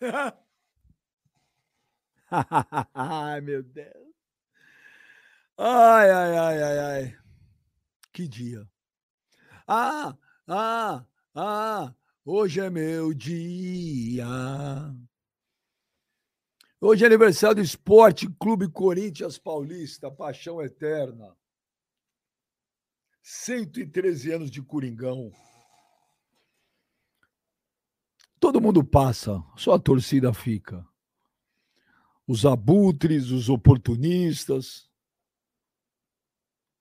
ai, meu Deus. Ai, ai, ai, ai, ai. Que dia. Ah, ah, ah, hoje é meu dia. Hoje é aniversário do Esporte Clube Corinthians Paulista, paixão eterna. 113 anos de Coringão. Todo mundo passa, só a torcida fica. Os abutres, os oportunistas,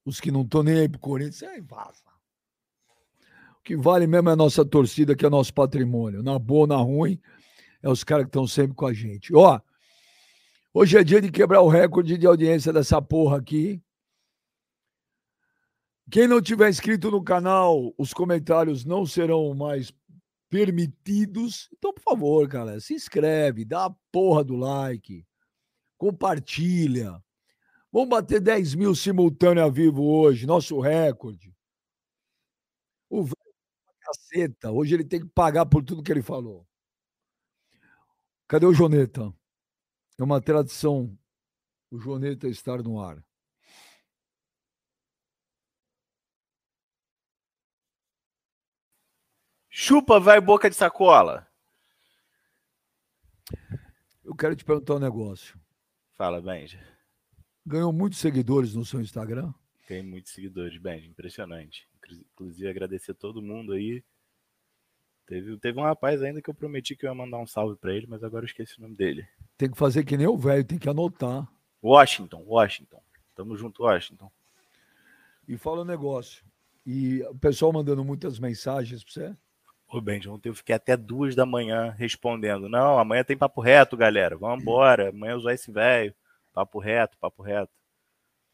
os que não estão nem aí pro Corinthians, aí vaza. O que vale mesmo é a nossa torcida, que é nosso patrimônio. Na boa, na ruim, é os caras que estão sempre com a gente. Ó, hoje é dia de quebrar o recorde de audiência dessa porra aqui. Quem não tiver inscrito no canal, os comentários não serão mais permitidos. Então, por favor, cara, se inscreve, dá a porra do like, compartilha. Vamos bater 10 mil simultâneo a vivo hoje, nosso recorde. O velho caceta, hoje ele tem que pagar por tudo que ele falou. Cadê o Joneta? É uma tradição o Joneta estar no ar. Chupa, vai boca de sacola. Eu quero te perguntar um negócio. Fala, Benja. Ganhou muitos seguidores no seu Instagram? Tem muitos seguidores, Benja. Impressionante. Inclusive, agradecer a todo mundo aí. Teve, teve um rapaz ainda que eu prometi que eu ia mandar um salve para ele, mas agora eu esqueci o nome dele. Tem que fazer que nem o velho, tem que anotar. Washington, Washington. Tamo junto, Washington. E fala um negócio. E o pessoal mandando muitas mensagens para você? Ô, Benji, ontem eu fiquei até duas da manhã respondendo. Não, amanhã tem papo reto, galera. Vamos embora. Amanhã usar esse velho. Papo reto, papo reto.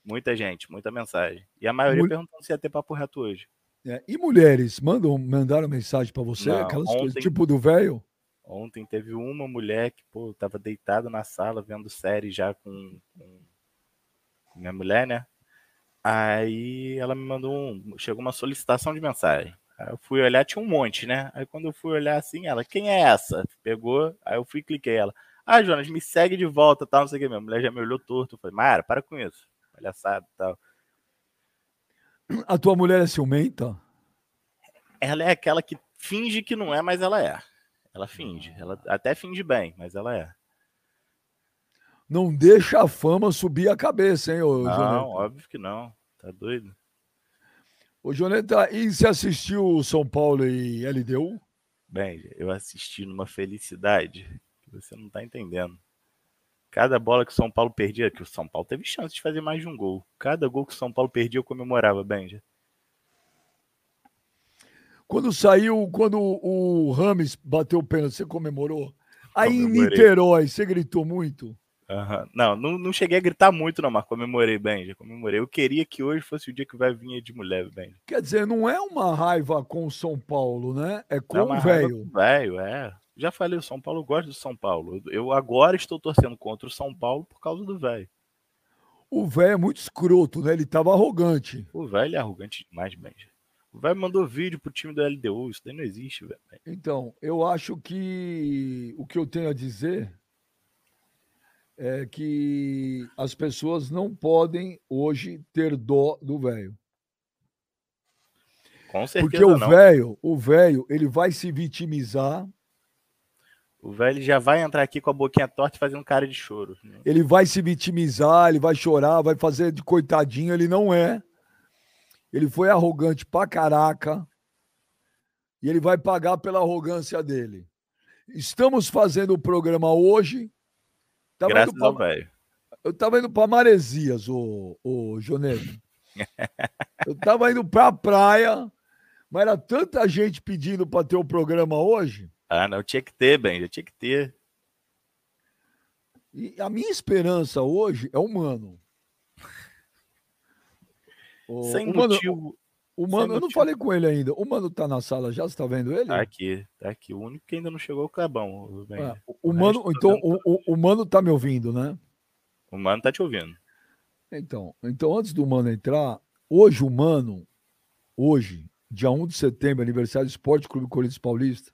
Muita gente, muita mensagem. E a maioria Mul... perguntando se ia ter papo reto hoje. É, e mulheres, mandam, mandaram mensagem para você? Não, aquelas ontem, coisas tipo do velho? Ontem teve uma mulher que, pô, tava deitada na sala vendo série já com, com minha mulher, né? Aí ela me mandou um. Chegou uma solicitação de mensagem. Aí eu fui olhar, tinha um monte, né? Aí quando eu fui olhar assim, ela, quem é essa? Pegou, aí eu fui e cliquei ela. Ah, Jonas, me segue de volta, tal, não sei o que. Minha mulher já me olhou torto. Eu falei, Mara, para com isso. Palhaçada e tal. A tua mulher é ciumenta? Ela é aquela que finge que não é, mas ela é. Ela finge. Ela até finge bem, mas ela é. Não deixa a fama subir a cabeça, hein, ô Não, óbvio que não. Tá doido? Ô, Joneta, e você assistiu o São Paulo e LDU? Bem, eu assisti numa felicidade que você não tá entendendo. Cada bola que o São Paulo perdia, que o São Paulo teve chance de fazer mais de um gol. Cada gol que o São Paulo perdia, eu comemorava, Benja. Quando saiu, quando o Rames bateu o pênalti, você comemorou? Aí em Niterói, você gritou muito? Uhum. Não, não, não, cheguei a gritar muito, não, mas comemorei bem, já comemorei. Eu queria que hoje fosse o dia que vai vir de mulher, bem. Quer dizer, não é uma raiva com o São Paulo, né? É com é o velho. Velho, é. Já falei, o São Paulo gosta do São Paulo. Eu agora estou torcendo contra o São Paulo por causa do velho. O velho é muito escroto, né? Ele tava arrogante. O velho é arrogante demais, Benja. O velho mandou vídeo pro time do LDU, isso daí não existe, velho. Então, eu acho que o que eu tenho a dizer é que as pessoas não podem hoje ter dó do velho. Com certeza Porque o velho, o velho, ele vai se vitimizar. O velho já vai entrar aqui com a boquinha torta e fazendo cara de choro. Né? Ele vai se vitimizar, ele vai chorar, vai fazer de coitadinho, ele não é. Ele foi arrogante pra caraca. E ele vai pagar pela arrogância dele. Estamos fazendo o programa hoje Tava Graças pra, ao velho. Eu tava indo para Maresias, o, o Joneto. eu tava indo pra praia, mas era tanta gente pedindo para ter o programa hoje. Ah, não, tinha que ter, bem, já tinha que ter. E a minha esperança hoje é humano. O, Sem o motivo. Mano, o Mano, eu não falei com ele ainda. O Mano tá na sala já? Você tá vendo ele? Tá aqui, tá aqui. O único que ainda não chegou é o Cabão. É, o, o, Mano, então, o, o, o, Mano tá me ouvindo, né? O Mano tá te ouvindo. Então, então, antes do Mano entrar, hoje o Mano, hoje, dia 1 de setembro, aniversário do Esporte Clube Corinthians Paulista,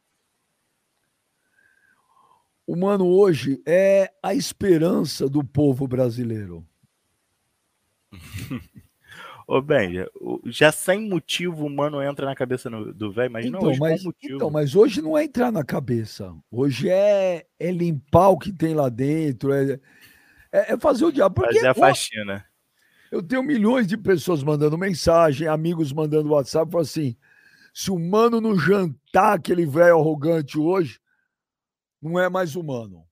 o Mano hoje é a esperança do povo brasileiro. Ô, Ben, já sem motivo o Mano entra na cabeça do velho, mas então, não hoje mas, motivo. Então, mas hoje não é entrar na cabeça. Hoje é, é limpar o que tem lá dentro, é, é, é fazer o diabo. Porque, fazer a faxina. Eu tenho milhões de pessoas mandando mensagem, amigos mandando WhatsApp, falando assim, se o Mano não jantar aquele velho arrogante hoje, não é mais humano.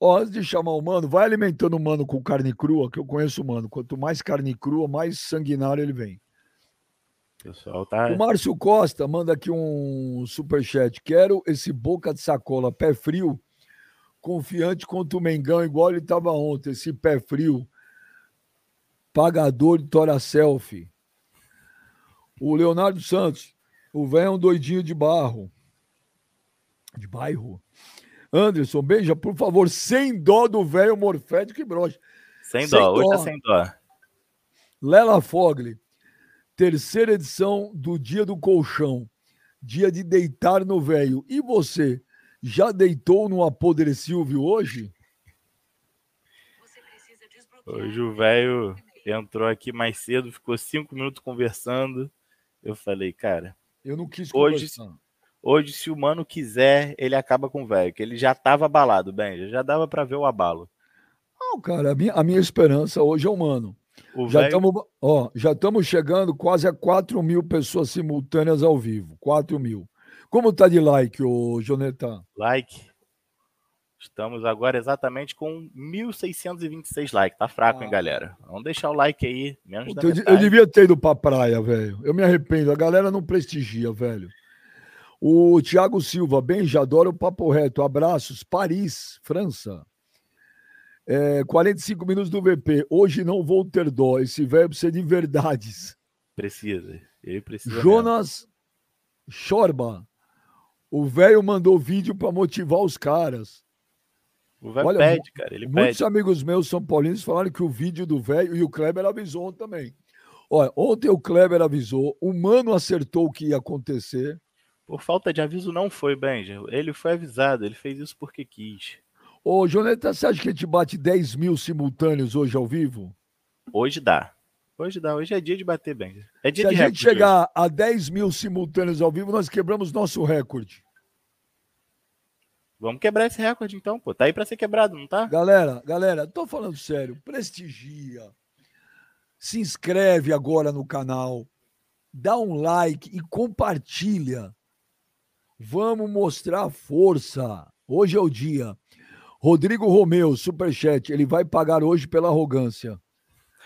Ó, antes de chamar o mano, vai alimentando o mano com carne crua, que eu conheço o mano. Quanto mais carne crua, mais sanguinário ele vem. Pessoal, tá. O Márcio Costa manda aqui um superchat. Quero esse boca de sacola, pé frio, confiante contra o Mengão, igual ele estava ontem. Esse pé frio, pagador de Tora Selfie. O Leonardo Santos, o velho é um doidinho de barro. De bairro. Anderson, beija, por favor, sem dó do velho morfético e broche. Sem, sem dó, dó, hoje é sem dó. Lela Fogli, terceira edição do Dia do Colchão, dia de deitar no velho. E você, já deitou no Apodre Silvio hoje? Hoje o velho entrou aqui mais cedo, ficou cinco minutos conversando. Eu falei, cara. Eu não quis hoje, conversar. Hoje, se o mano quiser, ele acaba com o velho, que ele já estava abalado, bem, já dava para ver o abalo. Não, cara, a minha, a minha esperança hoje é o mano. O já estamos véio... chegando quase a 4 mil pessoas simultâneas ao vivo. 4 mil. Como tá de like, ô Joneta? Like. Estamos agora exatamente com 1.626 likes. Tá fraco, ah. hein, galera? Vamos deixar o like aí. Menos Puta, eu, eu devia ter ido pra praia, velho. Eu me arrependo. A galera não prestigia, velho. O Tiago Silva, bem, já adoro o papo reto. Abraços, Paris, França. É, 45 minutos do VP. Hoje não vou ter dó. Esse velho precisa de verdades. Precisa. Ele precisa. Jonas mesmo. Chorba. O velho mandou vídeo para motivar os caras. O velho pede, cara. Ele muitos pede. amigos meus são paulinos falaram que o vídeo do velho e o Kleber avisou também. Olha, ontem o Kleber avisou, o Mano acertou o que ia acontecer. Por falta de aviso, não foi, Benja. Ele foi avisado, ele fez isso porque quis. Ô, Joneta, você acha que a gente bate 10 mil simultâneos hoje ao vivo? Hoje dá. Hoje dá. Hoje é dia de bater, Benja. É dia Se de a gente chegar a 10 mil simultâneos ao vivo, nós quebramos nosso recorde. Vamos quebrar esse recorde, então, pô. Tá aí pra ser quebrado, não tá? Galera, galera, tô falando sério. Prestigia. Se inscreve agora no canal. Dá um like e compartilha Vamos mostrar força. Hoje é o dia. Rodrigo Romeu, superchat, ele vai pagar hoje pela arrogância.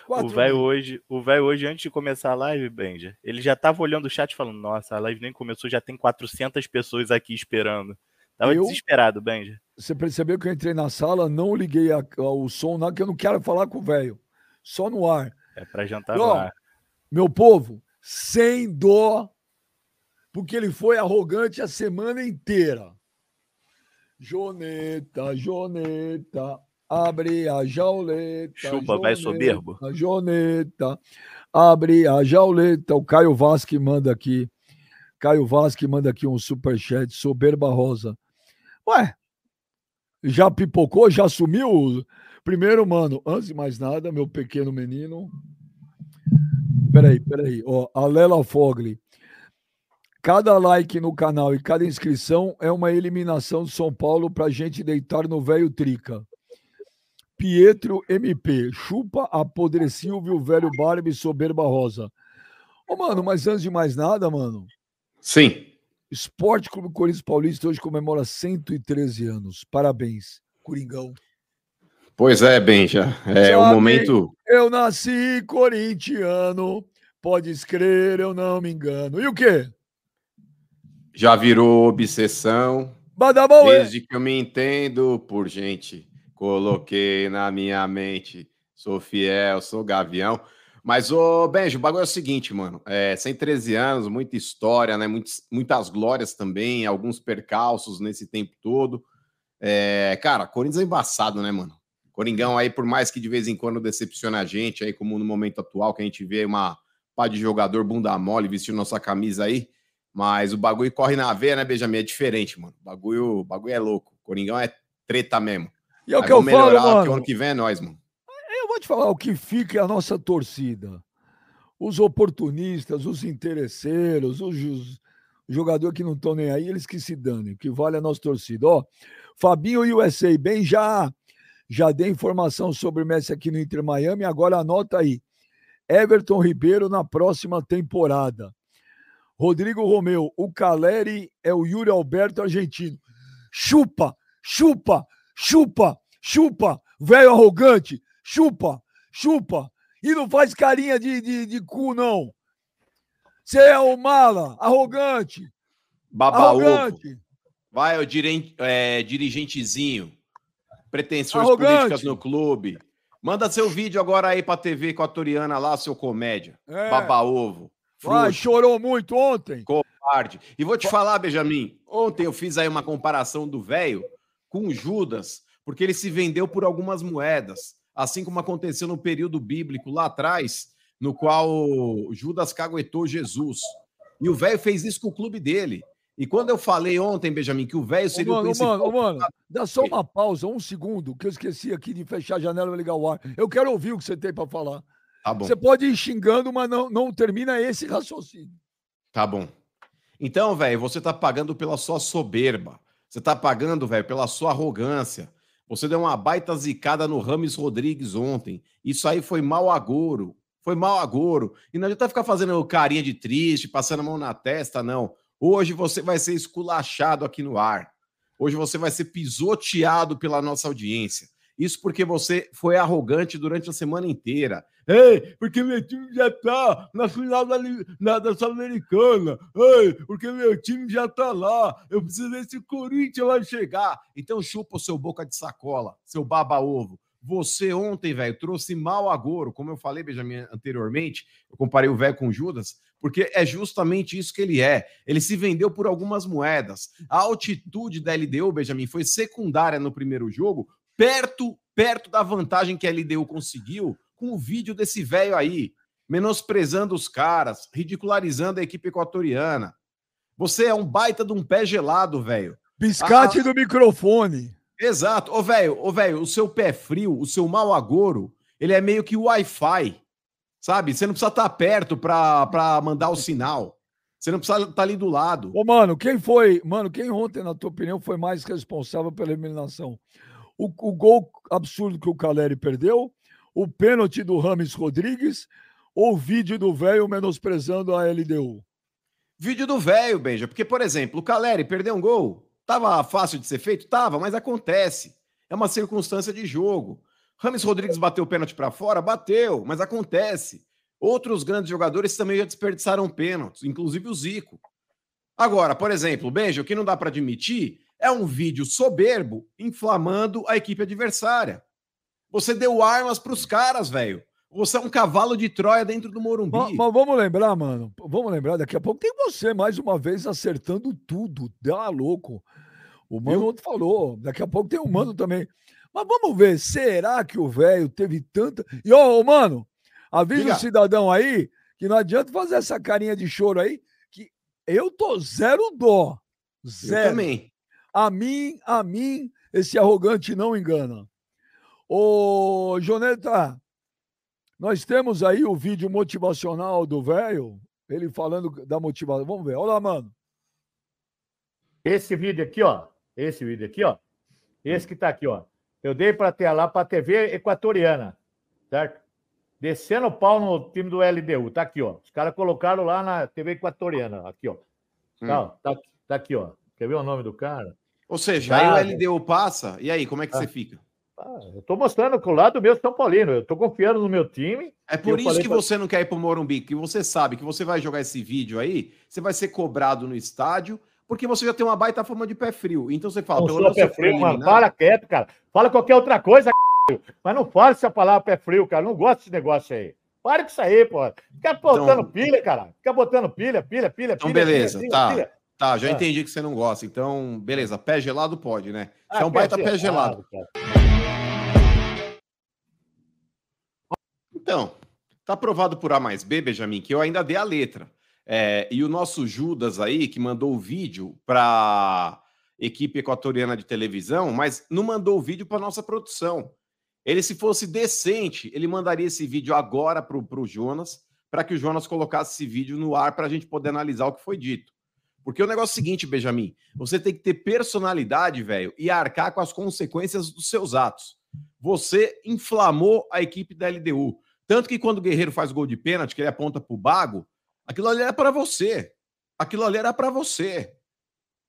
Quatro o velho hoje, o velho hoje antes de começar a live, Benja, ele já tava olhando o chat falando: "Nossa, a live nem começou, já tem 400 pessoas aqui esperando". Tava eu, desesperado, Benja. Você percebeu que eu entrei na sala, não liguei a, a, o som, não, que eu não quero falar com o velho. Só no ar. É para jantar e, ó, ar. Meu povo, sem dó porque ele foi arrogante a semana inteira. Joneta, Joneta, abre a jauleta. Chupa, vai soberbo. Joneta, abre a jauleta. O Caio Vasque manda aqui. Caio Vasque manda aqui um superchat. Soberba Rosa. Ué, já pipocou? Já sumiu? Primeiro, mano, antes de mais nada, meu pequeno menino. Peraí, peraí. Ó, a Lela Fogli. Cada like no canal e cada inscrição é uma eliminação de São Paulo para gente deitar no velho Trica. Pietro MP, chupa apodre Silvio, velho Barbie, soberba rosa. Ô, mano, mas antes de mais nada, mano. Sim. Esporte Clube Corinthians Paulista hoje comemora 113 anos. Parabéns, Coringão. Pois é, Benja. É o momento. Eu nasci corintiano, pode escrever, eu não me engano. E o quê? Já virou obsessão. Badabau, Desde que eu me entendo por gente, coloquei na minha mente. Sou fiel, sou gavião. Mas, ô, Benjo, o bagulho é o seguinte, mano. É, 113 anos, muita história, né? Muitas, muitas glórias também, alguns percalços nesse tempo todo. É, cara, Corinthians é embaçado, né, mano? Coringão aí, por mais que de vez em quando decepciona a gente, aí como no momento atual, que a gente vê uma pá de jogador bunda mole vestindo nossa camisa aí, mas o bagulho corre na veia, né, Benjamin? É diferente, mano. O bagulho, o bagulho é louco. O Coringão é treta mesmo. E é o que eu falo, mano. Que ano que vem é nós, mano. Eu vou te falar o que fica é a nossa torcida. Os oportunistas, os interesseiros, os, os jogadores que não estão nem aí, eles que se danem. O que vale é a nossa torcida. Ó, Fabinho USA, bem já já dei informação sobre o Messi aqui no Inter Miami, agora anota aí. Everton Ribeiro na próxima temporada. Rodrigo Romeu, o Caleri é o Yuri Alberto argentino. Chupa, chupa, chupa, chupa, velho arrogante, chupa, chupa. E não faz carinha de, de, de cu, não. Você é o mala, arrogante. Arrogante. Vai, o é, dirigentezinho. Pretensões arrogante. políticas no clube. Manda seu vídeo agora aí pra TV equatoriana lá, seu comédia. É. Baba-ovo. Vai, chorou muito ontem. Covarde. E vou te falar, Benjamin, ontem eu fiz aí uma comparação do velho com Judas, porque ele se vendeu por algumas moedas, assim como aconteceu no período bíblico lá atrás, no qual Judas caguetou Jesus. E o velho fez isso com o clube dele. E quando eu falei ontem, Benjamin, que o velho seria mano, o principal... Mano, mano, dá só uma pausa, um segundo, que eu esqueci aqui de fechar a janela e ligar o ar. Eu quero ouvir o que você tem para falar. Tá bom. Você pode ir xingando, mas não, não termina esse raciocínio. Tá bom. Então, velho, você tá pagando pela sua soberba. Você tá pagando, velho, pela sua arrogância. Você deu uma baita zicada no Rames Rodrigues ontem. Isso aí foi mal agouro. Foi mal agouro. E não adianta ficar fazendo carinha de triste, passando a mão na testa, não. Hoje você vai ser esculachado aqui no ar. Hoje você vai ser pisoteado pela nossa audiência. Isso porque você foi arrogante durante a semana inteira. Ei, porque meu time já tá na final da, na, da Sul-Americana. Ei, porque meu time já tá lá. Eu preciso ver se o Corinthians vai chegar. Então chupa o seu boca de sacola, seu baba-ovo. Você ontem, velho, trouxe mal agouro, como eu falei, Benjamin, anteriormente, eu comparei o velho com Judas, porque é justamente isso que ele é. Ele se vendeu por algumas moedas. A altitude da LDU, Benjamin, foi secundária no primeiro jogo, perto, perto da vantagem que a LDU conseguiu com o vídeo desse velho aí, menosprezando os caras, ridicularizando a equipe equatoriana. Você é um baita de um pé gelado, velho. Biscate ah, do microfone. Exato. Ô, velho, ô, velho, o seu pé frio, o seu mau agouro, ele é meio que Wi-Fi, sabe? Você não precisa estar perto para mandar o sinal. Você não precisa estar ali do lado. Ô, mano, quem foi, mano, quem ontem, na tua opinião, foi mais responsável pela eliminação? O, o gol absurdo que o Caleri perdeu, o pênalti do Rames Rodrigues ou o vídeo do velho menosprezando a LDU? Vídeo do velho, Benja, porque, por exemplo, o Caleri perdeu um gol, Tava fácil de ser feito? Tava, mas acontece. É uma circunstância de jogo. Rames Rodrigues bateu o pênalti para fora? Bateu, mas acontece. Outros grandes jogadores também já desperdiçaram pênaltis, inclusive o Zico. Agora, por exemplo, Beijo, o que não dá para admitir é um vídeo soberbo inflamando a equipe adversária. Você deu armas para os caras, velho. Você é um cavalo de Troia dentro do Morumbi. Mas, mas, vamos lembrar, mano. Vamos lembrar, daqui a pouco tem você mais uma vez acertando tudo. Dá louco. O Mano Eu... falou. Daqui a pouco tem o Mano também. Mas vamos ver, será que o velho teve tanta. E, ô, oh, mano, avisa o cidadão aí que não adianta fazer essa carinha de choro aí, que eu tô zero dó. Zero. Eu também. A mim, a mim, esse arrogante não engana. Ô, Joneta, nós temos aí o vídeo motivacional do velho, ele falando da motivação. Vamos ver. Olha lá, mano. Esse vídeo aqui, ó. Esse vídeo aqui, ó. Esse que tá aqui, ó. Eu dei para ter lá para a TV equatoriana, certo? Descendo o pau no time do LDU. Tá aqui, ó. Os caras colocaram lá na TV equatoriana. Aqui, ó. Tá, hum. tá, tá, aqui, ó. Quer ver o nome do cara? Ou seja, aí o LDU passa, e aí, como é que ah. você fica? Ah, eu estou mostrando que o lado meu São Paulino. Eu estou confiando no meu time. É por isso que pra... você não quer ir para o Morumbi, que você sabe que você vai jogar esse vídeo aí, você vai ser cobrado no estádio, porque você já tem uma baita forma de pé frio. Então você fala, não sou pé frio, mano. Fala quieto, cara. Fala qualquer outra coisa, mas não fale essa palavra pé frio, cara. Não gosto desse negócio aí. Para com isso aí, pô. Fica botando então... pilha, cara. Fica botando pilha, pilha, pilha, então, pilha. beleza, pilha, tá. Pilha. Tá, já ah. entendi que você não gosta. Então, beleza. Pé gelado pode, né? Você ah, é um baita pé gelado. Pé gelado Então, tá provado por A mais B, Benjamin, que eu ainda dei a letra. É, e o nosso Judas aí, que mandou o vídeo para equipe equatoriana de televisão, mas não mandou o vídeo para nossa produção. Ele, se fosse decente, ele mandaria esse vídeo agora para o Jonas, para que o Jonas colocasse esse vídeo no ar para a gente poder analisar o que foi dito. Porque o negócio é o seguinte, Benjamin, você tem que ter personalidade, velho, e arcar com as consequências dos seus atos. Você inflamou a equipe da LDU. Tanto que quando o Guerreiro faz gol de pênalti, que ele aponta pro Bago, aquilo ali era para você. Aquilo ali era para você.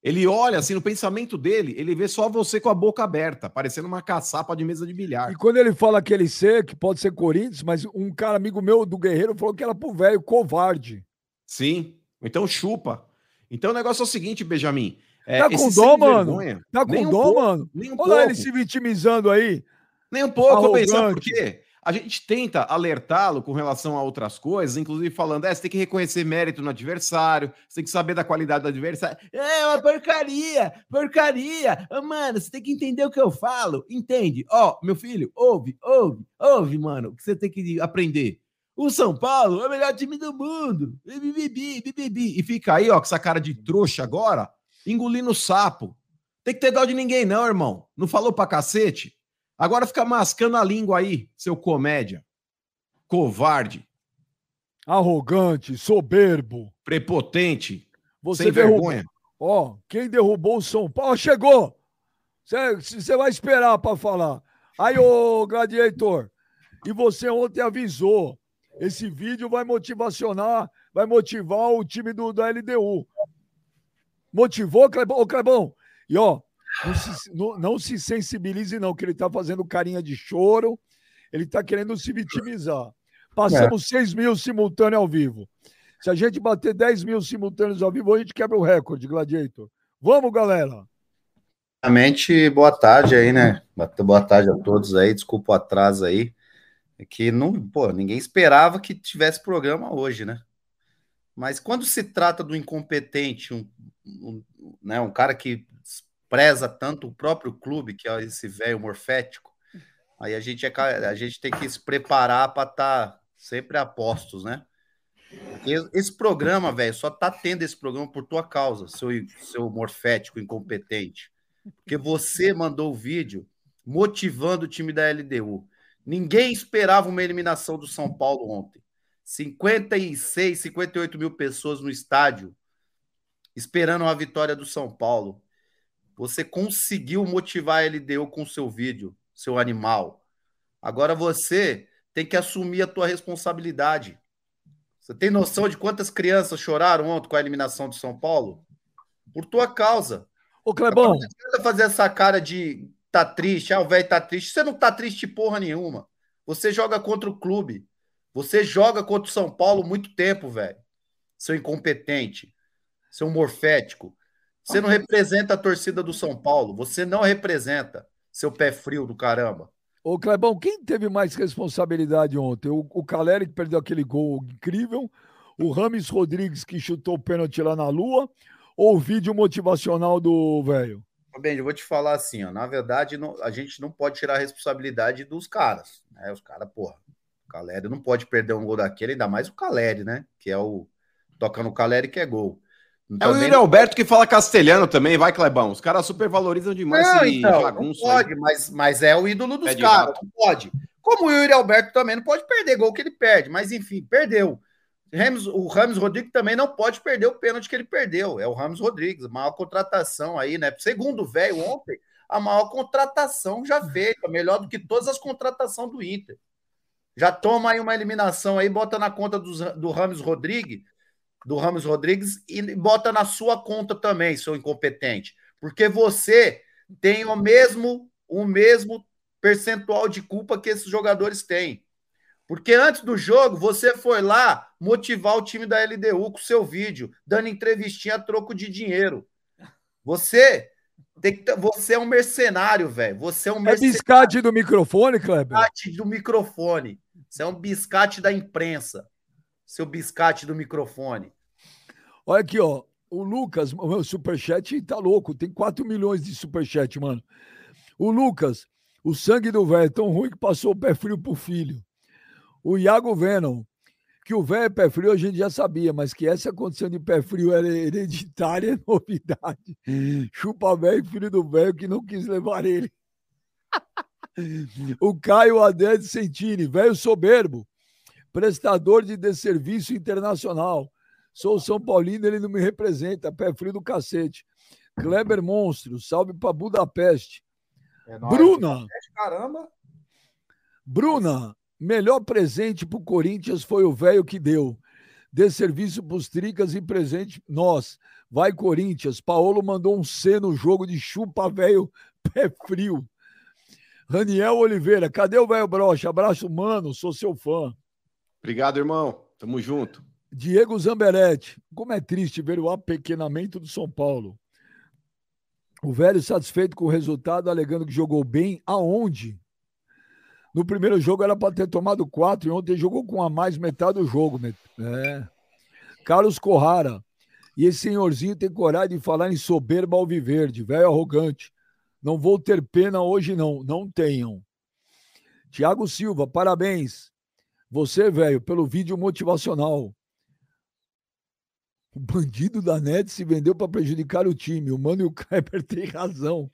Ele olha assim no pensamento dele, ele vê só você com a boca aberta, parecendo uma caçapa de mesa de bilhar. E quando ele fala aquele ser, que pode ser Corinthians, mas um cara amigo meu do Guerreiro falou que era pro velho covarde. Sim, então chupa. Então o negócio é o seguinte, Benjamin. É, tá com dó, mano? Vergonha, tá com dó, um mano? Nem um Olha pouco. ele se vitimizando aí. Nem um pouco, pensar por quê? A gente tenta alertá-lo com relação a outras coisas, inclusive falando, é, você tem que reconhecer mérito no adversário, você tem que saber da qualidade do adversário. É uma porcaria, porcaria. Oh, mano, você tem que entender o que eu falo. Entende? Ó, oh, meu filho, ouve, ouve, ouve, mano, o que você tem que aprender. O São Paulo é o melhor time do mundo. Bibibi, bibibi. E fica aí, ó, com essa cara de trouxa agora, engolindo sapo. Tem que ter dó de ninguém, não, irmão. Não falou pra cacete? Agora fica mascando a língua aí, seu comédia. Covarde. Arrogante, soberbo. Prepotente. Você sem vergonha. Ó, quem derrubou o São Paulo chegou. Você vai esperar para falar. Aí, ô Gladiator, e você ontem avisou. Esse vídeo vai motivacionar, vai motivar o time do, da LDU. Motivou, Clebão? Ô, Clebão, e ó, não se, não, não se sensibilize, não, que ele está fazendo carinha de choro, ele está querendo se vitimizar. Passamos é. 6 mil simultâneos ao vivo. Se a gente bater 10 mil simultâneos ao vivo, a gente quebra o recorde, Gladiator. Vamos, galera! Primeiramente, boa tarde aí, né? Boa tarde a todos aí, desculpa o atraso aí. É que não, pô, ninguém esperava que tivesse programa hoje, né? Mas quando se trata do incompetente, um, um, né, um cara que preza tanto o próprio clube, que é esse velho morfético, aí a gente, é, a gente tem que se preparar para estar tá sempre a postos, né? Porque esse programa, velho, só tá tendo esse programa por tua causa, seu, seu morfético incompetente. Porque você mandou o vídeo motivando o time da LDU. Ninguém esperava uma eliminação do São Paulo ontem. 56, 58 mil pessoas no estádio esperando uma vitória do São Paulo. Você conseguiu motivar a LDU com seu vídeo, seu animal. Agora você tem que assumir a tua responsabilidade. Você tem noção de quantas crianças choraram ontem com a eliminação do São Paulo? Por tua causa. Ô, Clebão. Não fazer essa cara de tá triste, ah, o velho tá triste. Você não tá triste porra nenhuma. Você joga contra o clube. Você joga contra o São Paulo muito tempo, velho. Seu incompetente, seu morfético. Você não representa a torcida do São Paulo. Você não representa seu pé frio do caramba. Ô, Clebão, quem teve mais responsabilidade ontem? O, o Caleri, que perdeu aquele gol incrível, o Rames Rodrigues, que chutou o pênalti lá na lua, ou o vídeo motivacional do velho? Bem, eu vou te falar assim, ó, na verdade, não, a gente não pode tirar a responsabilidade dos caras, né? Os caras, porra, o Caleri não pode perder um gol daquele, ainda mais o Caleri, né? Que é o toca no Caleri que é gol. É o Yuri Alberto que fala castelhano também, vai, Clebão. Os caras supervalorizam demais não, esse então, Não pode, mas, mas é o ídolo dos é caras, não pode. Como o Yuri Alberto também não pode perder gol que ele perde, mas enfim, perdeu. Ramos, o Ramos Rodrigues também não pode perder o pênalti que ele perdeu. É o Ramos Rodrigues, maior contratação aí, né? Segundo o velho ontem, a maior contratação já feita, melhor do que todas as contratações do Inter. Já toma aí uma eliminação aí, bota na conta do, do Ramos Rodrigues do Ramos Rodrigues e bota na sua conta também, seu incompetente. Porque você tem o mesmo, o mesmo percentual de culpa que esses jogadores têm. Porque antes do jogo, você foi lá motivar o time da LDU com seu vídeo, dando entrevistinha a troco de dinheiro. Você tem que, você é um mercenário, velho. Você é um mercenário. É biscate do microfone, Kleber? Biscate do microfone. Você é um biscate da imprensa seu biscate do microfone. Olha aqui, ó. O Lucas, o meu superchat tá louco. Tem 4 milhões de superchat, mano. O Lucas, o sangue do velho é tão ruim que passou o pé frio pro filho. O Iago Venom. Que o velho é pé frio a gente já sabia, mas que essa condição de pé frio era hereditária é novidade. Chupa velho, filho do velho que não quis levar ele. o Caio Adede Sentini, velho soberbo, prestador de desserviço internacional. Sou São Paulino, ele não me representa, pé frio do cacete. Kleber Monstro, salve para Budapeste. É nóis. Bruna, Caramba. Bruna, melhor presente pro Corinthians foi o velho que deu. Dê serviço pros tricas e presente nós. Vai Corinthians. Paulo mandou um C no jogo de chupa velho pé frio. Raniel Oliveira, cadê o velho brocha? Abraço, mano, sou seu fã. Obrigado, irmão. Tamo junto. Diego Zamberetti, como é triste ver o apequenamento do São Paulo. O velho satisfeito com o resultado, alegando que jogou bem, aonde? No primeiro jogo era para ter tomado quatro e ontem jogou com a mais metade do jogo. met- É. Carlos Corrara. E esse senhorzinho tem coragem de falar em soberba alviverde, velho arrogante. Não vou ter pena hoje, não. Não tenham. Tiago Silva, parabéns. Você, velho, pelo vídeo motivacional. O bandido da net se vendeu para prejudicar o time. O Mano e o Kleber têm razão.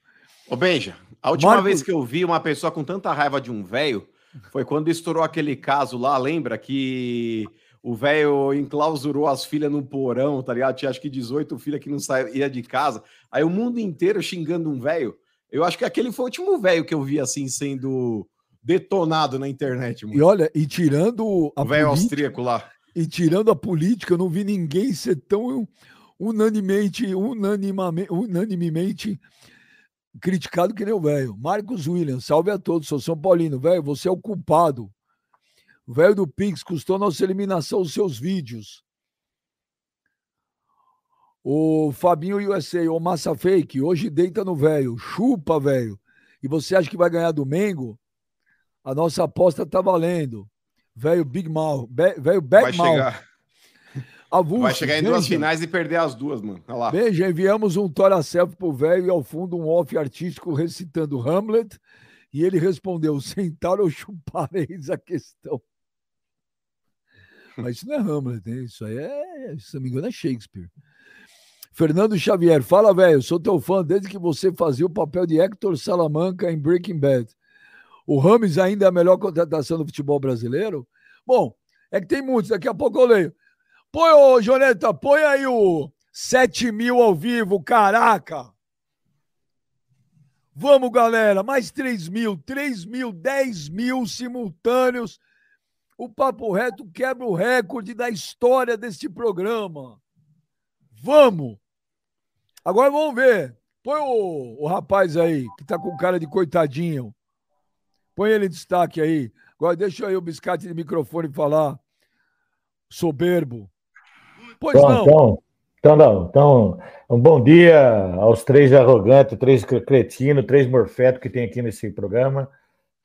Ô, Benja, a última Marcos- vez que eu vi uma pessoa com tanta raiva de um velho foi quando estourou aquele caso lá, lembra? Que o velho enclausurou as filhas no porão, tá ligado? Tinha acho que 18 filhas que não saía de casa. Aí o mundo inteiro xingando um velho. Eu acho que aquele foi o último velho que eu vi assim sendo detonado na internet, E mano. olha, e tirando a O velho austríaco lá. e tirando a política, eu não vi ninguém ser tão unanimemente, unanimamente, unanimemente criticado que nem o velho. Marcos Williams, salve a todos, sou São Paulino. Velho, você é o culpado. O velho do Pix custou nossa eliminação os seus vídeos. O Fabinho USA, o Massa Fake, hoje deita no velho. Chupa, velho. E você acha que vai ganhar domingo? A nossa aposta tá valendo. Velho Big Mal. Velho Vai Big Mal. chegar, Avulso, vai chegar em duas finais e perder as duas, mano. Olha lá. Veja, enviamos um Tora Selfie pro velho e ao fundo um off artístico recitando Hamlet. E ele respondeu: sentar ou chupar, eis a questão. Mas isso não é Hamlet, hein? Isso aí é, se não me engano, é Shakespeare. Fernando Xavier, fala, velho, sou teu fã desde que você fazia o papel de Hector Salamanca em Breaking Bad. O Rames ainda é a melhor contratação do futebol brasileiro? Bom, é que tem muitos, daqui a pouco eu leio. Põe, ô, Joneta, põe aí o 7 mil ao vivo, caraca! Vamos, galera, mais 3 mil, 3 mil, 10 mil simultâneos. O Papo Reto quebra o recorde da história deste programa. Vamos! Agora vamos ver. Põe o, o rapaz aí, que tá com cara de coitadinho. Põe ele em destaque aí. Agora deixa aí o biscate de microfone falar. Soberbo. Pois Então, não. então, então, não, então, um bom dia aos três arrogantes, três cre- cretinos, três morfetos que tem aqui nesse programa.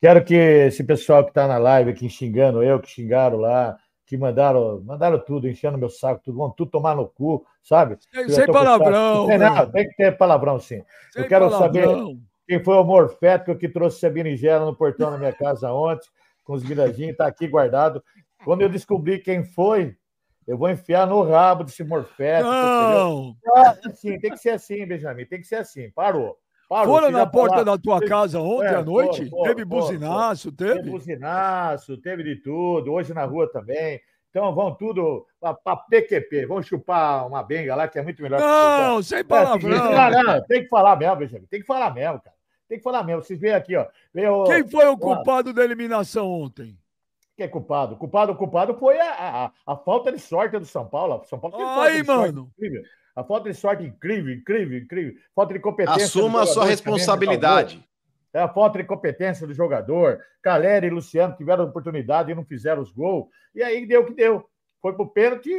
Quero que esse pessoal que está na live aqui xingando eu, que xingaram lá, que mandaram, mandaram tudo, enchendo meu saco, tudo, vão tudo tomar no cu, sabe? Sem, sem palavrão. Tem, não, velho. tem que ter palavrão, sim. Sem eu quero saber- palavrão. Quem foi o morfético que trouxe a berinjela no portão da minha casa ontem, com os miradinhos, está aqui guardado. Quando eu descobrir quem foi, eu vou enfiar no rabo desse morfético. Não. Ah, assim, tem que ser assim, Benjamin, tem que ser assim. Parou. Parou. Foram na porta da tua Teve- casa ontem É, à noite? teve buzinaço, Teve teve? buzinaço, teve de tudo, hoje na rua também. Então vão tudo para PQP, vão chupar uma benga lá, que é muito melhor que Não, sem é, palavrão. não, não, tem que falar mesmo, Benjamin. Tem que falar mesmo, cara. Tem que falar mesmo. Vocês veem aqui, ó. Vem o... Quem foi o culpado da eliminação ontem? Quem é culpado? Culpado, culpado foi a, a, a falta de sorte do São Paulo. O São Paulo teve Aí, mano. incrível. A falta de sorte incrível, incrível, incrível. Falta de competência. Assuma a sua responsabilidade. É a falta de competência do jogador. Caleri e Luciano tiveram oportunidade e não fizeram os gols. E aí deu o que deu. Foi pro pênalti.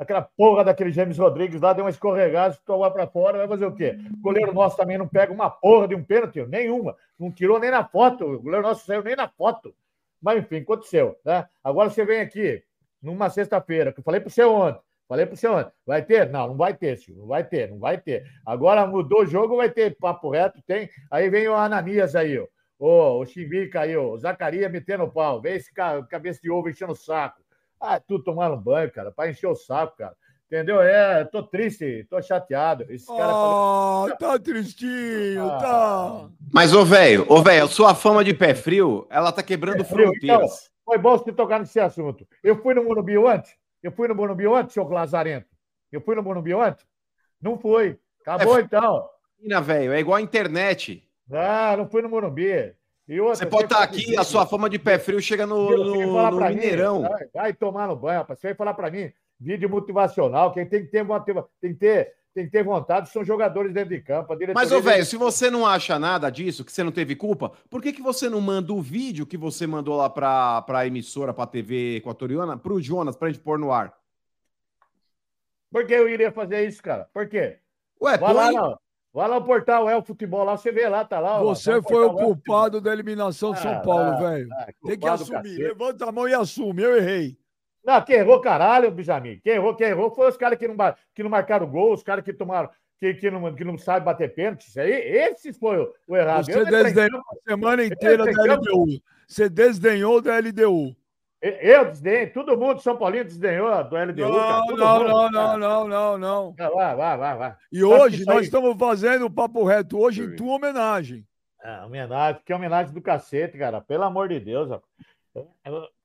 Aquela porra daquele James Rodrigues lá deu uma escorregada, estou lá para fora. Vai fazer o quê? O goleiro nosso também não pega uma porra de um pênalti, nenhuma. Não tirou nem na foto. O goleiro nosso saiu nem na foto. Mas enfim, aconteceu. Né? Agora você vem aqui, numa sexta-feira, que eu falei para você ontem. Falei para você ontem. Vai ter? Não, não vai ter, Silvio. Não vai ter, não vai ter. Agora mudou o jogo, vai ter papo reto, tem. Aí vem o Ananias aí, ó. O Chimbica aí, ó. O Zacarias metendo o pau. Vem esse ca- cabeça de ovo enchendo o saco. Ah, tu tomaram banho, cara, pra encher o saco, cara. Entendeu? É, tô triste, tô chateado. Esse cara ah, tá tristinho, Ah. tá. Mas, ô, velho, ô, velho, sua fama de pé frio, ela tá quebrando frio, fronteiras. Foi bom você tocar nesse assunto. Eu fui no Morumbi ontem? Eu fui no Morumbi ontem, seu Lazarento? Eu fui no Morumbi ontem? Não fui. Acabou, É, então. Velho, é igual a internet. Ah, não fui no Morumbi. Outra, Você pode estar faz aqui, a sua fama de pé frio chega no, no- no pra mim, Mineirão. vai, vai tomar no banho, rapaz. Você vai falar pra mim, vídeo motivacional. Quem tem que ter, tem que ter, tem que ter vontade são jogadores dentro de campo. a Mas, ô, velho, dele- se você não acha nada disso, que você não teve culpa, por que, que você não manda o vídeo que você mandou lá pra, pra emissora, pra TV equatoriana, pro Jonas, pra gente pôr no ar? Por que eu iria fazer isso, cara? Por quê? Ué, Vai lá, põe. não. Vai lá no portal É o Futebol lá, você vê lá, tá lá. ó, Você tá foi o culpado da eliminação de São Ah, Paulo, ah, velho. ah, Tem que assumir. cacete. Levanta a mão e assume. Eu errei. Não, quem errou, caralho, Benjamin. Quem errou, quem errou foi os caras que não, que não marcaram gol, os caras que tomaram, que, que, não, que não sabem bater pênalti. Isso aí, esses foi o, o errado. Você desdenhou a semana inteira da LDU. Você desdenhou da LDU. Eu desdenhei, todo mundo, São Paulino desdenhou do LDU. cara, Não, todo não, mundo, não, cara. não, não, não, não. Ah, Vai, vai, vai, vai. E hoje nós aí- estamos fazendo o papo reto hoje em tua homenagem. Ah, homenagem, que homenagem do cacete, cara. Pelo amor de Deus. ó.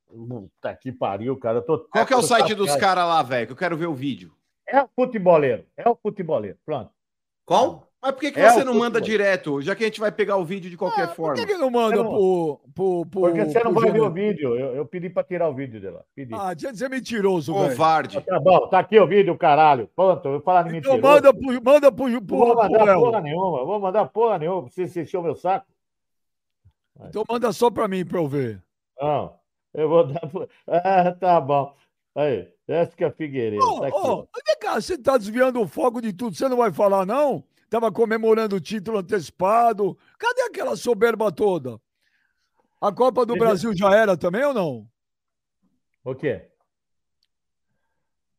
Puta que pariu, cara. Eu tô... Qual que é o site dos caras lá, velho? Que eu quero ver o vídeo. É o futeboleiro. É o futeboleiro. Pronto. Qual? Mas por que, que É você não manda futebol. direto? Já que a gente vai pegar o vídeo de qualquer Ah, Por forma. que, que não manda Eu não- pro, pro, pro. Porque você não pro vai ver o vídeo. Eu, eu pedi pra tirar o vídeo dela. Pedi. Ah, tinha de ser mentiroso, velho. Covarde. Tá bom, tá aqui o vídeo, caralho. Pronto, eu vou falar de Então mentiroso. manda pro, manda pro, Não pro, vou pro mandar Léo. porra nenhuma. Vou mandar porra nenhuma pra você encher o meu saco. Então manda só pra mim pra eu ver. Não, eu vou dar. pro- Ah, tá bom. Aí, Jéssica Figueiredo. Ô, tá aqui. ô, vem cá, você tá desviando o foco de tudo. Você não vai falar, não? Tava comemorando o título antecipado. Cadê aquela soberba toda? A Copa do Brasil já era também ou não? O quê?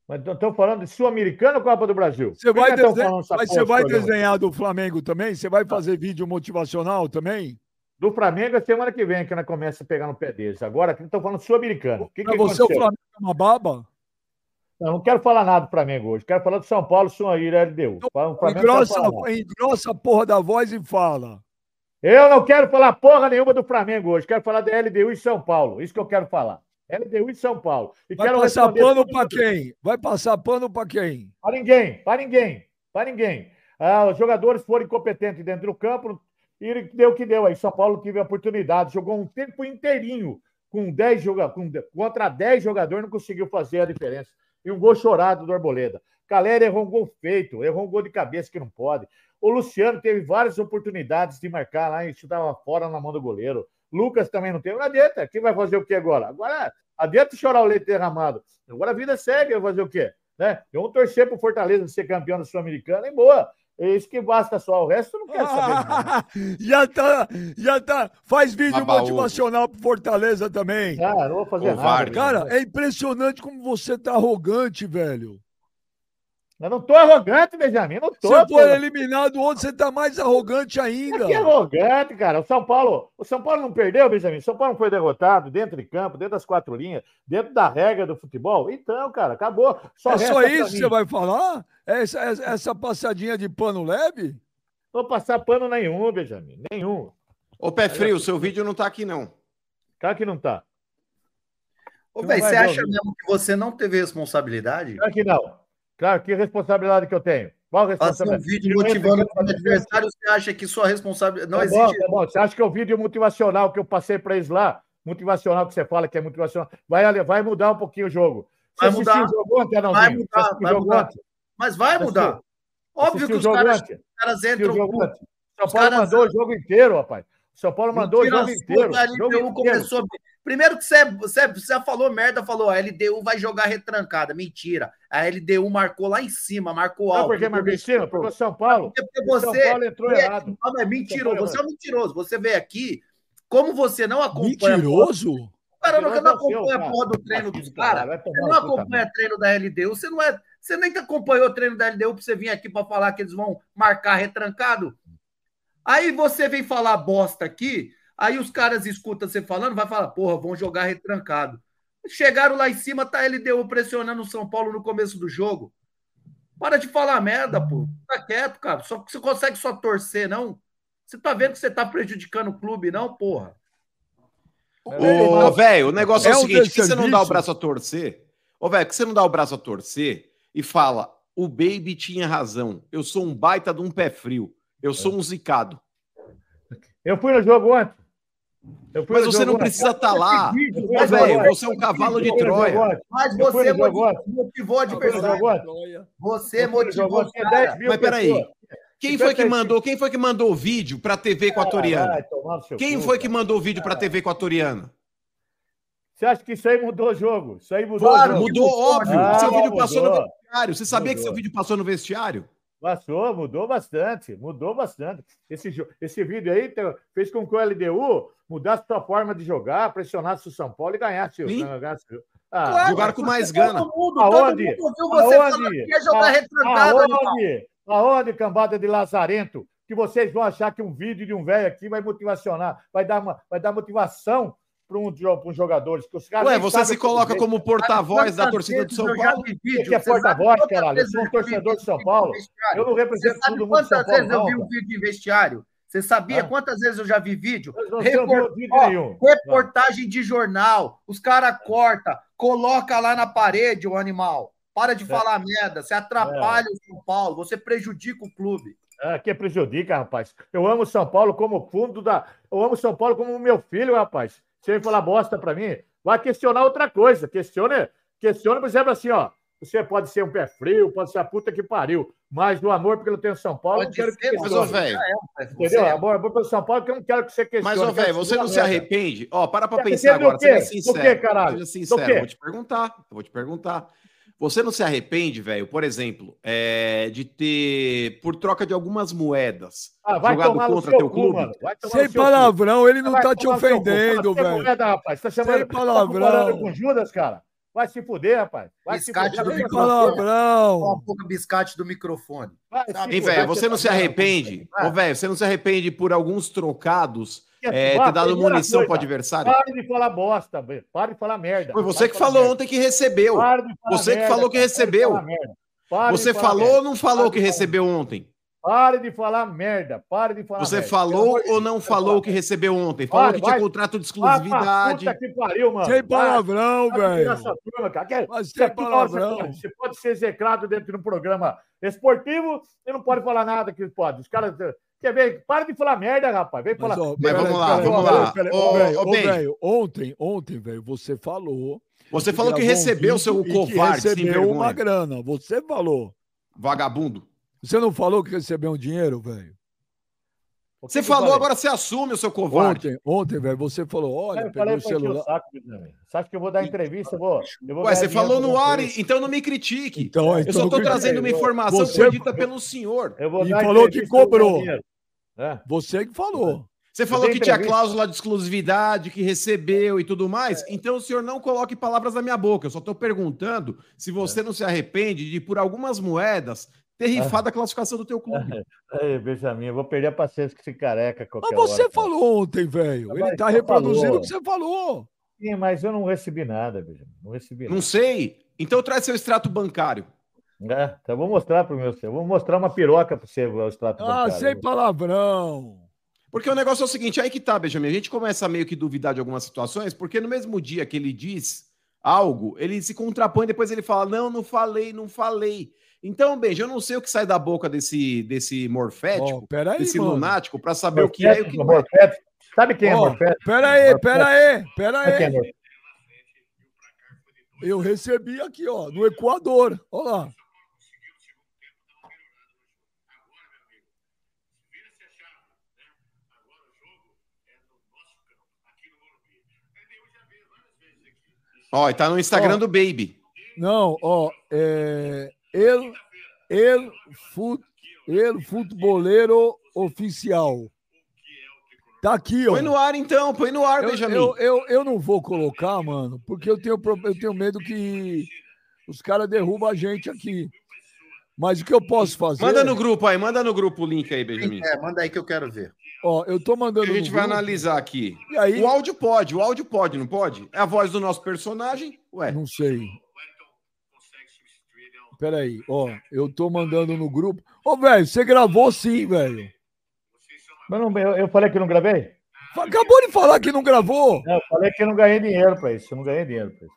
Mas estão falando de Sul-Americana ou Copa do Brasil? Você vai essa mas você vai desenhar do Flamengo também? Você vai fazer vídeo motivacional também? Do Flamengo é semana que vem que nós começa a pegar no pé deles. Agora aqui estão falando Sul-Americano. O que, Pra que você, o aconteceu? Flamengo é uma baba? Não, não quero falar nada do Flamengo hoje. Quero falar do São Paulo, Suaíra LDU. O Flamengo não quero Engrossa, engrossa a porra da voz e fala. Eu não quero falar porra nenhuma do Flamengo hoje. Quero falar da LDU e São Paulo. Isso que eu quero falar. LDU e São Paulo. E Vai passar pano pra quem? Vai passar pano pra quem? Para ninguém, para ninguém, para ninguém. Ah, os jogadores foram incompetentes dentro do campo e deu o que deu aí. São Paulo teve a oportunidade, jogou um tempo inteirinho com 10 joga com, contra 10 jogadores, não conseguiu fazer a diferença. E um gol chorado do Arboleda. Caleri errou um gol feito, errou um gol de cabeça que não pode. O Luciano teve várias oportunidades de marcar lá e chutava fora na mão do goleiro. Lucas também não teve. Não adianta. Quem vai fazer o que agora? Agora adianta chorar o leite derramado. Agora a vida segue, vai fazer o quê? Né? Vamos torcer para o Fortaleza ser campeão da Sul-Americana e boa. É isso que basta só. O resto eu não quero saber. já tá, já tá. Faz vídeo Babaú. motivacional pro Fortaleza também. Não vou fazer Covarde. nada. Cara, é impressionante como você tá arrogante, velho. Eu não tô arrogante, Benjamin. Não tô. Você pô. foi eliminado ontem, você tá mais arrogante ainda. Que arrogante, cara. O São Paulo, o São Paulo não perdeu, Benjamin. O São Paulo não foi derrotado dentro de campo, dentro das quatro linhas, dentro da regra do futebol. Então, cara, acabou. Só é só isso que você vai falar? Essa, essa, essa passadinha de pano leve? Não vou passar pano nenhum, Benjamin. Nenhum. Ô, pé frio, seu vídeo não tá aqui, não. Claro que não tá. Ô, velho, você acha mesmo que você não teve responsabilidade? Claro que não. Claro, que responsabilidade que eu tenho? Qual um responsabilidade? vídeo Eu entro motivando o adversário, você acha que sua responsabilidade. Não tá existe. Bom, tá bom. Você acha que o vídeo motivacional que eu passei para eles lá, motivacional que você fala que é motivacional, vai, vai mudar um pouquinho o jogo. Você Vai mudar. o jogo ontem, Arnaldinho? Vai mudar, vai jogo mudar. ontem? Mas vai mudar. assistiu? Óbvio que os caras, os caras entram. São Paulo mandou o jogo inteiro, rapaz. São Paulo mandou Mentira o jogo inteiro. A jogo LDU inteiro. começou. Primeiro que você, você, você já falou merda, falou, a LDU vai jogar retrancada. Mentira. A LDU marcou lá em cima, marcou Sabe alto. por que, Marquinhos? Porque o São Paulo, Porque o São você. Paulo entrou veio errado. mas é mentiroso. Você é um mentiroso. Você veio aqui, como você não acompanha. Mentiroso? Cara, não, não é o acompanha a porra do treino dos caras. Você não acompanha treino da LDU, você não é. Você nem acompanhou o treino da LDU pra você vir aqui pra falar que eles vão marcar retrancado. Aí você vem falar bosta aqui, aí os caras escutam você falando, vai falar, porra, vão jogar retrancado. Chegaram lá em cima, tá LDU pressionando o São Paulo no começo do jogo. Para de falar merda, pô. Tá quieto, cara. Só que você consegue só torcer, não? Você tá vendo que você tá prejudicando o clube, não, porra? Ô, velho, o negócio é, É o seguinte: que você não dá o braço a torcer? Ô, velho, que você não dá o braço a torcer e fala: o Baby tinha razão. Eu sou um baita de um pé frio. Eu sou um zicado. Eu fui no jogo ontem. Eu fui Mas você não precisa estar lá. vídeo, Ô, mas velho, você é um cavalo de Troia. Mas você motivou, jogo ontem. Você motivou ontem. o Tinha cara. 10 mil Mas peraí. Quem foi que 55. mandou? Quem foi que mandou o vídeo pra TV Equatoriana? Quem foi que mandou o vídeo pra TV Equatoriana? Você acha que isso aí mudou o jogo? Isso aí mudou Claro, o jogo. Mudou, óbvio. Ah, seu vídeo passou no mudou. vestiário. Você sabia que Mudou. seu vídeo passou no vestiário? Passou, mudou bastante, mudou bastante. Esse, esse vídeo aí fez com que o LDU mudasse sua forma de jogar, pressionasse o São Paulo e ganhasse. o- ganhasse Ah, Claro, Jogaram com mais gana. Todo mundo, Aonde? todo mundo viu você Aonde? falar que ia jogar A- retrancado. animal. Aonde? Aonde, cambada de lazarento? Que vocês vão achar que um vídeo de um velho aqui vai motivacionar, vai dar, uma, vai dar motivação para um, uns jogadores. Que os caras Ué, você se coloca como porta-voz da Quantas torcida do São eu já Paulo? vídeo? que é porta-voz, caralho? Eu sou um torcedor de São Paulo. Eu não Você represento sabe todo mundo de São quantas vezes Paulo, eu vi um vídeo em vestiário? Você sabia Ah. quantas vezes eu já vi vídeo? Eu não sei Repor- ouvir vídeo Ó. Reportagem de jornal. Os caras cortam, coloca lá na parede o animal. Para de É. falar merda. Você atrapalha o São Paulo, você prejudica o clube. Ah, que prejudica, rapaz. Eu amo São Paulo como fundo da. Eu amo São Paulo como meu filho, rapaz. Você vem falar bosta pra mim, vai questionar outra coisa. Questione, questione, por exemplo, assim, ó. Você pode ser um pé frio, pode ser a puta que pariu, mas do amor porque eu tenho São Paulo, eu não Pode quero que ser, mas, Mas, ô, questione. velho, Entendeu? Você é. Amor, amor pelo São Paulo, que eu não quero que você questione. mas, velho, que você não se merda. arrepende? Ó, para pra pensar agora, seja Do sincero. quê, caralho? Seja sincero, vou te perguntar, eu vou te perguntar. Você não se arrepende, velho, por exemplo, é, de ter, por troca de algumas moedas, Ah, vai jogado contra seu teu clube? tomar Sem palavrão, ele não Vai tá te ofendendo, velho. moeda, rapaz. Tá chamando, Sem tá palavrão. com Judas, cara. Vai se fuder, rapaz. Vai se Biscate fuder. do microfone. palavrão. Cala a boca, biscate do microfone. vai se Hein, fuder, velho, você não se tá arrepende? Ah. Ô, velho, você não se arrepende por alguns trocados é, ter dado munição pro adversário? Pare de falar bosta, velho. Pare de falar merda. Foi você que falou merda. ontem que recebeu. Pare de falar Você que merda, falou que recebeu. Você falou ou não falou que recebeu ontem? Pare de falar merda. Pare de falar Você merda. Falou ou não falou falar que recebeu ontem? Falou Vai, que tinha vai. contrato de exclusividade. puta que pariu, mano. Sem palavrão, velho. Mas que sem aqui, nossa, palavrão. Você pode ser execrado dentro de um programa esportivo e não pode falar nada que pode. Os caras. Quer ver? Para de falar merda, rapaz. Vem Mas, falar. ó, Mas vamos lá, vamos lá. Ô, velho, ontem, ontem, velho, você falou. Você falou que um recebeu, vídeo seu que covarde, recebeu uma grana. Você falou. Vagabundo. Você não falou que recebeu um dinheiro, velho? Você que eu falou, falei? agora você assume o seu covarde. Ontem, ontem, velho, você falou, olha, Eu peguei falei o encher o celular. saco. Você acha que eu vou dar entrevista? Eu vou, eu vou Ué, você falou no ar, vocês. então não me critique. Então, Eu então só não estou trazendo uma informação Você- pelo senhor. Eu vou E dar falou que eu cobrou. É. Você que falou. Você falou que tinha cláusula de exclusividade, que recebeu e tudo mais. Então o senhor não coloque palavras na minha boca. Eu só estou perguntando se você não se arrepende de, por algumas moedas, ter rifado a classificação do teu clube. Ei, Benjamin, eu vou perder a paciência com esse careca Mas qualquer você hora, cara. falou ontem, velho. Mas Ele tá você reproduzindo falou. o que você falou. Sim, mas eu não recebi nada, Benjamin. Não recebi Não nada. sei. Então traz seu extrato bancário. É, então eu vou mostrar pro meu. Eu vou mostrar uma piroca para você, o extrato Ah, bancário. sem palavrão. Porque o negócio é o seguinte, aí que tá, Benjamin. A gente começa a meio que duvidar de algumas situações, porque no mesmo dia que ele diz algo, ele se contrapõe e depois ele fala: Não, não falei, não falei. Então, Benja, eu não sei o que sai da boca desse, desse morfético, peraí, desse mano. lunático, pra saber o que é e o que não é. Morfético. Sabe quem é Ó, Morfético? Pera aí, pera aí, pera é aí. Morfético? Eu recebi aqui, ó, no Equador. Olha lá. Ó, e tá no Instagram Ó. do Baby. Não, ó, é, ele, ele, fut, ele futeboleiro oficial. Tá aqui, ó. Põe no ar então, põe no ar, Eu, Benjamin. eu, eu, eu não vou colocar, mano, porque eu tenho, eu tenho medo que os caras derrubam a gente aqui. Mas o que eu posso fazer? Manda no grupo aí, manda no grupo o link aí, Benjamin. É, manda aí que eu quero ver. Ó, eu tô mandando. A gente no vai grupo, analisar aqui. E aí, O áudio pode, o áudio pode, não pode? É a voz do nosso personagem? Ué, não sei. Peraí, ó, eu tô mandando no grupo. Ô, velho, você gravou sim, velho. Mas não, eu, eu falei que não gravei? Acabou de falar que não gravou. Não, eu falei que eu não ganhei dinheiro para isso. Eu não ganhei dinheiro para isso.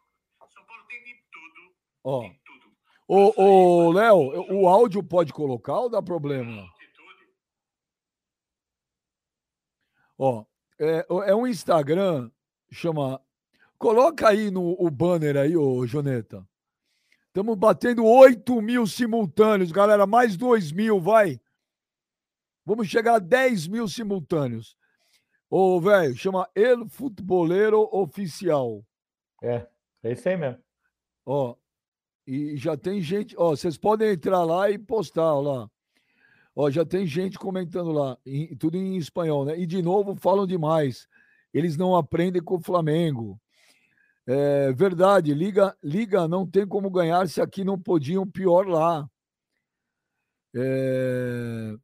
Ó. Ô, ô, Léo, o áudio pode colocar ou dá problema? Ó, é, é um Instagram, chama. Coloca aí no o banner aí, ô Joneta. Estamos batendo 8 mil simultâneos, galera. Mais 2 mil, vai. Vamos chegar a 10 mil simultâneos. Ô, velho, chama El Futeboleiro Oficial. É, é isso aí mesmo. Ó, e já tem gente. Ó, vocês podem entrar lá e postar ó, lá. Ó, já tem gente comentando lá, em- tudo em espanhol, né? E de novo falam demais. Eles não aprendem com o Flamengo. É verdade, Liga, Liga não tem como ganhar se aqui não podiam pior lá. É,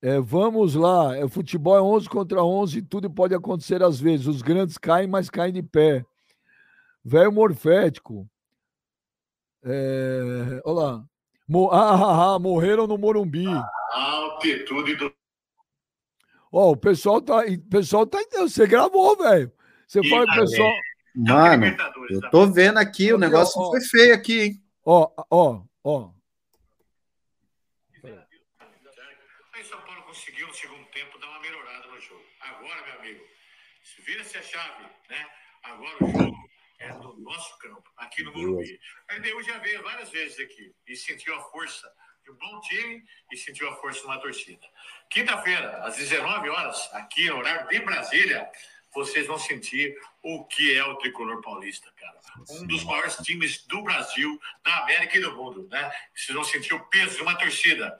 é, vamos lá, é, futebol é 11 contra 11, tudo pode acontecer às vezes. Os grandes caem, mas caem de pé. Velho morfético. É, olha lá. Mo- ah, ah, ah, morreram no Morumbi. altitude do Ó, o pessoal tá. O pessoal tá entendendo. Você gravou, velho. Você fala que o pessoal. Mano, eu tô vendo aqui, o negócio ó. foi feio aqui, hein? Ó, ó, ó. Aí São Paulo conseguiu no segundo tempo dar uma melhorada no jogo. Agora, meu amigo, se vira-se a chave, né? Agora o jogo é no nosso campo, aqui no Morumbi. A LDU já veio várias vezes aqui e sentiu a força de um bom time e sentiu a força de uma torcida. Quinta-feira, às 19 horas, aqui no horário de Brasília, vocês vão sentir o que é o tricolor paulista, cara. Um dos maiores times do Brasil, da América e do mundo, né? Vocês vão sentir o peso de uma torcida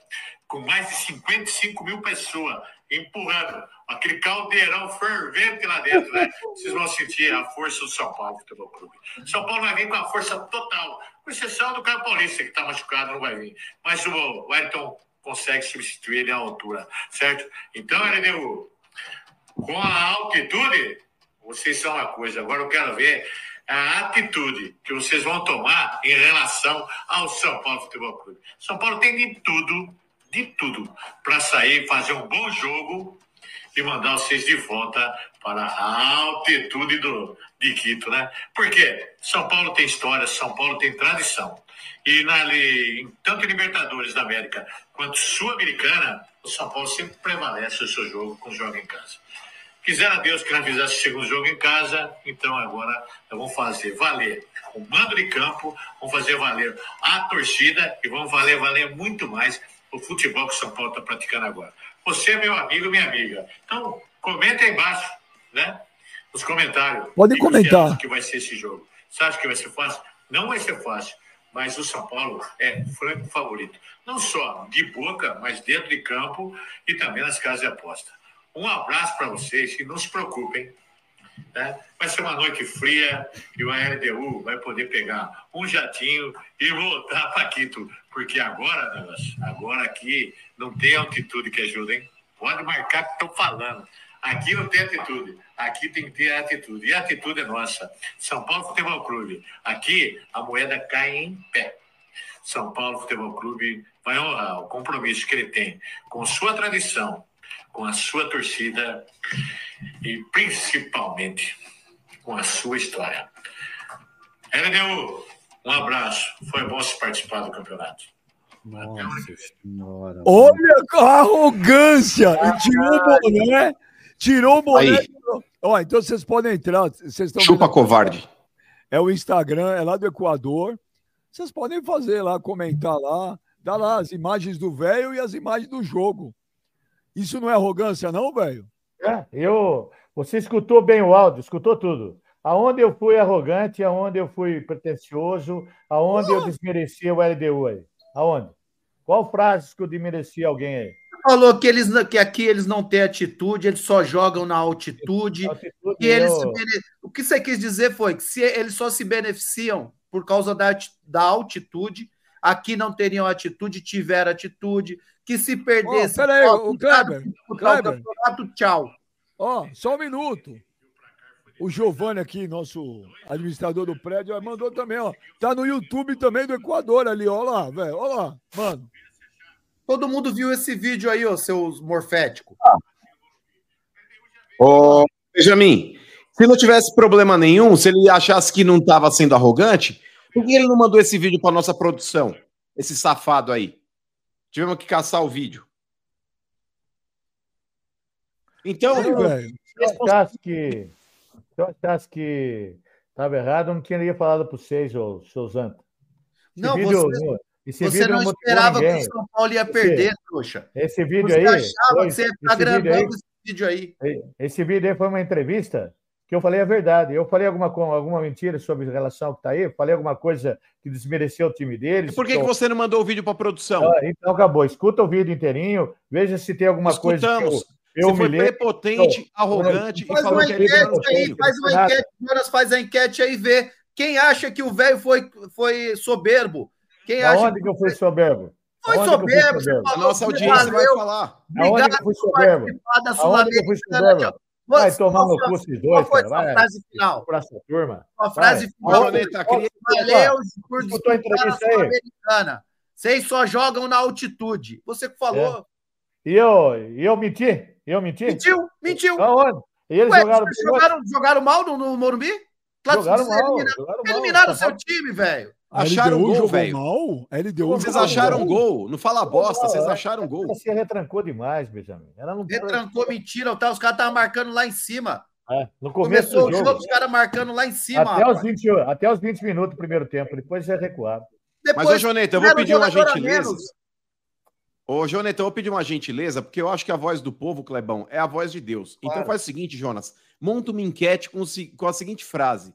com mais de 55 mil pessoas empurrando aquele caldeirão fervente lá dentro, né? Vocês vão sentir a força do São Paulo Futebol Clube. São Paulo vai vir com a força total, com exceção do Caio Paulista, que está machucado, não vai vir. Mas o Ayrton consegue substituir ele à altura, certo? Então, LDU, com a altitude, vocês são uma coisa. Agora eu quero ver a atitude que vocês vão tomar em relação ao São Paulo Futebol Clube. São Paulo tem de tudo, de tudo, para sair, fazer um bom jogo e mandar vocês de volta para a altitude do, de Quito, né? Porque São Paulo tem história, São Paulo tem tradição. E na, em- tanto em Libertadores da América quanto Sul-Americana, o São Paulo sempre prevalece o seu jogo com o jogo em casa. Quisera Deus que não fizesse o segundo jogo em casa, então agora nós vamos fazer valer o mando de campo, vamos fazer valer a torcida e vamos valer, valer muito mais o futebol que o São Paulo está praticando agora. Você é meu amigo, minha amiga. Então, comenta aí embaixo, né? Nos comentários. Pode comentar. que vai ser esse jogo? Você acha que vai ser fácil? Não vai ser fácil. Mas o São Paulo é franco favorito. Não só de boca, mas dentro de campo e também nas casas de aposta. Um abraço para vocês e não se preocupem. né? Vai ser uma noite fria e o LDU vai poder pegar um jatinho e voltar para Quito. Porque agora, agora aqui não tem altitude que ajuda, hein? Pode marcar que estou falando. Aqui não tem atitude. Aqui tem que ter atitude. E a atitude é nossa. São Paulo Futebol Clube. Aqui a moeda cai em pé. São Paulo Futebol Clube vai honrar o compromisso que ele tem com sua tradição, com a sua torcida e principalmente com a sua história. LDU, um abraço. Foi bom se participar do campeonato. Nossa senhora. Olha a arrogância! E tirou o boné. Tirou o boné. Ó, então vocês podem entrar. Vocês Chupa vendo- covarde. É o Instagram, é lá do Equador. Vocês podem fazer lá, comentar lá, dá lá as imagens do velho e as imagens do jogo. Isso não é arrogância, não, velho? É, eu, você escutou bem o áudio, escutou tudo. Aonde eu fui arrogante, aonde eu fui pretencioso, aonde eu desmereci o LDU aí? Aonde? Qual frase que eu desmereci alguém aí? Falou que, eles, que aqui eles não têm atitude, eles só jogam na altitude. Altitude, E eles bene- O que você quis dizer foi que se eles só se beneficiam por causa da, da altitude, aqui não teriam atitude, tiveram atitude, que se perdesse. pera aí, ó, o Kleber, o campeonato, tchau. Ó, só um minuto. O Giovanni aqui, nosso administrador do prédio, mandou também, ó. Tá no YouTube também do Equador ali, ó lá, velho. Ó lá, mano. Todo mundo viu esse vídeo aí, ó, seus morféticos. Ô, Benjamin, se não tivesse problema nenhum, se ele achasse que não estava sendo arrogante, por que ele não mandou esse vídeo para nossa produção? Esse safado aí. Tivemos que caçar o vídeo. Então, Aí, velho. Se eu achasse que, se eu achasse que estava errado, eu não teria falado para vocês, ô, seus Zanta. Esse Não, vídeo, você- esse Você vídeo não esperava que o São Paulo ia perder, trouxa. Esse vídeo Você aí. achava foi- que você ia esse ficar vídeo aí- esse vídeo aí. Esse vídeo aí foi uma entrevista que eu falei a verdade. Eu falei alguma, alguma mentira sobre a relação que tá aí, falei alguma coisa que desmereceu o time deles. e por que, que eu- você não mandou o vídeo para produção? Ah, Então acabou. Escuta o vídeo inteirinho, veja se tem alguma coisa que eu, Escutamos. eu você foi humilhei. prepotente, arrogante e Faz falou uma que enquete aí, faz uma enquete, Jonas faz a enquete aí e vê. Quem acha que o velho foi, foi soberbo? Quem acha Aonde que eu fui soberbo? foi soberbo? A falou nossa audiência vai falar. Aonde que eu Obrigado fui por soberbo? participar da Aonde que eu fui soberbo? Vai Você- tomar no qual cu foi- esses Qual dois, cara. Vai frase final? pra essa turma. Sua frase Vai. final. Valeu por entrevista aí? Sul-Americana. Vocês só jogam na altitude. Você que falou. E eu, eu menti? Eu menti? Mentiu, mentiu. Aonde? E eles Ué, jogaram. vocês jogaram, jogaram mal no, no Morumbi? Jogaram mal. eliminaram, eliminaram o São seu time, velho. Acharam LDU gol, velho. mal? A LDU Vocês acharam mal? gol. Não fala bosta, vocês Paulo, acharam gol. Você retrancou demais, Benjamin. Ela não Retrancou mentira, tá? Os caras estavam marcando lá em cima. É, no começo Começou do o jogo. jogo, os caras marcando lá em cima. Até os, rapaz. 20, até os 20 minutos do primeiro tempo, depois é recuado. Mas, ô, Joneta, eu vou pedir uma gentileza. Ô, Joneta, eu vou pedir uma gentileza, porque eu acho que a voz do povo, Clebão, é a voz de Deus. Então Claro. faz o seguinte, Jonas. Monta uma enquete com, com a seguinte frase.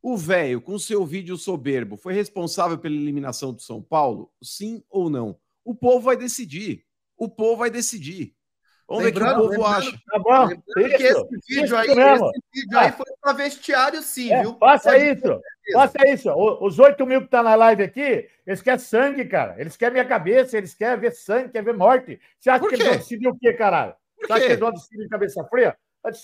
O velho, com seu vídeo soberbo, foi responsável pela eliminação do São Paulo? Sim ou não? O povo vai decidir. O povo vai decidir. Vamos ver o que o povo acha. Tá bom? Lembrando Isso, esse vídeo isso aí, mesmo. esse vídeo aí foi pra vestiário, sim, É, viu? faça Pode isso. Faça isso. O- Os 8 mil que tá na live aqui, eles querem sangue, cara. Eles querem minha cabeça, eles querem ver sangue, querem ver morte. Você acha que eles vão decidir o quê, caralho? Você acha que eles vão decidir de cabeça fria?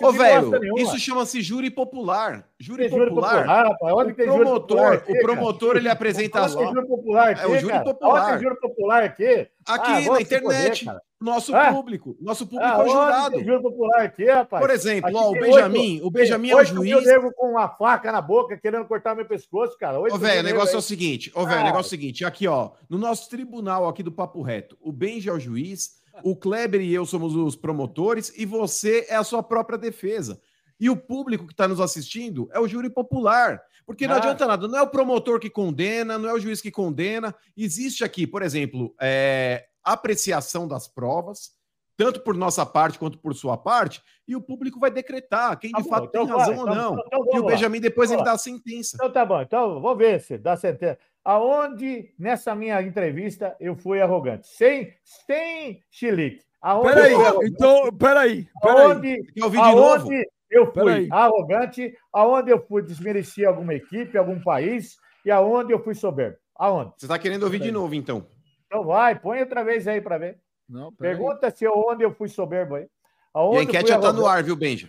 Ô, velho, isso chama-se júri popular. Júri Tem júri popular. popular, rapaz. Onde O tem júri popular promotor, aqui, o promotor, ele apresenta as júri popular aqui, É o júri cara? popular. Onde júri popular aqui? aqui Ah, na internet, cara. nosso Ah? público. Nosso público Ah, é jurado. júri popular aqui, rapaz? Por exemplo, ó, o Benjamin, oito- o Benjamin é o juiz. nego com uma faca na boca querendo cortar meu pescoço, cara. Ô, velho, o negócio é o seguinte, ô, velho, o Ah. negócio é o seguinte, aqui, ó, no nosso tribunal aqui do Papo Reto, o Benji é o juiz, o Kleber e eu somos os promotores e você é a sua própria defesa. E o público que está nos assistindo é o júri popular. Porque não Ah. adianta nada, não é o promotor que condena, não é o juiz que condena. Existe aqui, por exemplo, é, apreciação das provas, tanto por nossa parte quanto por sua parte, e o público vai decretar quem Tá de bom, fato então tem razão vai, ou então- não. então e o. Benjamin depois ele dá a sentença. Então tá bom. Então vou ver se dá sentença. Aonde nessa minha entrevista eu fui arrogante? Sem, sem chilique. Aonde Peraí, então, peraí, peraí. Aonde, Quer ouvir de novo? aonde eu fui Peraí. arrogante? Aonde eu fui desmerecer alguma equipe, algum país? E aonde eu fui soberbo? Aonde? Você está querendo ouvir de novo, então. Então vai, põe outra vez aí para ver. Não, peraí. Pergunta se eu, onde eu fui soberbo aí. E Aonde a eu enquete já tá no ar, viu, Benja?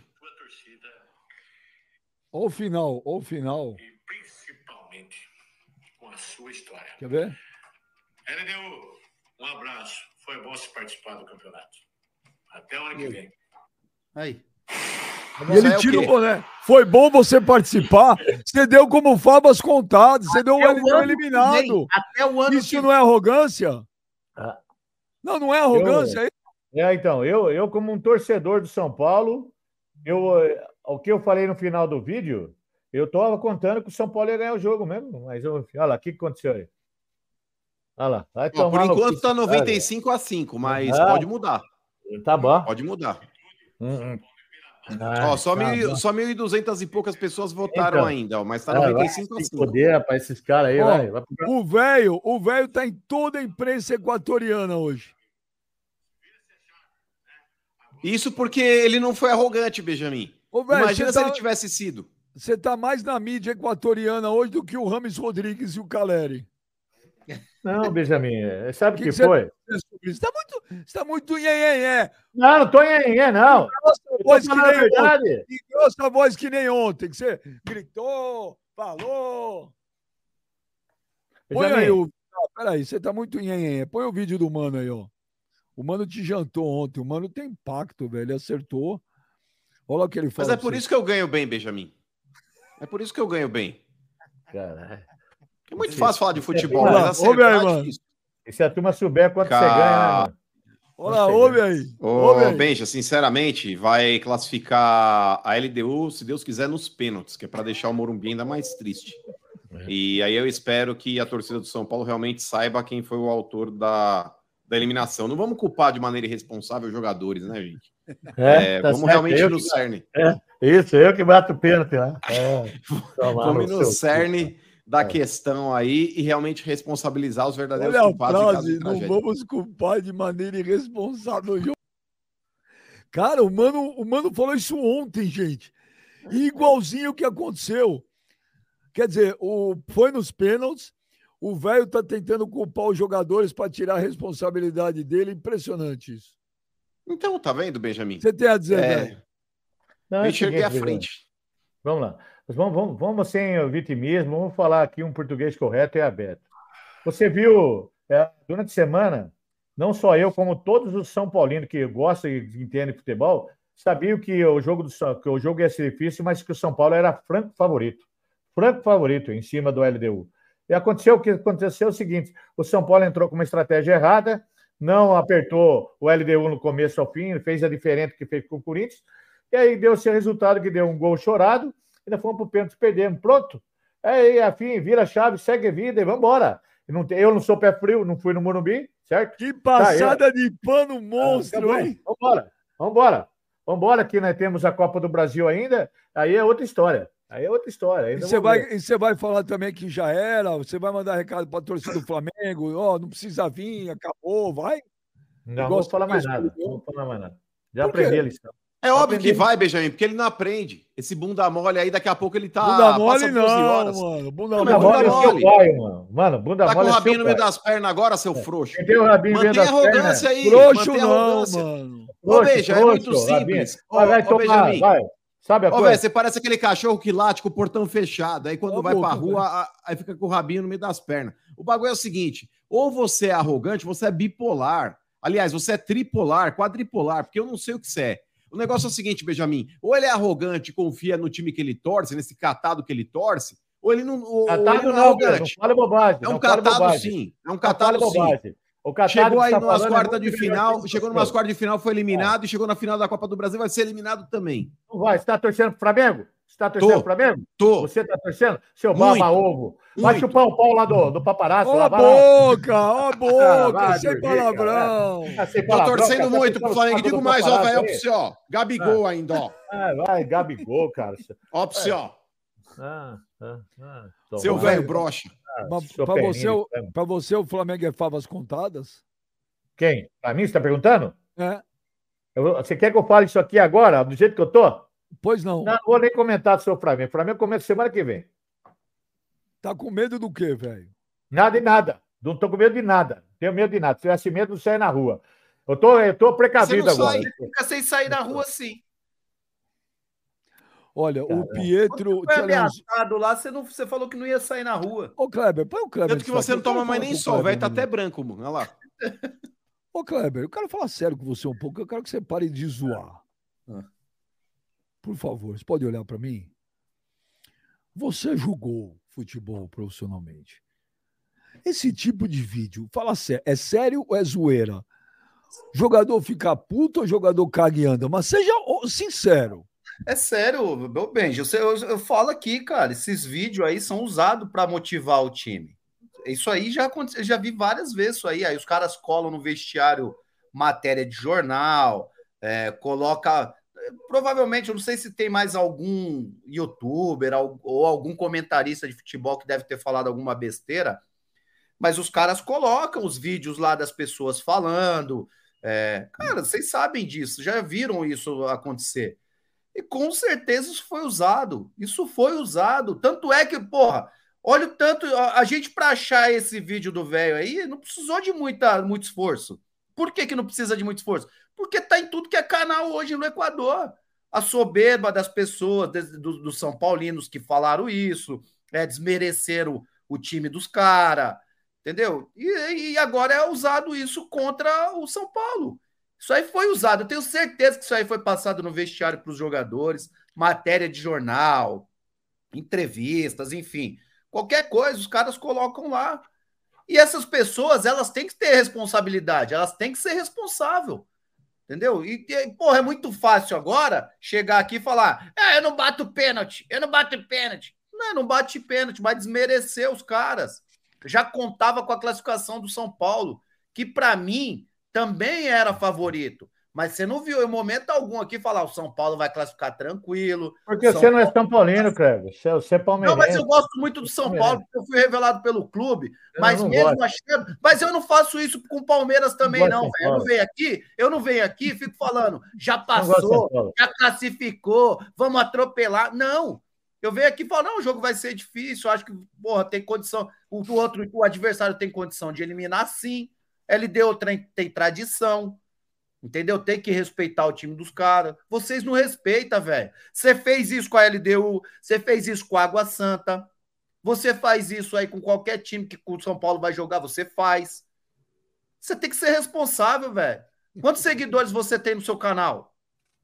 Ou o final, ou o final. e a sua história. Quer ver? LDU, um abraço. Foi bom se participar do campeonato. Até o ano que vem. Aí. E ele é o tira o quê? boné. Foi bom você participar. Você deu como favas contadas. Você deu um o LDU eliminado. Até o ano Isso que não é arrogância? Ah. Não, não é arrogância. É, então, eu, eu como um torcedor do São Paulo, eu, eh, o que eu falei no final do vídeo, eu estava contando que o São Paulo ia ganhar o jogo mesmo, mas eu, olha lá, o que aconteceu aí? Olha lá, vai Ó, por enquanto tá cara. 95 a 5, mas Ah. pode mudar. Tá bom. Pode mudar. Hum, hum. Ah, ó, só tá mil- bom. só 1.200 e poucas pessoas votaram Então. ainda, ó, mas tá Ah, vai 95 a se 5. foder, rapaz, esses caras aí, Ó, vai. vai pegar- O velho, o velho tá em toda a imprensa equatoriana hoje. Isso porque ele não foi arrogante, Benjamin. Ô, velho, Imagina se tá, ele tivesse sido. Você tá mais na mídia equatoriana hoje do que o Rames Rodrigues e o Caleri. Não, Benjamin, é, sabe o que, Que que, que você- foi? Você tá muito, você tá muito nhenhenhé. Não, não tô em é, não. Grossa voz que a nem ontem. verdade. Grossa voz que nem ontem, que você gritou, falou. Põe aí o. Ah, peraí, você tá muito nhenhenhé. Põe o vídeo do mano aí, ó. O mano te jantou ontem. O mano tem impacto, velho. Ele acertou. Olha o que ele Mas fala. é por isso que eu ganho bem, Benjamin. É por isso que eu ganho bem. Caralho. É muito fácil falar de futebol, Olha mas aí, acertar é mano. difícil. E se a turma souber quanto Ca- você ganha, né, mano? Olha lá, ouve aí. ouve Ô, aí. Benja, sinceramente, vai classificar a LDU, se Deus quiser, nos pênaltis, que é para deixar o Morumbi ainda mais triste. É. E aí eu espero que a torcida do São Paulo realmente saiba quem foi o autor da, da eliminação. Não vamos culpar de maneira irresponsável os jogadores, né, gente? É, tá vamos certo, realmente eu no que- cerne. Isso, eu que bato o pênalti lá. É, tomar Vamos no cerne da É. questão aí e realmente responsabilizar os verdadeiros Olha a culpados caso frase, de não vamos culpar de maneira irresponsável. Cara, o mano, o mano falou isso ontem, gente. E igualzinho o que aconteceu. Quer dizer, o, foi nos pênaltis, o velho tá tentando culpar os jogadores para tirar a responsabilidade dele. Impressionante isso. Então, tá vendo, Benjamin? Você tem a dizer, É, velho? Não, é eu o enxerguei à frente. Vamos lá. Mas vamos, vamos, vamos sem vitimismo, vamos falar aqui um português correto e aberto. Você viu, é, durante a semana, não só eu, como todos os São Paulinos que gostam e entendem de futebol, sabiam que o jogo do São- que o jogo ia ser difícil, mas que o São Paulo era franco favorito. Franco favorito em cima do LDU. E aconteceu o que aconteceu é o seguinte: o São Paulo entrou com uma estratégia errada, não apertou o LDU no começo ao fim, fez a diferente que fez com o Corinthians, e aí deu esse resultado que deu um gol chorado, ainda fomos para o pênalti, perdemos. Pronto. Aí, afim, vira a chave, segue a vida e vamos embora. Eu não sou pé frio, não fui no Morumbi, certo? Que passada de pano monstro, Ah, tá hein? Vambora, vambora. Vambora, que nós temos a Copa do Brasil ainda, aí é outra história. Aí é outra história. E você vai, e você vai falar também que já era, você vai mandar recado para a torcida do Flamengo, ó, não precisa vir, acabou, vai. Não, não vou falar mais nada. Não vou falar mais nada. Já aprendi a lição. É óbvio Aprendi. que vai, Benjamin, porque ele não aprende. Esse bunda mole aí, daqui a pouco ele tá. bunda mole passa 12 não, horas. mano. Bunda Não, Bunda mole. mole é mole. seu pai, mano. Mano, bunda Tá com mole o é rabinho seu no meio das pernas agora, seu frouxo. Quem tem o rabinho Mantém a arrogância pernas. aí. Frouxo não, mano. Ô, Frouxo, Beija, é frouxo, muito simples. Ô, Vai, tomar, Benjamin. vai. Sabe a Ô, velho, coisa? você parece aquele cachorro que late com o portão fechado. Aí quando vai boca, pra rua, a- aí fica com o rabinho no meio das pernas. O bagulho é o seguinte: ou você é arrogante, você é bipolar. Aliás, você é tripolar, quadripolar, porque eu não sei o que você é. O negócio é o seguinte, Benjamin: ou ele é arrogante e confia no time que ele torce, nesse catado que ele torce, ou ele não, ou, ou ele Catado não é não, não arrogante. fala bobagem. É um catado bobagem. sim. É um catado fala sim. bobagem. Chegou aí tá numas é quartas de final, chegou você. numas quartas de final, foi eliminado e chegou na final da Copa do Brasil, vai ser eliminado também. Não vai. Você está torcendo pro Flamengo? Você está torcendo Tô. pro Flamengo? Tô. Você está torcendo? Seu Muito. baba-ovo. Vai Muito. chupar o pau lá do, do paparazzo. Ó a boca, ó a boca, vai sem cara. palavrão. Ah, Tô torcendo cara, tá muito pro Flamengo. Digo mais, ó, velho, ó, você, ó. Gabigol ainda, ó. Ah, vai, Gabigol, cara. Ó, você, ó. Ah, ah, ah. Seu velho brocha. Ah, perninho você, pra você, o Flamengo é favas contadas? Quem? Pra mim, você está perguntando? É. Eu- você quer que eu fale isso aqui agora, do jeito que eu tô? Pois não. Não, não vou nem comentar sobre o Flamengo. O Flamengo começa semana que vem. Tá com medo do quê, velho? Nada e nada. Não tô com medo de nada. Tenho medo de nada. Se tivesse medo, não saia na rua. Eu tô, eu tô precavido Você não agora. sai. Fica sem sair na rua assim. Olha, o Caramba. Pietro. Foi Aliás, ameaçado lá, você, não, você falou que não ia sair na rua. Ô, Kleber, põe o Kleber. Tanto que você não toma mais nem o sol, velho. Tá um até branco, mano. Olha lá. Ô, Kleber, eu quero falar sério com você um pouco. Eu quero que você pare de zoar. Ah. Por favor, você pode olhar para mim? Você jogou futebol profissionalmente. Esse tipo de vídeo, fala sério, é sério ou é zoeira? Jogador fica puto ou jogador caga e anda? Mas seja sincero. É sério, meu bem, eu, eu, eu falo aqui, cara, esses vídeos aí são usados para motivar o time. Isso aí já aconteceu, já vi várias vezes isso aí. Aí os caras colam no vestiário matéria de jornal, é, coloca. Provavelmente, eu não sei se tem mais algum youtuber ou algum comentarista de futebol que deve ter falado alguma besteira, mas os caras colocam os vídeos lá das pessoas falando. é, cara, vocês sabem disso, já viram isso acontecer. E com certeza isso foi usado. Isso foi usado. Tanto é que, porra, Olha o tanto. A gente, para achar esse vídeo do velho aí, não precisou de muita, muito esforço. Por que, que não precisa de muito esforço? Porque tá em tudo que é canal hoje no Equador. A soberba das pessoas, dos do São Paulinos que falaram isso, é, desmereceram o, o time dos caras, entendeu? E, e agora é usado isso contra o São Paulo. Isso aí foi usado. Eu tenho certeza que isso aí foi passado no vestiário para os jogadores, matéria de jornal, entrevistas, enfim. Qualquer coisa, os caras colocam lá. E essas pessoas, elas têm que ter responsabilidade, elas têm que ser responsável. Entendeu? E, e porra, é muito fácil agora chegar aqui e falar: é, eu não bato pênalti, eu não bato pênalti. Não, não bate pênalti, vai desmerecer os caras. Já contava com a classificação do São Paulo, que para mim também era favorito. Mas você não viu em momento algum aqui falar o São Paulo vai classificar tranquilo. Porque São você não é. São Paulino, Cleber. Você, você é palmeirense. Não, mas eu gosto muito do São Paulo, porque eu fui revelado pelo clube. Eu mas mesmo achando. Mas eu não faço isso com o Palmeiras também, não, não velho. Eu não venho aqui, eu não venho aqui e fico falando, já passou, já classificou, vamos atropelar. Não. Eu venho aqui e falo, não, o jogo vai ser difícil, acho que, porra, tem condição. O, o outro, o adversário tem condição de eliminar sim. LDU tem, tem tradição. Entendeu? Tem que respeitar o time dos caras. Vocês não respeitam, velho. Você fez isso com a LDU, você fez isso com a Água Santa. Você faz isso aí com qualquer time que o São Paulo vai jogar, você faz. Você tem que ser responsável, velho. Quantos seguidores você tem no seu canal?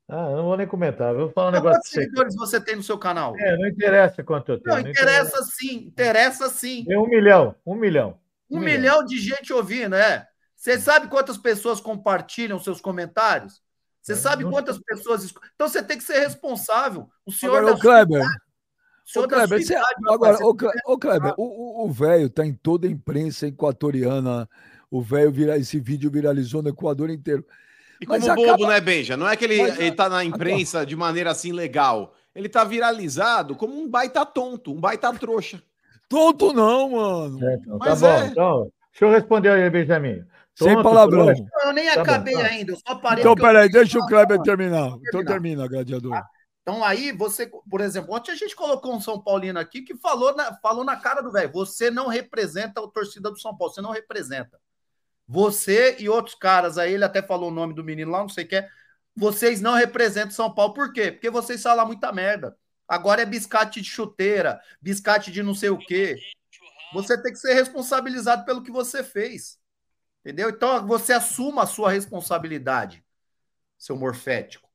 Ah, eu não vou nem comentar. Vou falar um negócio. Quantos seguidores você tem no seu canal? É, não interessa quanto eu tenho. Não, não interessa, interessa sim, interessa sim. Tem um milhão, um milhão. Um, um milhão. milhão de gente ouvindo, é. Você sabe quantas pessoas compartilham seus comentários? Você sabe quantas pessoas. Então você tem que ser responsável. O senhor. Agora, o Kleber. O Kleber, você... agora, o, o Kleber, o velho está em toda a imprensa equatoriana. O velho vira esse vídeo viralizou no Equador inteiro. E como Mas bobo, acaba... né, Benja? Não é que ele, Mas, ele tá na imprensa de maneira assim legal. Ele tá viralizado como um baita tonto, um baita trouxa. Tonto não, mano. É, então, tá bom. É... Então, deixa eu responder aí, Benjamin. Sem palavrão. Eu nem tá acabei bom, tá. ainda, eu só parei. Então, peraí, deixa o Kleber terminar. Então termina, gladiador. Tá? Então aí você, por exemplo, ontem a gente colocou um São Paulino aqui que falou na, falou na cara do velho, você não representa a torcida do São Paulo, você não representa. Você e outros caras aí, ele até falou o nome do menino lá, não sei o que é, vocês não representam São Paulo. Por quê? Porque vocês falam muita merda. Agora é biscate de chuteira, biscate de não sei o quê. Você tem que ser responsabilizado pelo que você fez. Entendeu? Então você assuma a sua responsabilidade, seu morfético.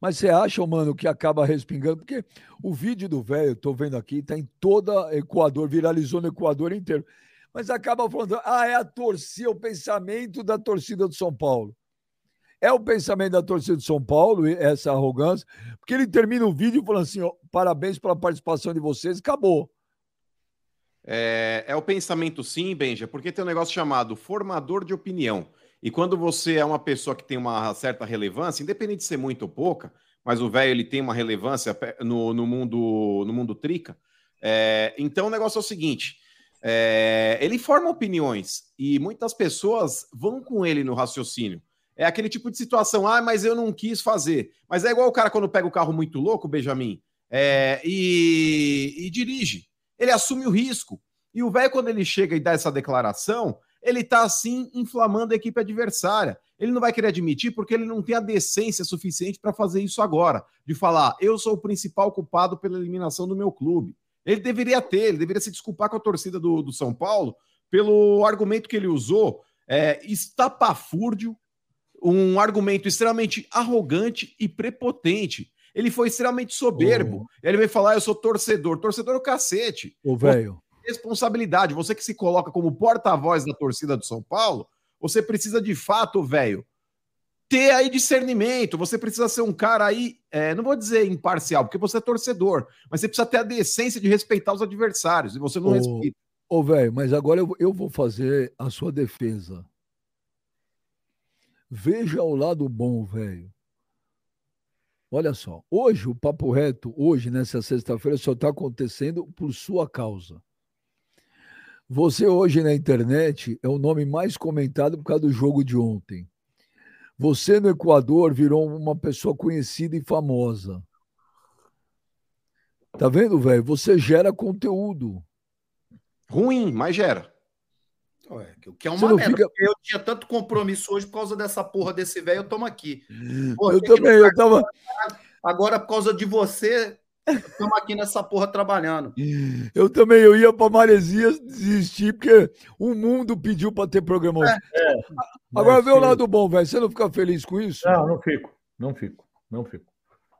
Mas você acha, mano, que acaba respingando? Porque o vídeo do velho, tô vendo aqui, tá em toda Equador, viralizou no Equador inteiro. Mas acaba falando, ah, é a torcida, o pensamento da torcida do São Paulo. É o pensamento da torcida do São Paulo, essa arrogância, porque ele termina o vídeo falando assim: ó, parabéns pela participação de vocês, acabou. É, é o pensamento sim, Benja, porque tem um negócio chamado formador de opinião. E quando você é uma pessoa que tem uma certa relevância, independente de ser muito ou pouca, mas o velho ele tem uma relevância no, no mundo no mundo trica. É, então o negócio é o seguinte: é, ele forma opiniões e muitas pessoas vão com ele no raciocínio. É aquele tipo de situação, ah, mas eu não quis fazer. Mas é igual o cara quando pega o carro muito louco, Benjamin, é, e, e dirige ele assume o risco. E o velho, quando ele chega e dá essa declaração, ele tá assim inflamando a equipe adversária. Ele não vai querer admitir porque ele não tem a decência suficiente para fazer isso agora, de falar, eu sou o principal culpado pela eliminação do meu clube. Ele deveria ter, ele deveria se desculpar com a torcida do, do São Paulo pelo argumento que ele usou, é, estapafúrdio, um argumento extremamente arrogante e prepotente. Ele foi extremamente soberbo. Ele veio falar: eu sou torcedor. Torcedor é o cacete. O velho. Responsabilidade. Você que se coloca como porta-voz da torcida do São Paulo, você precisa de fato, velho, ter aí discernimento. Você precisa ser um cara aí, é, não vou dizer imparcial, porque você é torcedor, mas você precisa ter a decência de respeitar os adversários. E você não respeita. Ô, velho, mas agora eu, eu vou fazer a sua defesa. Veja o lado bom, velho. Olha só, hoje o papo reto, hoje, nessa sexta-feira, só está acontecendo por sua causa. Você hoje na internet é o nome mais comentado por causa do jogo de ontem. Você no Equador virou uma pessoa conhecida e famosa. Tá vendo, velho? Você gera conteúdo. Ruim, mas gera. Ué, o que é uma merda. fica- Eu tinha tanto compromisso hoje por causa dessa porra desse velho, eu tomo aqui. Pô, Eu também, eu tava, Agora, por causa de você, estamos aqui nessa porra trabalhando. eu também, eu ia pra Maresias desistir, porque o mundo pediu pra ter programa hoje. Agora Mas vê o se- lado bom, velho. Você não fica feliz com isso? Não, não fico, não fico, não fico.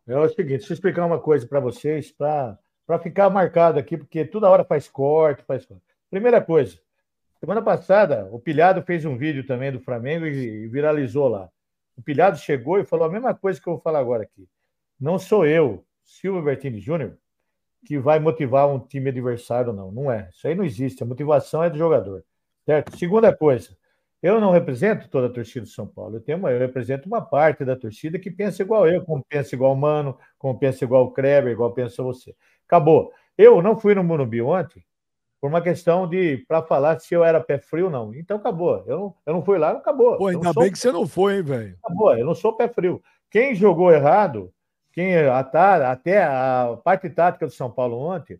É o seguinte, deixa eu explicar uma coisa para vocês, para ficar marcado aqui, porque toda hora faz corte, faz corte. Primeira coisa, semana passada, o Pilhado fez um vídeo também do Flamengo e, viralizou lá. O Pilhado chegou e falou a mesma coisa que eu vou falar agora aqui. Não sou eu, Silvio Bertini Júnior, que vai motivar um time adversário, não. Não é. Isso aí não existe. A motivação é do jogador. Certo? Segunda coisa, eu não represento toda a torcida do São Paulo. Eu, tenho uma, eu represento uma parte da torcida que pensa igual eu, como pensa igual o Mano, como pensa igual o Kleber, igual pensa você. Acabou. Eu não fui no Morumbi ontem por uma questão de para falar se eu era pé frio ou não. Então acabou. Eu não, eu não fui lá, acabou. Pô, ainda sou bem que você não foi, hein, velho? acabou. Eu não sou pé frio. Quem jogou errado, quem até, a parte tática do São Paulo ontem,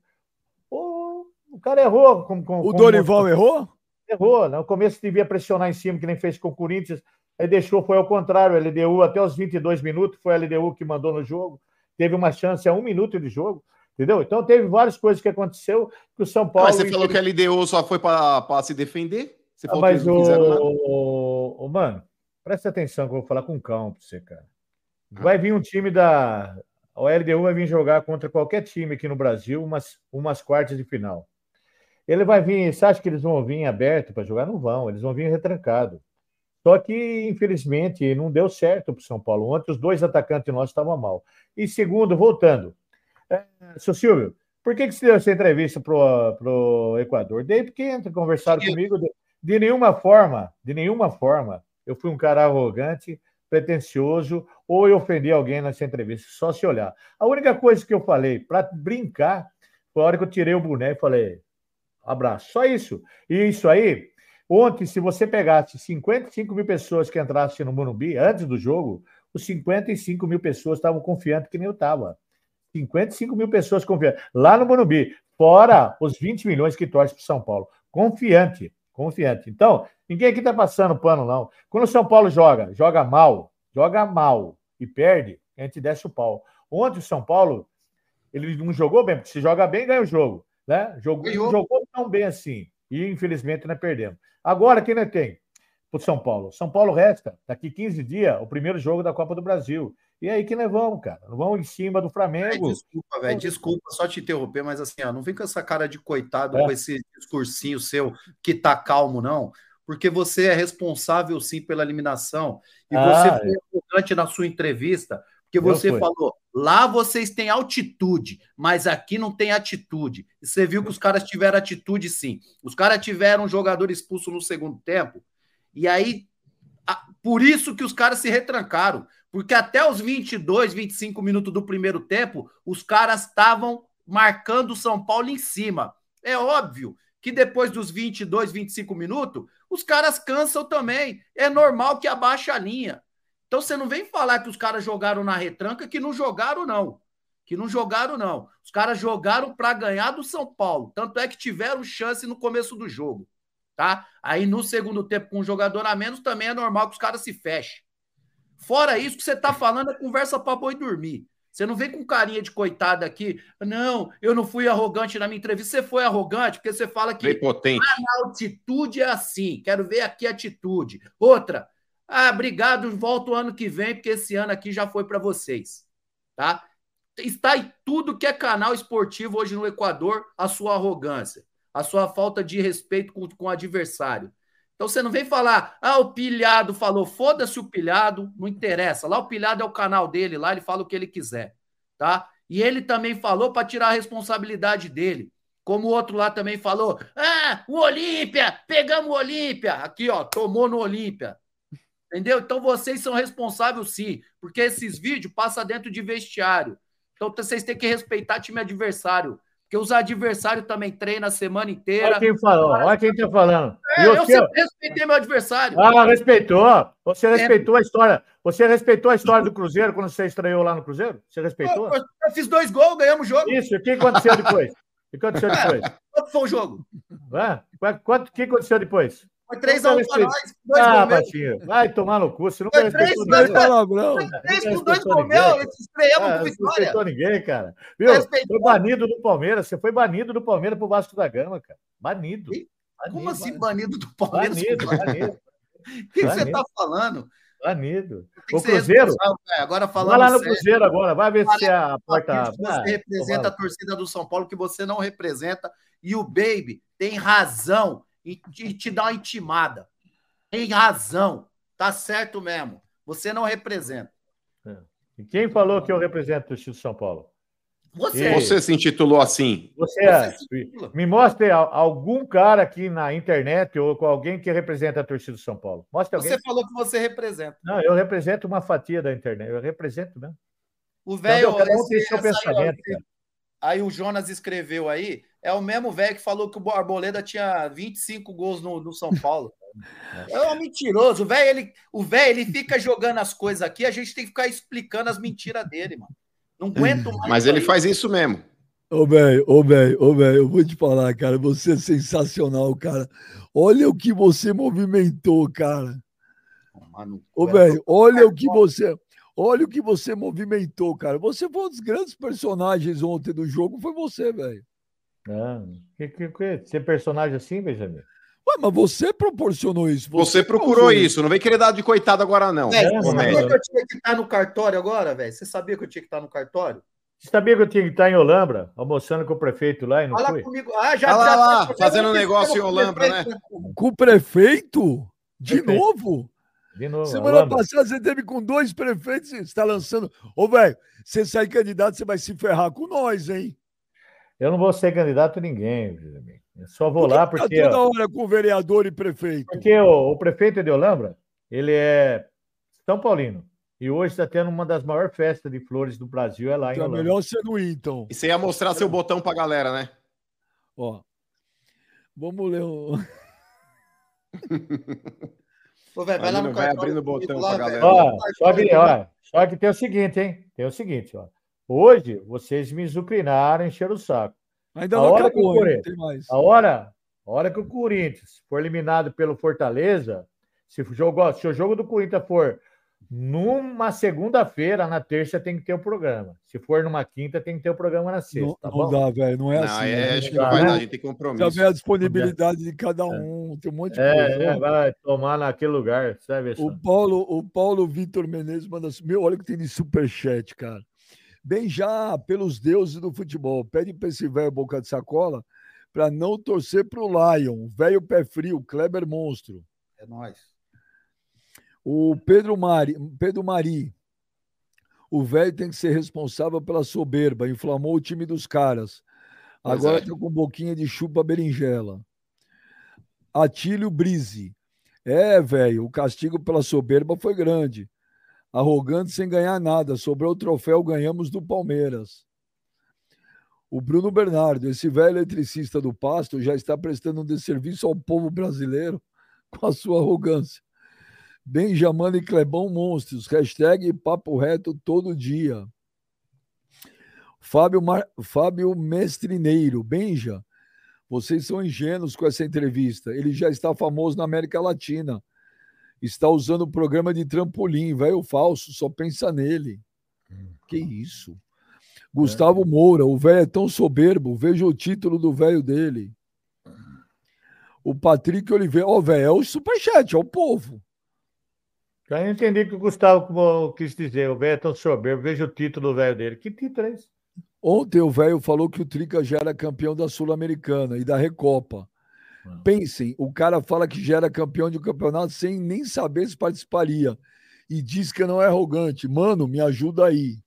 o, o cara errou. Como, como, O como- Dorival errou? errou. No começo devia pressionar em cima, que nem fez com o Corinthians. Aí deixou, foi ao contrário. LDU, até os 22 minutos, foi a LDU que mandou no jogo. Teve uma chance a um minuto de jogo. Entendeu? Então teve várias coisas que aconteceu que o São Paulo. Mas você falou que a LDU só foi para se defender? Você Ah, falou mas que eles não nada? o, o, mano, presta atenção que eu vou falar com calma pra você, cara. Vai vir um time da. O LDU vai vir jogar contra qualquer time aqui no Brasil, umas, umas quartas de final. Ele vai vir. Você acha que eles vão vir aberto para jogar? Não vão, eles vão vir retrancado. Só que, infelizmente, não deu certo para o São Paulo. Ontem os dois atacantes nossos estavam mal. E segundo, voltando. É, seu Silvio, por que, que você deu essa entrevista pro, pro Equador? Dei porque entra, conversaram comigo. De, de nenhuma forma, de nenhuma forma, eu fui um cara arrogante, pretencioso, ou eu ofendi alguém nessa entrevista, só se olhar. A única coisa que eu falei, para brincar, foi a hora que eu tirei o boné e falei, abraço. Só isso. E isso aí, ontem, se você pegasse 55 mil pessoas que entrassem no Morumbi antes do jogo, os 55 mil pessoas estavam confiantes que nem eu estava. 55 mil pessoas confiantes. Lá no Morumbi, fora os 20 milhões que torcem para São Paulo. Confiante, confiante. Então, ninguém aqui está passando pano, não. Quando o São Paulo joga, joga mal, joga mal e perde, a gente desce o pau. Ontem o São Paulo, ele não jogou bem, porque se joga bem, ganha o jogo. Né? Jogou, não jogou tão bem assim. E infelizmente nós perdemos. Agora, quem nós tem? Para o São Paulo. São Paulo resta, daqui 15 dias, o primeiro jogo da Copa do Brasil. E é aí que nós vamos, cara. Nós vamos em cima do Flamengo. Ai, desculpa, velho. Desculpa só te interromper, mas assim, ó, não vem com essa cara de coitado, é. com esse discursinho seu que tá calmo, não. Porque você é responsável, sim, pela eliminação. E ah, você foi importante é. na sua entrevista, porque você falou: lá vocês têm altitude, mas aqui não tem atitude. E você viu que os caras tiveram atitude, sim. Os caras tiveram um jogador expulso no segundo tempo, e aí, por isso que os caras se retrancaram. Porque até os 22, 25 minutos do primeiro tempo, os caras estavam marcando o São Paulo em cima. É óbvio que depois dos 22, 25 minutos, os caras cansam também. É normal que abaixe a linha. Então você não vem falar que os caras jogaram na retranca, que não jogaram, não. Que não jogaram, não. Os caras jogaram para ganhar do São Paulo. Tanto é que tiveram chance no começo do jogo. Tá? Aí no segundo tempo, com um jogador a menos, também é normal que os caras se fechem. Fora isso, que você tá falando é conversa para boi dormir. Você não vem com carinha de coitado aqui. Não, eu não fui arrogante na minha entrevista. Você foi arrogante porque você fala que Prepotente. a altitude é assim. Quero ver aqui a atitude. Outra, ah, obrigado, volto ano que vem, porque esse ano aqui já foi para vocês. Tá? Está em tudo que é canal esportivo hoje no Equador, a sua arrogância, a sua falta de respeito com, com o adversário. Então você não vem falar, ah, o pilhado falou, foda-se o pilhado, não interessa. Lá o pilhado é o canal dele, lá ele fala o que ele quiser, tá? E ele também falou para tirar a responsabilidade dele. Como o outro lá também falou, ah, o Olímpia, pegamos o Olímpia. Aqui, ó, tomou no Olímpia. Entendeu? Então vocês são responsáveis sim, porque esses vídeos passam dentro de vestiário. Então vocês têm que respeitar time adversário. Porque os adversários também treinam a semana inteira. Olha quem falou, olha quem tá falando. É, eu sempre respeitei meu adversário. Ah, respeitou. Você É. respeitou a história. Você respeitou a história do Cruzeiro quando você estreou lá no Cruzeiro? Você respeitou? eu, eu fiz dois gols, ganhamos o jogo. Isso, o que aconteceu depois? O que aconteceu depois? Quanto foi o jogo? Quanto- quanto- O que aconteceu depois? Foi 3x1 para nós. Dois Ah. Baixinho, vai tomar no cu. Você nunca Foi três, respeitou dois, ninguém. Palavrão. Foi três Não com dois respeitou gols ninguém. meus. Estreamos Ah, com não vitória. respeitou ninguém, cara. Viu? Respeitou. Foi banido do Palmeiras. Você foi banido do Palmeiras pro Vasco da Gama, cara. Banido. Banido, Como assim, banido? do Palmeiras? Banido, banido. O que, você banido. tá falando? Banido. O Cruzeiro? Agora Vai falando lá no sério, Cruzeiro agora. Vai ver se a porta. Você Ah, representa a torcida do São Paulo que você não representa. E o Baby tem razão em te, te dar uma intimada. Tem razão. Tá certo mesmo. Você não representa. E Quem falou que eu represento o São Paulo? Você. Você se intitulou assim. Você, Você me- me mostre algum cara aqui na internet ou com alguém que representa a torcida do São Paulo. Mostre alguém. Você falou que você representa. Não, eu represento uma fatia da internet. Eu represento mesmo. O velho. Então, cada um tem seu aí, pensamento, cara. Aí o Jonas escreveu aí. É o mesmo velho que falou que o Arboleda tinha 25 gols no, no São Paulo. É um mentiroso. O velho, ele, o velho, ele fica jogando as coisas aqui, a gente tem que ficar explicando as mentiras dele, mano. Não aguento mais. Mas ele aí. faz isso mesmo. Ô, velho, ô, velho, ô, velho, eu vou te falar, cara, você é sensacional, cara. Olha o que você movimentou, cara. Mano, Ô, é- velho, olha o que você. Olha o que você movimentou, cara. Você foi um dos grandes personagens ontem do jogo, foi você, velho. Ah, que, que, que, ser personagem assim, Benjamin? Ué, mas você proporcionou isso. Você procurou causou isso. Não vem querer dar de coitado agora, não. É, você sabia que eu tinha que estar no cartório agora, velho? Você sabia que eu tinha que estar no cartório? Você sabia que eu tinha que estar em Olambra, almoçando com o prefeito lá e não Fala fui? comigo. Ah, já, Olha lá, já lá, já- fazendo já- negócio em Olambra, né? Com o prefeito? De Prefeito. novo? De novo, Semana passada você teve com dois prefeitos e está lançando. Ô, velho, você sair candidato, você vai se ferrar com nós, hein? Eu não vou ser candidato a ninguém. Eu só vou lá Tá porque, toda ó, hora com vereador e prefeito. porque o, o prefeito de Olambra, ele é São Paulino. E hoje está tendo uma das maiores festas de flores do Brasil, é lá em Então é Olambra. melhor você não ir, então. E você ia mostrar seu botão pra galera, né? Ó, vamos ler um. Ô, velho, vai lá no o cartório abrindo o botão lá, pra galera. Ó, só que, ó, só que tem o seguinte, hein? Tem o seguinte, ó. Hoje vocês me zucrinaram, encheram o saco. Ainda A não hora que acabou, correr. não tem mais. A hora, a hora que o Corinthians for eliminado pelo Fortaleza, se o jogo, se o jogo do Corinthians for numa segunda-feira, na terça tem que ter o programa. Se for numa quinta, tem que ter o programa na sexta, Não, tá não bom? dá, velho. Não é Não, assim. é, né? acho que não vai né? dar, a gente tem Já compromisso. vê a disponibilidade de cada um, tem um monte de coisa. É, é, Ó, vai tomar naquele lugar, sabe? O Paulo, o Paulo Vitor Menezes manda assim, meu, olha o que tem de superchat, cara. Bem já pelos deuses do futebol, pede para esse velho boca de sacola para não torcer pro Lion, velho pé frio, Kleber monstro. É nóis. O Pedro Mari, Pedro Mari. O velho tem que ser responsável pela soberba, inflamou o time dos caras. Pois Agora é. tá com boquinha de chupa berinjela. Atílio Brise. É, velho, o castigo pela soberba foi grande. Arrogante sem ganhar nada. Sobrou o troféu, ganhamos do Palmeiras. O Bruno Bernardo, esse velho eletricista do Pasto, já está prestando um desserviço ao povo brasileiro com a sua arrogância. Benjamin e Clebão monstros. Hashtag papo reto todo dia. Fábio, Mar... Fábio Mestrineiro. Benja, vocês são ingênuos com essa entrevista. Ele já está famoso na América Latina. Está usando o programa de trampolim. Velho falso, só pensa nele. Que isso? Gustavo Moura, o velho é tão soberbo. Veja o título do velho dele. O Patrick Oliveira. Ó, velho, é o superchat, é o povo. Já entendi o que o Gustavo como quis dizer. O velho é tão soberbo. Veja o título do velho dele. Que título é esse? Ontem o velho falou que o Trica já era campeão da Sul-Americana e da Recopa. Ah. Pensem, o cara fala que já era campeão de um campeonato sem nem saber se participaria. E diz que não é arrogante. Mano, me ajuda aí.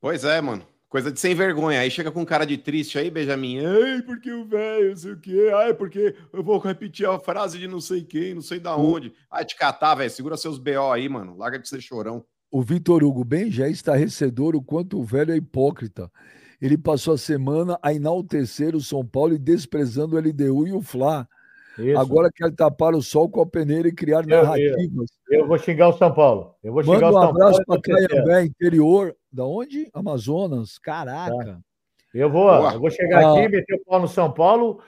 Pois é, mano. Coisa de sem vergonha. Aí chega com cara de triste aí, Benjamin. Ai, porque o velho, não sei o quê. Ai, porque eu vou repetir a frase de não sei quem, não sei da onde. Ai, te catar, velho. Segura seus BO aí, mano. Larga de ser chorão. O Vitor Hugo bem já é estarrecedor o quanto o velho é hipócrita. Ele passou a semana a enaltecer o São Paulo e desprezando o LDU e o Fla. Isso. Agora quer tapar o sol com a peneira e criar narrativas. Eu vou xingar o São Paulo. Eu vou xingar Manda o um São abraço Paulo. para. Caiambé, interior. Da onde? Amazonas. Caraca. Eu vou, eu vou chegar Ah. aqui, meter o pau no São Paulo,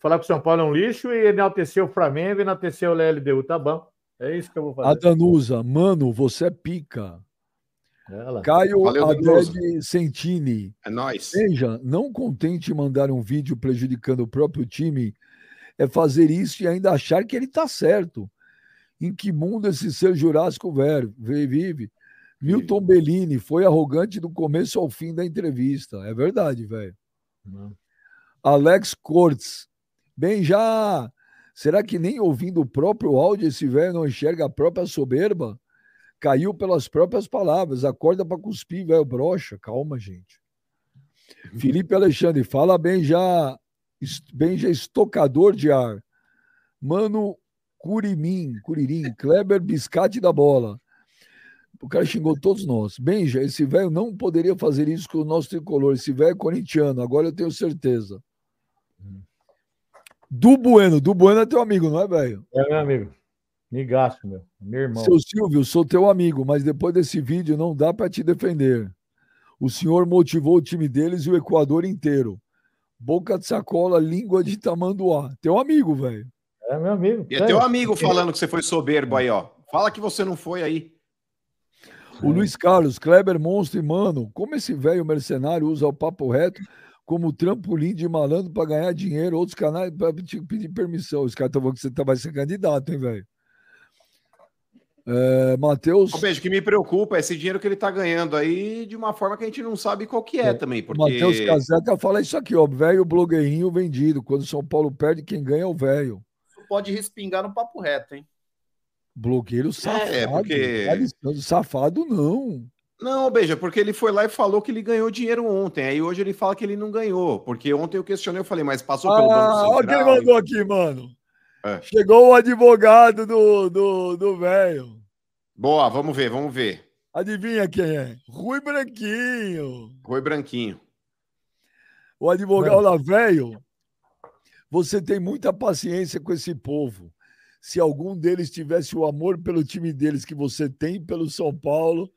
falar que o São Paulo é um lixo e enaltecer o Flamengo e enaltecer o LDU. Tá bom. É isso que eu vou A fazer. Danusa, mano, você é pica. Ela. Caio. Aded Sentini. É nóis. Veja, não contente em mandar um vídeo prejudicando o próprio time, é fazer isso e ainda achar que ele tá certo. Em que mundo esse ser jurássico vive? Milton Bellini foi arrogante do começo ao fim da entrevista. É verdade, velho. Alex Cortes. Bem, já. Será que nem ouvindo o próprio áudio esse velho não enxerga a própria soberba? Caiu pelas próprias palavras. Acorda para cuspir, velho brocha. Calma, gente. Felipe Alexandre, fala bem já. Bem já estocador de ar. Mano Curimim, Curirim, Kleber Biscate da bola. O cara xingou todos nós. Benja, esse velho não poderia fazer isso com o nosso tricolor. Esse velho é corintiano, agora eu tenho certeza. Du Bueno, Du Bueno é teu amigo, não é, velho? É meu amigo. Me gasto, meu. Meu irmão. Seu Silvio, sou teu amigo, mas depois desse vídeo não dá para te defender. O senhor motivou o time deles e o Equador inteiro. Boca de sacola, língua de tamanduá. Teu amigo, velho. É meu amigo. E é teu amigo falando que você foi soberbo aí, ó. Fala que você não foi aí. O Luiz Carlos, Kleber Monstro e Mano, como esse velho mercenário usa o papo reto como trampolim de malandro para ganhar dinheiro, outros canais para pedir permissão. Os caras estão falando que você tá- vai ser candidato, hein, velho? É, Matheus, o que me preocupa é esse dinheiro que ele tá ganhando aí de uma forma que a gente não sabe qual que é, também, porque... Matheus Caseca fala isso aqui, ó. Velho blogueirinho vendido. Quando o São Paulo perde, quem ganha é o velho. Pode respingar no papo reto, hein? Blogueiro safado. É, porque- Safado não. Não, beija, porque ele foi lá e falou que ele ganhou dinheiro ontem. Aí hoje ele fala que ele não ganhou. Porque ontem eu questionei, eu falei, mas passou pelo Ah, Banco olha o que ele Central. mandou aqui, mano. É. Chegou o advogado do do do velho. Boa, vamos ver, vamos ver. Adivinha quem é? Rui Branquinho. Rui Branquinho. O advogado lá, velho. Você tem muita paciência com esse povo. Se algum deles tivesse o amor pelo time deles que você tem pelo São Paulo.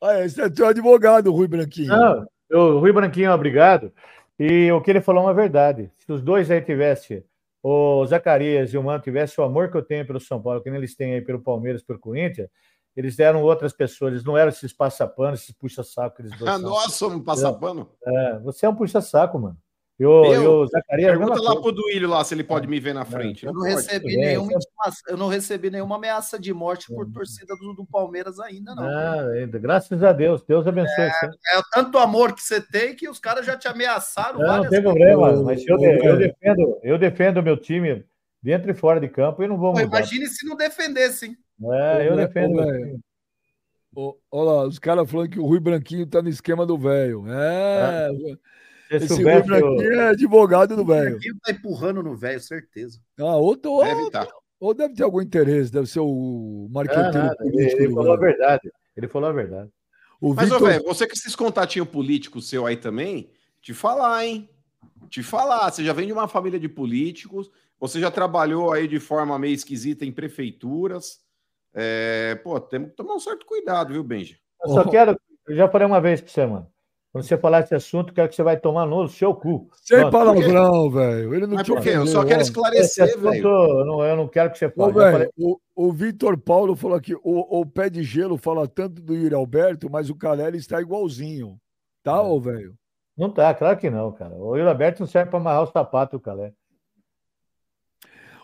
Ah, esse é teu advogado, Rui Branquinho. Não, o Rui Branquinho, obrigado. E o que ele falou é uma verdade. Se os dois aí tivessem, o Zacarias e o Mano tivessem o amor que eu tenho pelo São Paulo, que nem eles têm aí pelo Palmeiras, pelo Corinthians, eles deram outras pessoas, eles não eram esses passapanos, esses puxa-saco que eles dois Ah, nós somos passapano. É, você é um puxa-saco, mano. E o, Eu? e o Zacarias. é Pergunta lá coisa. pro Duílio lá se ele pode me ver na frente. Eu não Pode. recebi É, nenhuma é. intimação, eu não recebi nenhuma ameaça de morte por torcida do, do Palmeiras ainda, não. Ah, ainda. graças a Deus. Deus abençoe você. É tanto amor que você tem que os caras já te ameaçaram Não, não tem vezes. problema, mas eu, eu defendo, eu defendo o meu time dentro e fora de campo e não vou Pô, imagine se não defendesse, hein? É, eu Ô, defendo. velho. Olha lá, os caras falando que o Rui Branquinho tá no esquema do velho. É, Se esse soubesse, eu- Branquinho é advogado do velho. Aqui tá empurrando no velho, certeza. Ah, ou, ou, Deve estar. ou deve ter algum interesse, deve ser o marqueteiro ele, político ele do falou a verdade. Ele falou a verdade. O Mas, ô, Vitor, velho, você com esses contatinhos políticos seu aí também, te falar, hein? Te falar. Você já vem de uma família de políticos, você já trabalhou aí de forma meio esquisita em prefeituras. É, pô, temos que tomar um certo cuidado, viu, Benji? Eu só quero, eu já falei uma vez pra você, mano. Quando você falar esse assunto, eu quero que você vai tomar no seu cu. sem Pronto. palavrão, velho. Ele não Mas por quê? Eu só quero esclarecer, assunto, velho. eu não, eu não quero que você Ô, fale. Já falei- velho, o, o Vitor Paulo falou aqui: o, o pé de gelo fala tanto do Yuri Alberto, mas o Caleri está igualzinho. Tá, É. ô, velho? Não tá, claro que não, cara. O Yuri Alberto não serve pra amarrar os sapatos, Calé.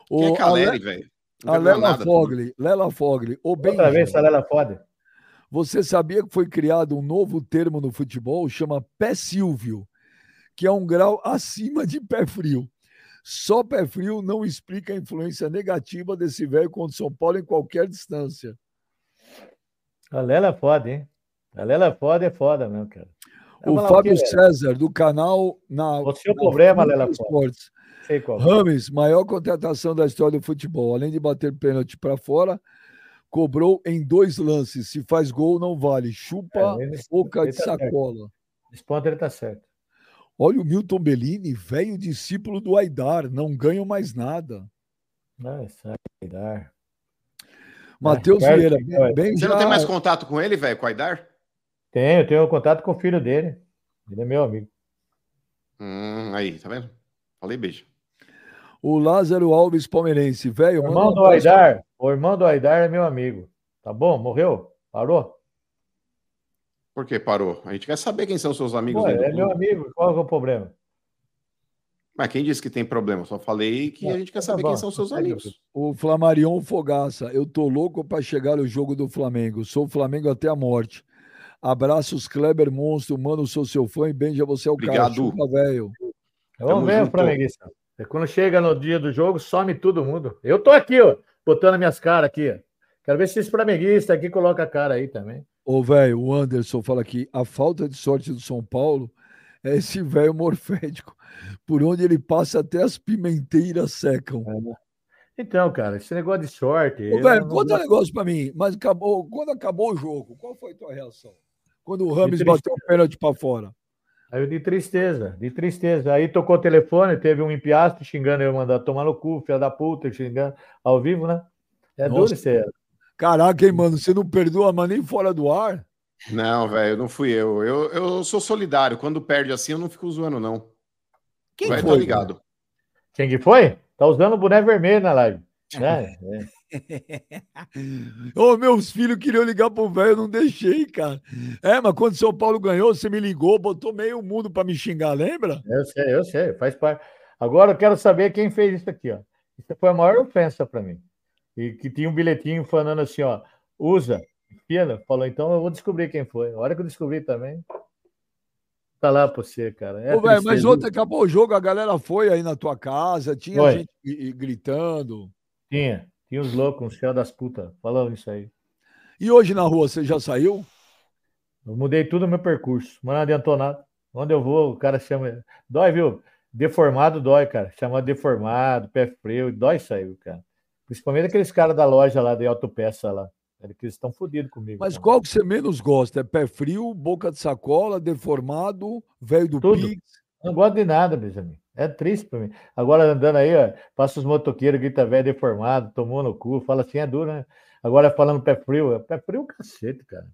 Quem é O Caleri, Ale- velho? A Lela Fogli, Lela Fogli. Ô, Outra Benja, vez, Salela foda. Você sabia que foi criado um novo termo no futebol, chama pé Silvio, que é um grau acima de pé frio. Só pé frio não explica a influência negativa desse velho contra São Paulo em qualquer distância. A Lela é foda, hein? A Lela é foda, é foda mesmo, cara. O Fábio? César, do canal na. O seu na problema, Lela. Esportes. Sei qual. Rames, maior contratação da história do futebol. Além de bater pênalti para fora, cobrou em dois lances. Se faz gol, não vale. Chupa É, ele- boca ele de tá sacola. Esse ponto ele tá certo. Olha o Milton Bellini, velho discípulo do Aidar, não ganho mais nada. Ah, isso aí, Aidar. Matheus É, Vieira, bem Você já... não tem mais contato com ele, velho, com o Aidar? Tenho, tenho contato com o filho dele. Ele é meu amigo. Hum, aí, tá vendo? Falei beijo. O Lázaro Alves Palmeirense, velho. Irmão do Aidar, o irmão do Aidar é meu amigo. Tá bom? Morreu? Parou? Por que parou? A gente quer saber quem são seus amigos Pô, é meu amigo. Qual que é o problema? Mas quem disse que tem problema? Só falei que a gente quer Tá saber bom. quem são seus amigos. O Flamarion Fogaça, eu tô louco para chegar o jogo do Flamengo. Sou Flamengo até a morte. Abraços, Kleber Monstro, mano, sou seu fã e Benja, você é o cara. Obrigado. Chupa, velho. Vamos ver. Flamenguista. É Quando chega no dia do jogo, some todo mundo. Eu tô aqui, ó, botando minhas caras aqui. Quero ver se esse flamenguista aqui coloca a cara aí também. Ô, velho, o Anderson fala aqui, a falta de sorte do São Paulo é esse velho morfético. Por onde ele passa, até as pimenteiras secam. Então, cara, esse negócio de sorte. Ô, velho, não conta um negócio pra mim. Mas acabou, quando acabou o jogo, qual foi a tua reação? Quando o Rames tristeza. bateu o pênalti pra fora. Aí eu de tristeza, de tristeza. Aí tocou o telefone, teve um empiastro xingando eu, mandar tomar no cu, filha da puta, xingando ao vivo, né? É Nossa. duro ser. Caraca, hein, mano, você não perdoa, mas nem fora do ar? Não, velho, não fui eu. eu. Eu sou solidário. Quando perde assim, eu não fico zoando, não. Quem Vai, foi, tá ligado. Quem que foi? Tá usando o boné vermelho na live. Né? É. Ô, meus filhos queriam ligar pro velho, eu não deixei, cara. É, mas quando São Paulo ganhou, você me ligou, botou meio mundo pra me xingar, lembra? Eu sei, eu sei, faz parte. Agora eu quero saber quem fez isso aqui, ó. Isso foi a maior ofensa para mim. E que tinha um bilhetinho falando assim, ó, usa, enfia, falou, então eu vou descobrir quem foi. A hora que eu descobri também, tá lá pra você, cara. É Ô, velho, mas ontem acabou o jogo, a galera foi aí na tua casa, tinha Foi. gente gritando. Tinha, tinha uns loucos, uns filhos das putas, falando isso aí. E hoje na rua, você já saiu? Eu mudei tudo o meu percurso, mas não adiantou nada. Onde eu vou, o cara chama. Dói, viu? Deformado dói, cara. Chama deformado, pé frio, dói isso aí, cara. Principalmente aqueles caras da loja lá de autopeça lá. Eles estão fodidos comigo. Mas cara. qual que você menos gosta? É pé frio, boca de sacola, deformado, velho do Tudo. Pix? Não gosto de nada, Benjamin. É triste pra mim. Agora andando aí, ó, passa os motoqueiros, grita velho deformado, tomou no cu, fala assim, é duro, né? Agora falando pé frio, é pé frio cacete, cara.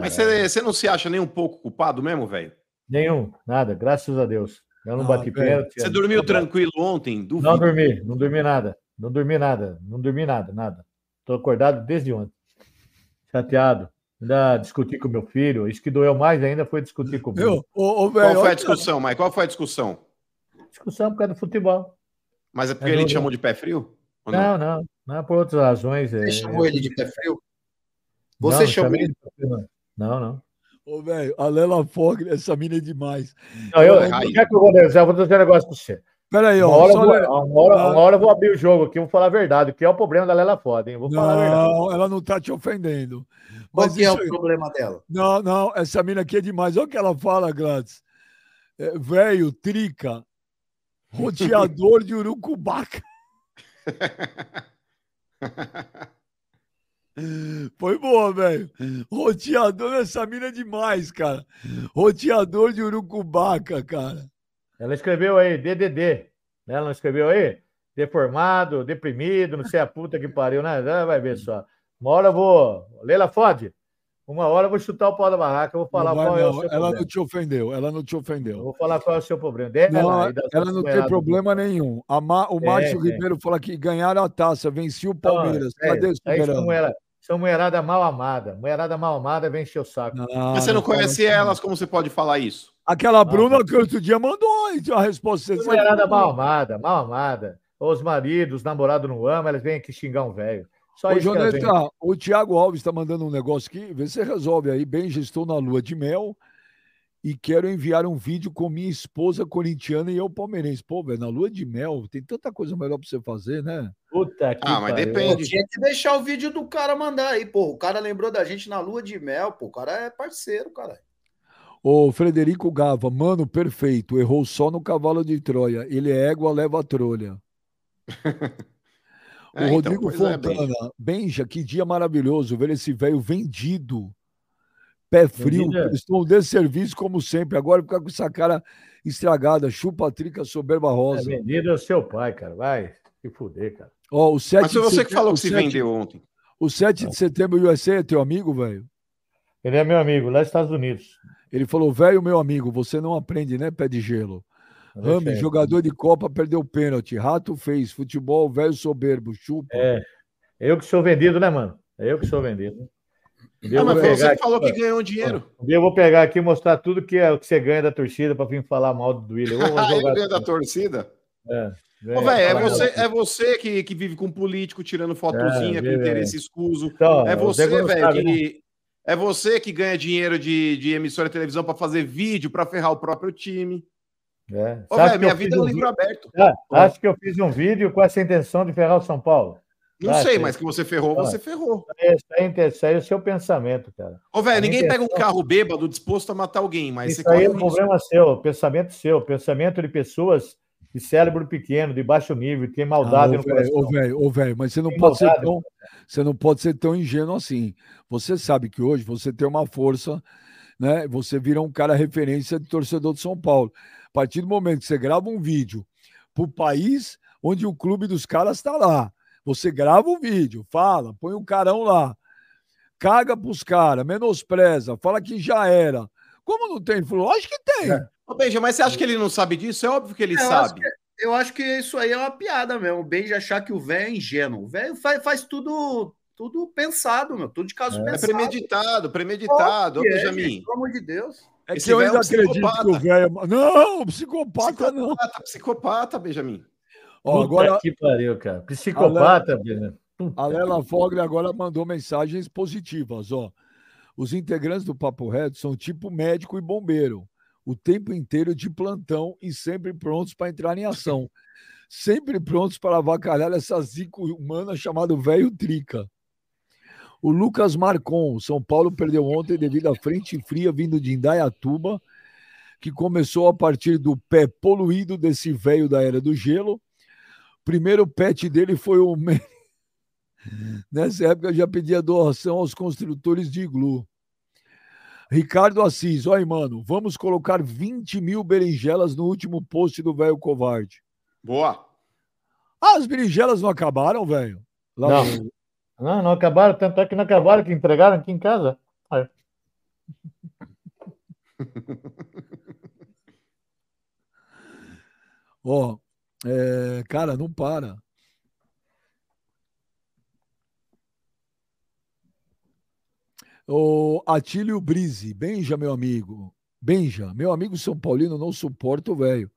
Mas Caralho. você, você não se acha nem um pouco culpado mesmo, velho? Nenhum, nada, graças a Deus. Eu não Ah, bati pênalti. Você dormiu tranquilo ontem? Duvido. Não dormi, não dormi nada. Não dormi nada, não dormi nada, nada. Tô acordado desde ontem. Chateado. Ainda discuti com meu filho. Isso que doeu mais ainda foi discutir comigo. Meu, ô, ô, Qual foi a discussão, Mike? Qual foi a discussão? Discussão por causa do futebol. Mas é porque É ele te chamou de pé frio? Não? Não, não. Não é por outras razões. Você é- chamou ele de pé frio? Não, Você não chamou ele de pé frio, não. Não, não. Ô, velho, a Lela Fogg, essa mina é demais. Não, eu, É eu vou dizer? Eu vou dizer um negócio pra você. Pera aí, Uma ó. hora, vou, uma, hora, uma hora eu vou abrir o jogo aqui, eu vou falar a verdade, que é o problema da Lela Foda, hein? Vou falar a verdade. Não, ela não tá te ofendendo. Qual Mas que é o problema dela? Não, não, essa mina aqui é demais. Olha o que ela fala, Gladys. É, velho, trica, roteador de urucubaca. Foi boa, velho. Roteador, essa mina é demais, cara. Roteador de urucubaca, cara. Ela escreveu aí, DDD. né? Ela não escreveu aí? Deformado, deprimido, não sei a puta que pariu, né? Vai ver só. Uma hora eu vou. Leila Fode, uma hora eu vou chutar o pau da barraca, eu vou falar Não qual é o não. seu Ela problema. não te ofendeu, ela não te Eu ofendeu. vou falar qual é o seu problema. Dela, Não, ela outras não tem problema nenhum. A Ma- o Tem, Márcio tem. Ribeiro fala que ganharam a taça, vencia o Não, Palmeiras. é, Cadê são, superando? mulher, são mulherada mal amada. Mulherada mal amada vem encher o saco. Não, Mas você não conhece elas, como você pode falar isso? Aquela Bruna Não. que outro dia mandou a resposta. Você Mulherada mal amada, mal amada. Os maridos, os namorados não amam, elas vêm aqui xingar um velho. Só Ô, o Thiago Alves está mandando um negócio aqui. Vê se você resolve aí. Bem, já estou na lua de mel e quero enviar um vídeo com minha esposa corintiana e eu palmeirense. Pô, velho, na lua de mel tem tanta coisa melhor para você fazer, né? Puta que Ah, mas pariu. depende. Tinha que deixar o vídeo do cara mandar aí, pô. O cara lembrou da gente na lua de mel, pô. O cara é parceiro, cara. O Frederico Gava, mano, perfeito. Errou só no cavalo de Troia. Ele é égua, leva a trolha. O É, então, Rodrigo é, Fontana, Benja, que dia maravilhoso ver esse velho vendido Pé frio, Medida- prestou um desserviço como sempre. Agora fica com essa cara estragada. Chupa a trica soberba É rosa. vendido é o seu pai, cara. Vai se fuder, cara. Ó, o 7 Mas foi de você que setembro- falou o que se 7 vendeu ontem. O 7 de setembro USA é teu amigo, velho? Ele é meu amigo, lá nos Estados Unidos. Ele falou, velho, meu amigo, você não aprende, né, pé de gelo? Rami, jogador de Copa, perdeu pênalti. Rato fez. Futebol, velho soberbo. Chupa. É. Eu que sou vendido, né, mano? É eu que sou vendido. Ah, mas você que aqui, falou que ganhou dinheiro. Um eu vou pegar aqui e mostrar tudo que, é, o que você ganha da torcida pra vir falar mal do Willian. Ah, ele ganhou da torcida? É, Ô, velho, é você, é você que, que vive com político tirando fotozinha É, com vive, interesse escuso. Então, É você, velho, Gonçalves, né? que. É você que ganha dinheiro de, de emissora de televisão pra fazer vídeo, pra ferrar o próprio time. É. Ô, que minha vida é um livro aberto. Ah, acho que eu fiz um vídeo com essa intenção de ferrar o São Paulo. Não Ah, sei, sei. mas que você ferrou, Ah. você ferrou. Esse aí, esse aí é o seu pensamento, cara. Ô, velho, ninguém minha pega um intenção- carro bêbado disposto a matar alguém, mas Isso você aí é o um risco. problema seu, pensamento seu, pensamento de pessoas de cérebro pequeno, de baixo nível, que tem maldade Ah, ô, no velho, coração. ô, velho, ô, velho, mas você não Tem pode ser tão, você não pode ser tão ingênuo assim. Você sabe que hoje você tem uma força, né? Você vira um cara referência de torcedor de São Paulo. A partir do momento que você grava um vídeo pro país onde o clube dos caras está lá, você grava um vídeo, fala, põe um carão lá, caga pros caras, menospreza, fala que já era. Como não tem? Lógico que tem. Ô, Benja, mas você acha que ele não sabe disso? É óbvio que ele Eu acho sabe. Eu acho que isso aí é uma piada mesmo. O Benji achar que o velho é ingênuo. O velho faz, faz tudo, tudo pensado, meu. Tudo de caso É pensado. premeditado, premeditado. Ô, Que é, Benjamin. Pelo amor de Deus. É Esse que eu velho é um ainda acredito psicopata. que o velho. é Não, psicopata não. Psicopata, psicopata, Benjamin. Ó, Puta agora, que pariu, cara. Psicopata. Puta a Lela Fogre agora mandou mensagens positivas, ó. Os integrantes do Papo Reto são tipo médico e bombeiro, o tempo inteiro de plantão e sempre prontos para entrar em ação. Sempre prontos para avacalhar essa zica humana chamada velho Trica. O Lucas Marcon, São Paulo perdeu ontem devido à frente fria vindo de Indaiatuba, que começou a partir do pé poluído desse velho da era do gelo. Primeiro pet dele foi o Nessa época eu já pedia doação aos construtores de iglu. Ricardo Assis, olha mano, vamos colocar 20 mil berinjelas no último post do velho covarde. Boa. Ah, as berinjelas não acabaram, velho? Lá Não. no- Não, não acabaram, tanto é que não acabaram, que entregaram aqui em casa. Aí. Ó, é, cara, não para. O Atílio Brise, Benja, meu amigo. Benja, meu amigo São Paulino não suporta o velho.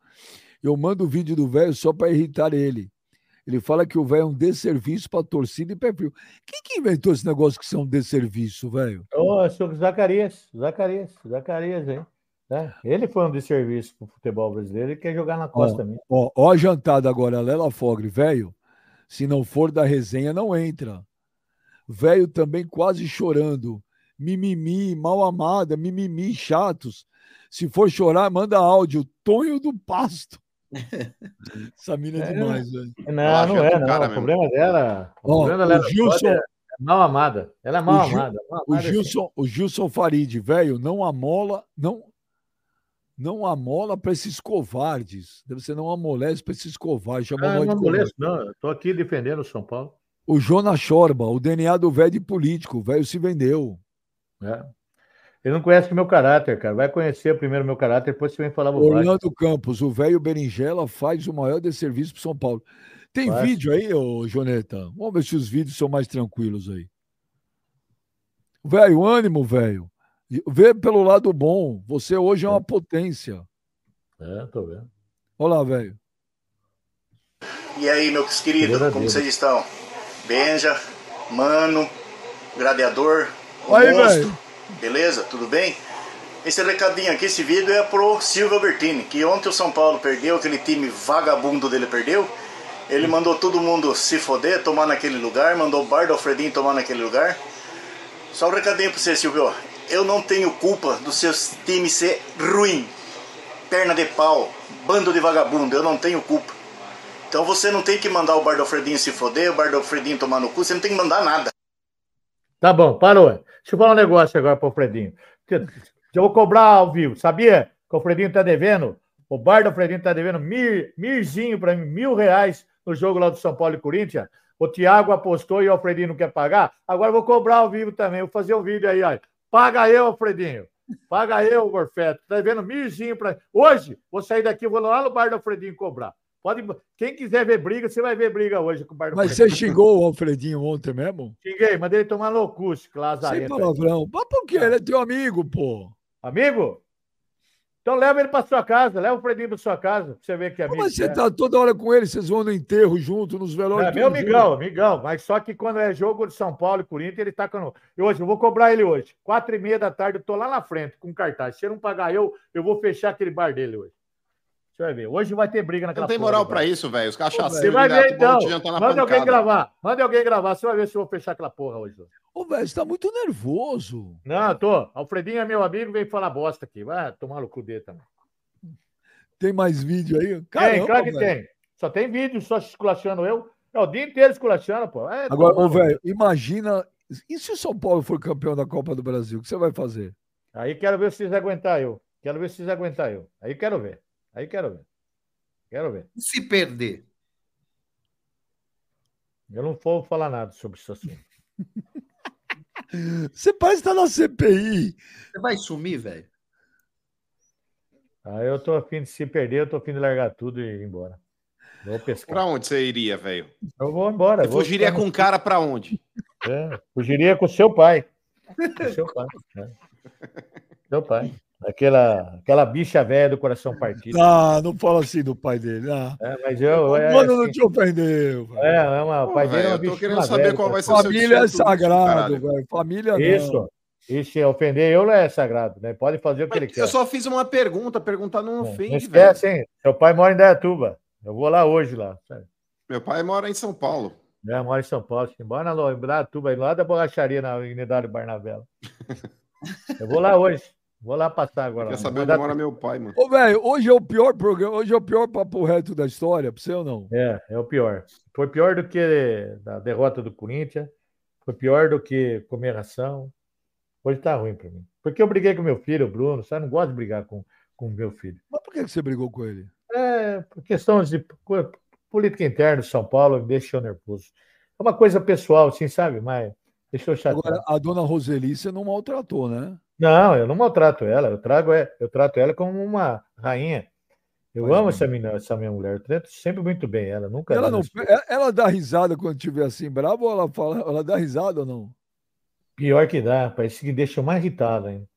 Eu mando o vídeo do velho só para irritar ele. Ele fala que o velho é um desserviço para torcida e pé frio. Quem que inventou esse negócio que um desserviço, velho? Ô, oh, Zacarias, Zacarias, Zacarias, hein? É, Ele foi um desserviço pro futebol brasileiro e quer jogar na costa mesmo. Ó, ó a jantada agora, Lela Fogre, velho. Se não for da resenha, não entra. Velho também quase chorando. Mimimi, mal amada, mimimi, chatos. Se for chorar, manda áudio. Tonho do Pasto. Essa mina é, É. demais, velho. Não, Ela não é, do não. cara O mesmo. problema dela. O Ó, problema o dela Gilson- é mal amada. Ela é mal O Gil- amada. mal O amada, assim. Gilson, o Gilson Farid, velho, não amola, não não amola para esses covardes. Deve ser não amolece para esses covardes. Chamou Ah, não molesto, não. Tô aqui defendendo o São Paulo. O Jonas Chorba, o DNA do velho de político. O velho se vendeu. né? Ele não conhece o meu caráter, cara. Vai conhecer primeiro o meu caráter, depois você vem falar bobagem. Orlando Campos, o velho Berinjela faz o maior desserviço para São Paulo. Tem Faz. vídeo aí, ô Joneta? Vamos ver se os vídeos são mais tranquilos aí. Velho, ânimo, velho. Vê pelo lado bom. Você hoje é uma potência. É, tô vendo. Olha lá, velho. E aí, meus queridos, como Deus. vocês estão? Benja, Mano, Gladiador, o Aí, Monstro, velho. Beleza? Tudo bem? Esse recadinho aqui, esse vídeo é pro Silvio Albertini, que ontem o São Paulo perdeu, aquele time vagabundo dele perdeu. Ele mandou todo mundo se foder, tomar naquele lugar, mandou o Bar do Alfredinho tomar naquele lugar. Só um recadinho pra você, Silvio. Eu não tenho culpa do seu time ser ruim, perna de pau, bando de vagabundo, eu não tenho culpa. Então você não tem que mandar o Bar do Alfredinho se foder, o Bar do Alfredinho tomar no cu, você não tem que mandar nada. Tá bom, parou. Deixa eu falar um negócio agora pro Fredinho. Eu vou cobrar ao vivo. Sabia que o Fredinho tá devendo? O bar do Fredinho tá devendo mir, mirzinho para mim, mil reais no jogo lá do São Paulo e Corinthians. O Thiago apostou e o Alfredinho não quer pagar. Agora vou cobrar ao vivo também. Vou fazer um vídeo aí. Paga eu, Alfredinho. Paga eu, Morfeto. Tá devendo mirzinho para. Hoje, vou sair daqui, vou lá no bar do Alfredinho cobrar. Pode... Quem quiser ver briga, você vai ver briga hoje com o bar do Mas você xingou o Alfredinho ontem mesmo? Xinguei, mandei ele tomar loucura, Sem palavrão. Mas por quê? Ele é teu amigo, pô. Amigo? Então leva ele para sua casa, leva o Fredinho para sua casa, pra você ver que é amigo. Mas você é. tá toda hora com ele, vocês vão no enterro junto, nos velórios. É meu amigão, amigão. Mas só que quando é jogo de São Paulo e Corinthians, ele tá com. Eu hoje, eu vou cobrar ele hoje. Quatro e meia da tarde, eu tô lá na frente com cartaz. Se ele não pagar eu, eu vou fechar aquele bar dele hoje. Você vai ver. Hoje vai ter briga naquela Não tem moral para isso, velho. Os cachaceiros. Você vai ver, então. Manda alguém gravar. Manda alguém gravar. Você vai ver se eu vou fechar aquela porra hoje. Ô, velho, você tá muito nervoso. Não, tô. Alfredinho é meu amigo, vem falar bosta aqui. Vai tomar no cu dele também. Tem mais vídeo aí? Caramba, tem, claro que véio. tem. Só tem vídeo só esculachando eu. É o dia inteiro esculachando, pô. É, Agora, ô, velho, imagina. E se o São Paulo for campeão da Copa do Brasil? O que você vai fazer? Aí quero ver se vocês aguentar eu. Quero ver se vocês aguentar eu. Aí quero ver. Aí quero ver. Quero ver. E se perder? Eu não vou falar nada sobre isso assim. Você parece estar na CPI. Você vai sumir, velho? Ah, eu tô afim de se perder, eu tô afim de largar tudo e ir embora. Vou pescar. Pra onde você iria, velho? Eu vou embora. Você vou fugiria com o cara pra onde? É, fugiria com seu pai. Com seu pai. É. Seu pai. Aquela, aquela bicha velha do coração partido. Ah, não fala assim do pai dele. Ah. É, mas eu. É, Mano, assim, não te ofendeu. É, é uma, o pai dele é uma Eu tô querendo saber velha, qual vai ser Família é sagrado, velho. Família Isso. Não. Isso, ofender eu não é sagrado, né? Pode fazer o que mas ele quer. Eu só fiz uma pergunta, perguntar não ofende, não esquece, velho. hein? Seu pai mora em Dayatuba. Eu vou lá hoje lá. Meu pai mora em São Paulo. É, mora em São Paulo. Embora na Dayatuba, lá da borracharia na Unidade Barnabela. eu vou lá hoje. Vou lá passar agora. Quer saber onde mora meu pai, mano? Ô, velho, hoje é o pior programa, hoje é o pior papo reto da história, pra você ou não? É, é o pior. Foi pior do que a derrota do Corinthians, foi pior do que comer ração. Hoje tá ruim pra mim. Porque eu briguei com meu filho, o Bruno, sabe? Não gosto de brigar com o meu filho. Mas por que você brigou com ele? É, por questões de política interna de São Paulo, me deixou nervoso. É uma coisa pessoal, assim, sabe? Mas deixou chateado. Agora, a dona Roseli, você não maltratou, né? Não, eu não maltrato ela. Eu trago, é, eu trato ela como uma rainha. Eu amo essa minha, essa minha mulher. Eu trato sempre muito bem ela. Nunca. Ela não. Ela, ela dá risada quando estiver assim bravo ou ela fala, ela dá risada ou não? Pior que dá, parece que deixa mais irritado ainda.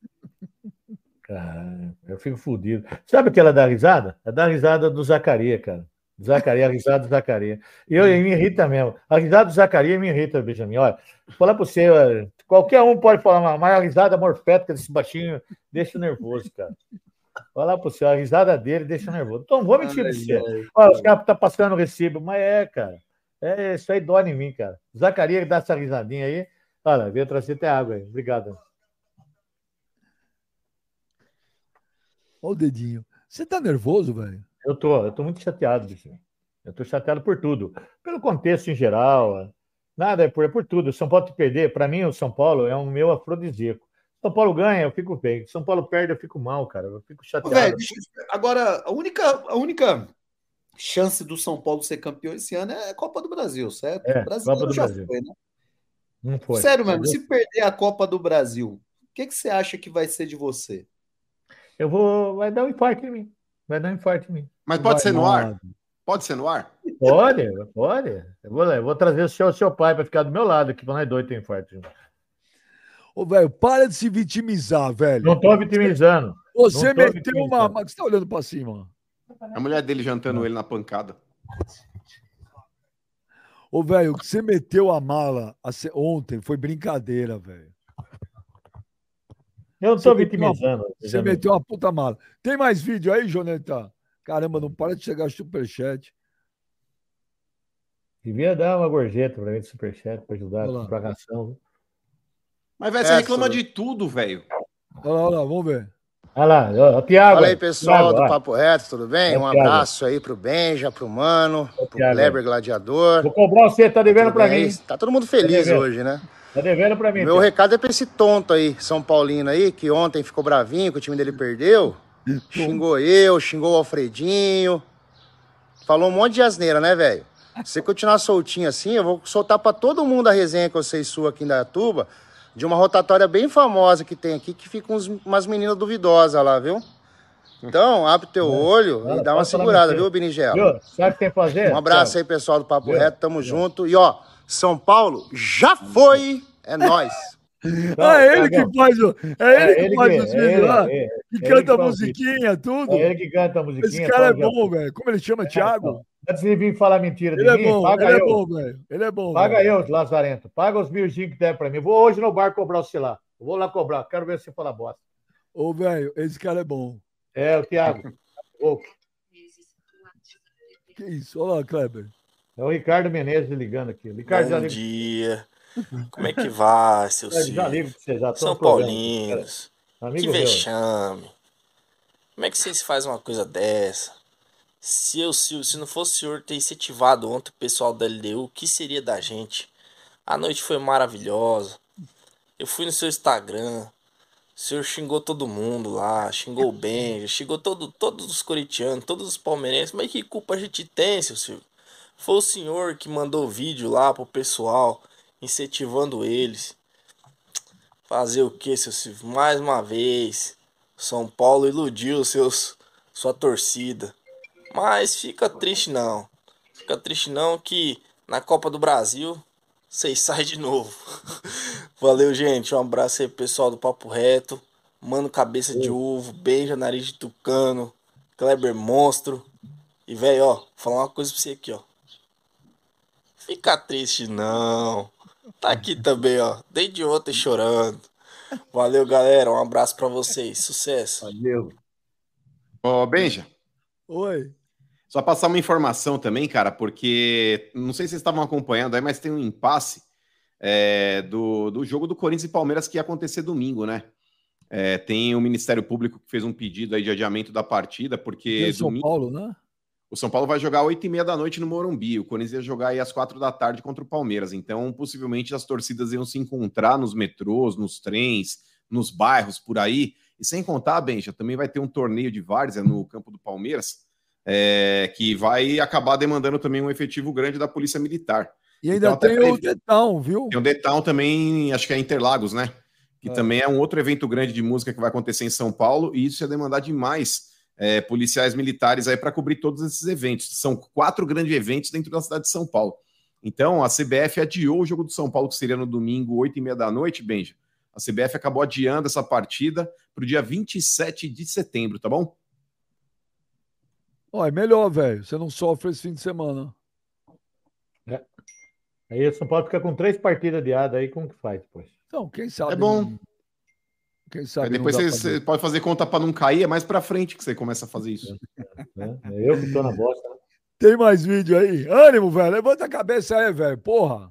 Caramba, eu fico fodido. Sabe o que ela dá risada? Ela dá risada do Zacaria, cara. Zacaria, a risada do Zacaria. E eu, me irrita mesmo. A risada do Zacaria me irrita, Benjamin. Olha, vou falar para você, qualquer um pode falar, mas a risada morfética desse baixinho deixa nervoso, cara. Olha lá para você, a risada dele deixa nervoso. Então, vou mentir para você. Olha, os caras estão tá passando o recibo, mas é, cara. É, isso aí dói em mim, cara. Zacaria dá essa risadinha aí. Olha, veio trazer até água aí. Obrigado. Olha o dedinho. Você tá nervoso, velho? Eu tô, eu tô muito chateado, bicho. Eu tô chateado por tudo. Pelo contexto em geral. Nada, é por, é por tudo. São Paulo te perder, para mim, o São Paulo é um meu afrodisíaco. São Paulo ganha, eu fico bem. São Paulo perde, eu fico mal, cara. Eu fico chateado. Véio, agora, a única, a única chance do São Paulo ser campeão esse ano é a Copa do Brasil, certo? É, o Brasil Copa do já Brasil. foi, né? Não foi. Sério mesmo, se perder a Copa do Brasil, o que, que você acha que vai ser de você? Eu vou. Vai dar um infarto em mim. Vai dar um infarto em mim. Mas pode vai, ser no ar? Pode ser no ar? Pode, pode. Eu vou, eu vou trazer o seu, o seu pai para ficar do meu lado aqui, para nós dois ter infarto. Ô, velho, para de se vitimizar, velho. Não tô vitimizando. Você meteu vitimizando. uma. Mas você tá olhando para cima? A mulher dele jantando ele na pancada. Ô, velho, você meteu a mala ontem foi brincadeira, velho. Eu não tô vitimizando. Uma, você meteu uma puta mala. Tem mais vídeo aí, Joneta? Caramba, não para de chegar superchat. Devia dar uma gorjeta pra mim de superchat pra ajudar a propagação. Mas, velho, você reclama de tudo, velho. Olha lá, olha lá, vamos ver. Olha lá, o Tiago. Fala aí, pessoal Thiago, do Papo Reto, tudo bem? um abraço aí pro Benja, pro Mano, pro Kleber Gladiador. Vou cobrar você, tá devendo para mim. Tá todo mundo feliz tá hoje, né? Tá devendo pra mim. Meu recado é pra esse tonto aí, São Paulino aí, que ontem ficou bravinho, que o time dele perdeu. Xingou eu, xingou o Alfredinho. Falou um monte de asneira, né, velho? Se você continuar soltinho assim, eu vou soltar pra todo mundo a resenha que eu sei sua aqui em Dayatuba, de uma rotatória bem famosa que tem aqui, que fica uns, umas meninas duvidosas lá, viu? Então, abre teu olho Fala, e dá uma segurada, viu, Binigel? Viu? Sabe o que tem que fazer? Um abraço aí, pessoal do Papo Viu? Reto, tamo junto. E ó, São Paulo já foi, é nóis. Não, é ele que faz o. É ele que faz que- os é vídeos ele, lá, é- que ele canta que musiquinha, tudo. É ele que canta a musiquinha. Esse cara é fala já- bom, velho. Como ele chama? Thiago? Antes de vir falar mentira de Ele é mim, bom, paga ele é eu. bom, velho. Ele é bom. Paga velho. eu, Lazarento. Paga os mil que der pra mim. Vou hoje no bar cobrar o lá. Eu Vou lá cobrar. Quero ver se você fala bosta. Ô, velho, esse cara é bom. É, o Thiago. Ô, Que isso? Olha lá, Kleber. É o Ricardo Menezes ligando aqui. Ricardo, Bom dia. Como é que vai, seu Já, já ligo pra você, já São. Paulinos. Que Amigo meu. vexame. Como é que vocês fazem uma coisa dessa? Se, eu, se, se não fosse o senhor ter incentivado ontem o pessoal da LDU, o que seria da gente? A noite foi maravilhosa. Eu fui no seu Instagram. O senhor xingou todo mundo lá, xingou o Benja, xingou todo, todos os corintianos, todos os palmeirenses. Mas que culpa a gente tem, seu Silvio? Foi o senhor que mandou vídeo lá pro pessoal, incentivando eles. Fazer o que, seu Silvio? Mais uma vez, São Paulo iludiu seus, sua torcida. Mas fica triste não. Fica triste não que na Copa do Brasil vocês saem de novo. Valeu, gente. Um abraço aí, pessoal do Papo Reto. Mano Cabeça de Ovo, Beija Nariz de Tucano, Kleber Monstro. E, velho, ó, vou falar uma coisa pra você aqui, ó. Fica triste não. Tá aqui também, ó. Desde ontem chorando. Valeu, galera. Um abraço pra vocês. Sucesso. Valeu. Ô, Benja, Oi. só passar uma informação também, cara, porque não sei se vocês estavam acompanhando aí, mas tem um impasse é, do, do jogo do Corinthians e Palmeiras que ia acontecer domingo, né? É, tem o Ministério Público que fez um pedido aí de adiamento da partida, porque Tem São domingo, Paulo, né? O São Paulo vai jogar às 8 e meia da noite no Morumbi, o Corinthians ia jogar aí às 4 da tarde contra o Palmeiras, então possivelmente as torcidas iam se encontrar nos metrôs, nos trens, nos bairros por aí, e sem contar, Benja, também vai ter um torneio de várzea no campo do Palmeiras, é, que vai acabar demandando também um efetivo grande da Polícia Militar. E ainda Então, tem pra o Detão, viu? Tem o Detal também, acho que é Interlagos, né? Que É. também é um outro evento grande de música que vai acontecer em São Paulo, e isso ia demandar demais é, policiais militares aí para cobrir todos esses eventos. São quatro grandes eventos dentro da cidade de São Paulo. Então, a CBF adiou o jogo do São Paulo, que seria no domingo, 8 e meia da noite, Benja. A CBF acabou adiando essa partida para o dia 27 de setembro, tá bom? Ó, é melhor, velho. Você não sofre esse fim de semana. Aí o São Paulo fica com três partidas adiadas aí, como que faz depois? Então, quem sabe. É bom. não- Quem sabe. Aí depois você, pode fazer conta para não cair, é mais para frente que você começa a fazer isso. Né? É eu que tô na bosta. né? Tem mais vídeo aí? Ânimo, velho. Levanta a cabeça aí, velho. Porra.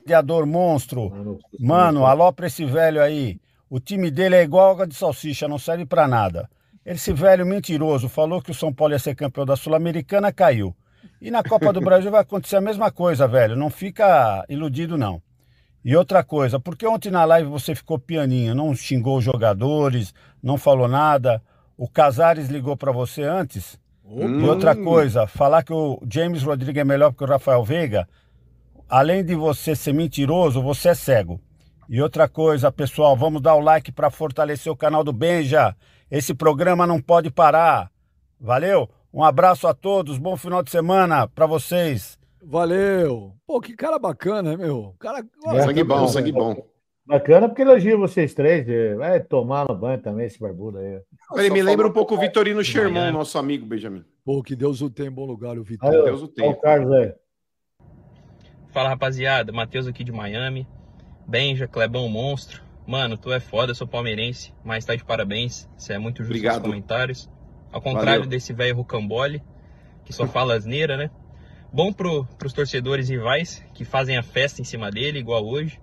Gladiador monstro. Mano, Mano, alô pra esse velho aí. O time dele é igual água de salsicha, não serve pra nada. Esse velho mentiroso falou que o São Paulo ia ser campeão da Sul-Americana, caiu. E na Copa do Brasil vai acontecer a mesma coisa, velho. Não fica iludido, não. E outra coisa, porque ontem na live você ficou pianinho, não xingou os jogadores, não falou nada. O Casares ligou pra você antes. E outra Hum. coisa, falar que o James Rodrigues é melhor que o Rafael Veiga, além de você ser mentiroso, você é cego. E outra coisa, pessoal, vamos dar o like para fortalecer o canal do Benja. Esse programa não pode parar. Valeu? Um abraço a todos, bom final de semana para vocês. Valeu. Pô, que cara bacana, hein, meu? Cara, É, sangue bom, sangue bom. Bacana porque elogio vocês três. eh, Vai tomar no banho também esse barbudo aí. Ele me lembra um pouco o Vitorino Sherman, nosso amigo Benjamin. Pô, que Deus o tenha em bom lugar, o Vitor. Deus o o Carlos aí. Fala rapaziada, Matheus aqui de Miami. Benja, Clebão Monstro. Mano, tu é foda, eu sou palmeirense, mas tá de parabéns. Você é muito justo Obrigado. nos comentários. Ao contrário Valeu. desse velho rocambole, que só fala asneira, né? Bom pro, pros torcedores rivais que fazem a festa em cima dele, igual hoje.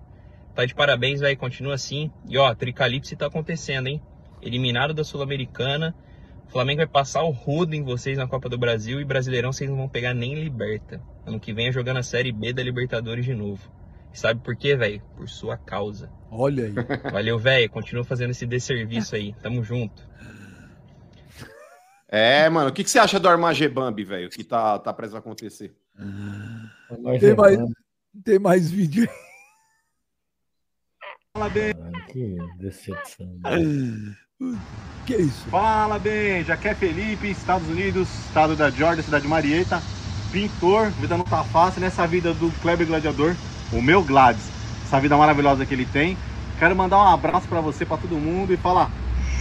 Tá de parabéns, velho, continua assim. E ó, Tricalipse tá acontecendo, hein? Eliminado da Sul-Americana, O Flamengo vai passar o rodo em vocês na Copa do Brasil e Brasileirão vocês não vão pegar nem Liberta. Ano que vem é jogando a Série B da Libertadores de novo. E sabe por quê, velho? Por sua causa. Olha aí. Valeu, velho. Continua fazendo esse desserviço aí. Tamo junto. É, mano, o que, que você acha do Armagebambi, velho, que tá, tá prestes a acontecer? Tem mais, tem mais vídeo aí. Fala bem. Que decepção. Que isso? Fala bem, já que é Felipe, Estados Unidos, estado da Georgia, cidade de Marieta. Pintor, vida não tá fácil nessa vida do Kleber Gladiador, o meu Gladys. Essa vida maravilhosa que ele tem. Quero mandar um abraço pra você, pra todo mundo e falar: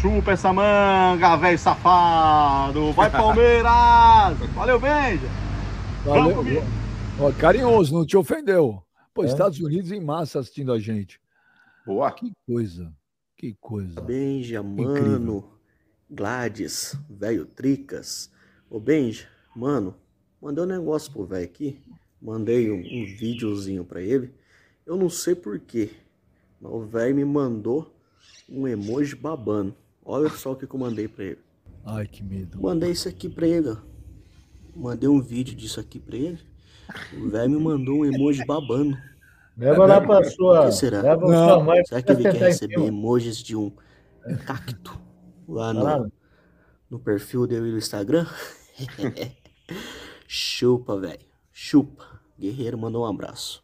chupa essa manga, velho safado. Vai Palmeiras! Valeu, Benja! Vamos. Valeu. Ó, carinhoso, não te ofendeu. Pô, É. Estados Unidos em massa assistindo a gente. Boa. Que coisa. Que coisa. Benja, mano, Gladys, velho Tricas. Ô Benja, mano, mandei um negócio pro velho aqui. Mandei um, um videozinho pra ele. Eu não sei porquê, mas o velho me mandou um emoji babando. Olha só o que eu mandei pra ele. Ai, que medo. Mandei isso aqui pra ele, ó. Mandei um vídeo disso aqui pra ele. O velho me mandou um emoji babando. Leva lá pra sua. Por que será? Leva pra sua mãe. Será que ele quer receber emojis de um cacto lá no, no perfil dele no Instagram? Chupa, velho. Chupa. Guerreiro mandou um abraço.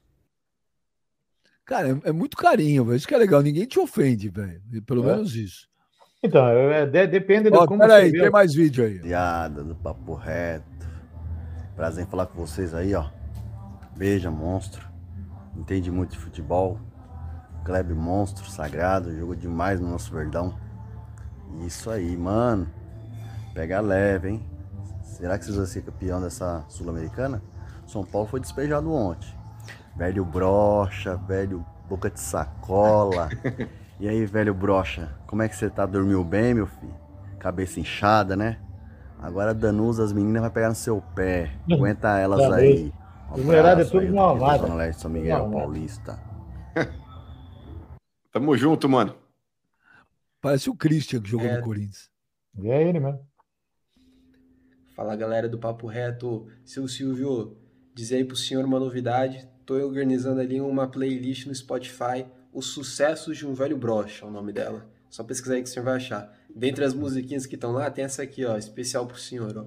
Cara, é, é muito carinho, velho. Isso que é legal. Ninguém te ofende, velho. Pelo É. menos isso. Então, é, de- depende de Ó, como peraí, vê tem mais vídeo aí. Rapaziada do Papo Reto. Prazer em falar com vocês aí, ó. Beija, monstro. Entende muito de futebol. Kleber Monstro, sagrado. Jogou demais no nosso Verdão. Isso aí, mano. Pega leve, hein? Será que vocês vão ser campeão dessa Sul-Americana? São Paulo foi despejado ontem. Velho brocha, velho boca de sacola. E aí, velho brocha, como é que você tá? Dormiu bem, meu filho? Cabeça inchada, né? Agora Danusa, as meninas vai pegar no seu pé. Aguenta elas aí. Mulherada é tudo aí, mal aqui da amada. Zona Leste de São Miguel. Paulista. Tamo junto, mano. Parece o Christian que jogou É. no Corinthians. E é ele mesmo. Fala galera do Papo Reto, seu Silvio, dizer aí pro senhor uma novidade. Tô organizando ali uma playlist no Spotify, Os Sucessos de um Velho Brocha, é o nome dela. Só pesquisar aí que o senhor vai achar. Dentre as musiquinhas que estão lá, tem essa aqui, ó, especial pro senhor, ó.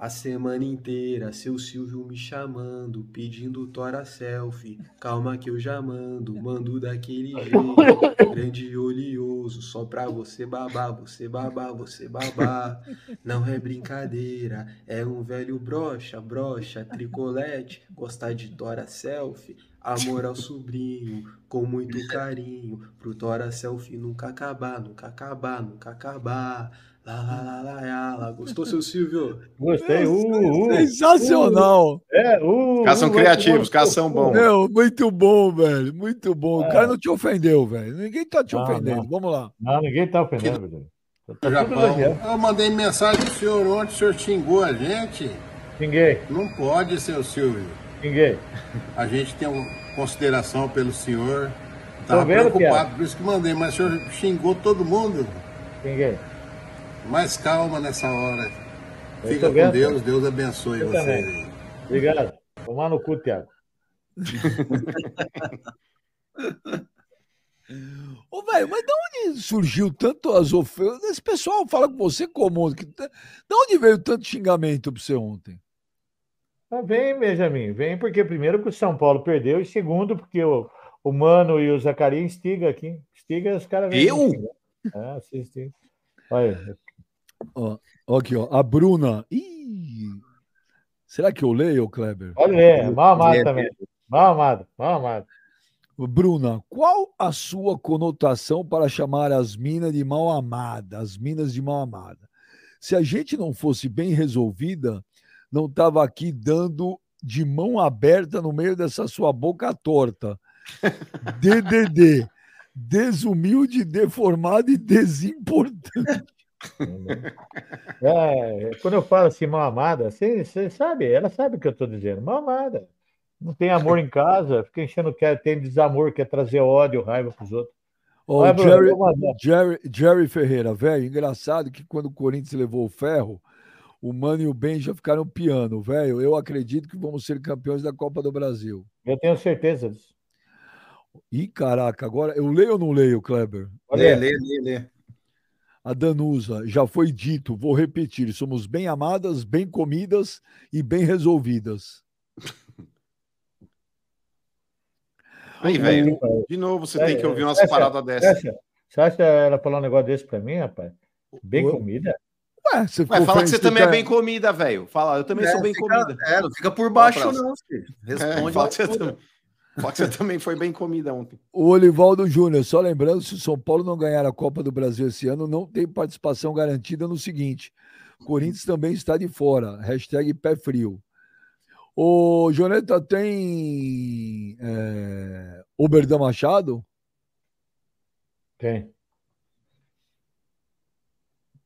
A semana inteira, seu Silvio me chamando, pedindo tora selfie. Calma que eu já mando, mando daquele jeito, grande e oleoso, só pra você babar, você babar, você babar. Não é brincadeira, é um velho brocha, brocha, tricolete, gostar de tora selfie. Amor ao sobrinho, com muito carinho, pro tora selfie nunca acabar, nunca acabar, nunca acabar. Lá, lá, lá, lá, lá, lá. Gostou, seu Silvio? Gostei. Uh, uh, Sensacional. uh. É, uh, Os caras são uh, criativos, uh, os caras são bons. Meu, muito bom, velho. Muito bom. É. O cara não te ofendeu, velho. Ninguém tá te Não, ofendendo. não. Vamos lá. Não, ninguém tá ofendendo, velho. Tá Japão. Eu mandei mensagem pro senhor ontem, o senhor xingou a gente. Xinguei. Não pode, seu Silvio. Xinguei. A gente tem um- consideração pelo senhor. Tava vendo, preocupado, por isso que mandei, mas o senhor xingou todo mundo. Xinguei. Mais calma nessa hora. Fica com vendo. Deus, Deus abençoe Eu vocês também. Obrigado. Tomar no cu, Thiago. Ô, velho, mas de onde surgiu tanto as ofensas? Esse pessoal fala com você como? Que- De onde veio tanto xingamento pra você ontem? Ah, vem, Benjamin, vem porque primeiro que o São Paulo perdeu e segundo porque o, o Mano e o Zacarias instiga aqui. Instiga os caras vêm Eu? xingar. É, assiste. Olha, Ó, ó aqui, ó. A Bruna. Ih, será que eu leio, Kleber? olha, é, mal amado também. Mal amado, mal amado. Bruna, qual a sua conotação para chamar as minas de mal amada, as minas de mal amada? Se a gente não fosse bem resolvida, não estava aqui dando de mão aberta no meio dessa sua boca torta. DDD, desumilde, deformado e desimportante. É, quando eu falo assim, mal amada, você, você sabe, ela sabe o que eu estou dizendo. Mal amada. Não tem amor em casa, fica enchendo, quer, tem desamor, quer trazer ódio, raiva para os outros. Ó, Vai, Jerry. Jerry, Jerry Ferreira, velho, engraçado que quando o Corinthians levou o ferro, o Mano e o Ben já ficaram piano, velho. Eu acredito que vamos ser campeões da Copa do Brasil. Eu tenho certeza disso. Ih, caraca, agora eu leio ou não leio, Kleber? Lê, lê, lê, lê. A Danusa, já foi dito, vou repetir: somos bem amadas, bem comidas e bem resolvidas. Aí, velho, de novo você tem que ouvir umas paradas dessas. Você acha que ela falar um negócio desse pra mim, rapaz? Bem Oi? comida? Ué, você Vai, fala que você também é bem comida, velho. Fala, eu também É, sou bem fica- comida. é, não fica por baixo, Fala, não, filho. Responde É, fala, que você também, você também foi bem comida ontem. O Olivaldo Júnior, só lembrando, se o São Paulo não ganhar a Copa do Brasil esse ano, não tem participação garantida no seguinte. Corinthians também está de fora. Hashtag pé frio. O Joneta tem é, Oberdan Machado? Tem.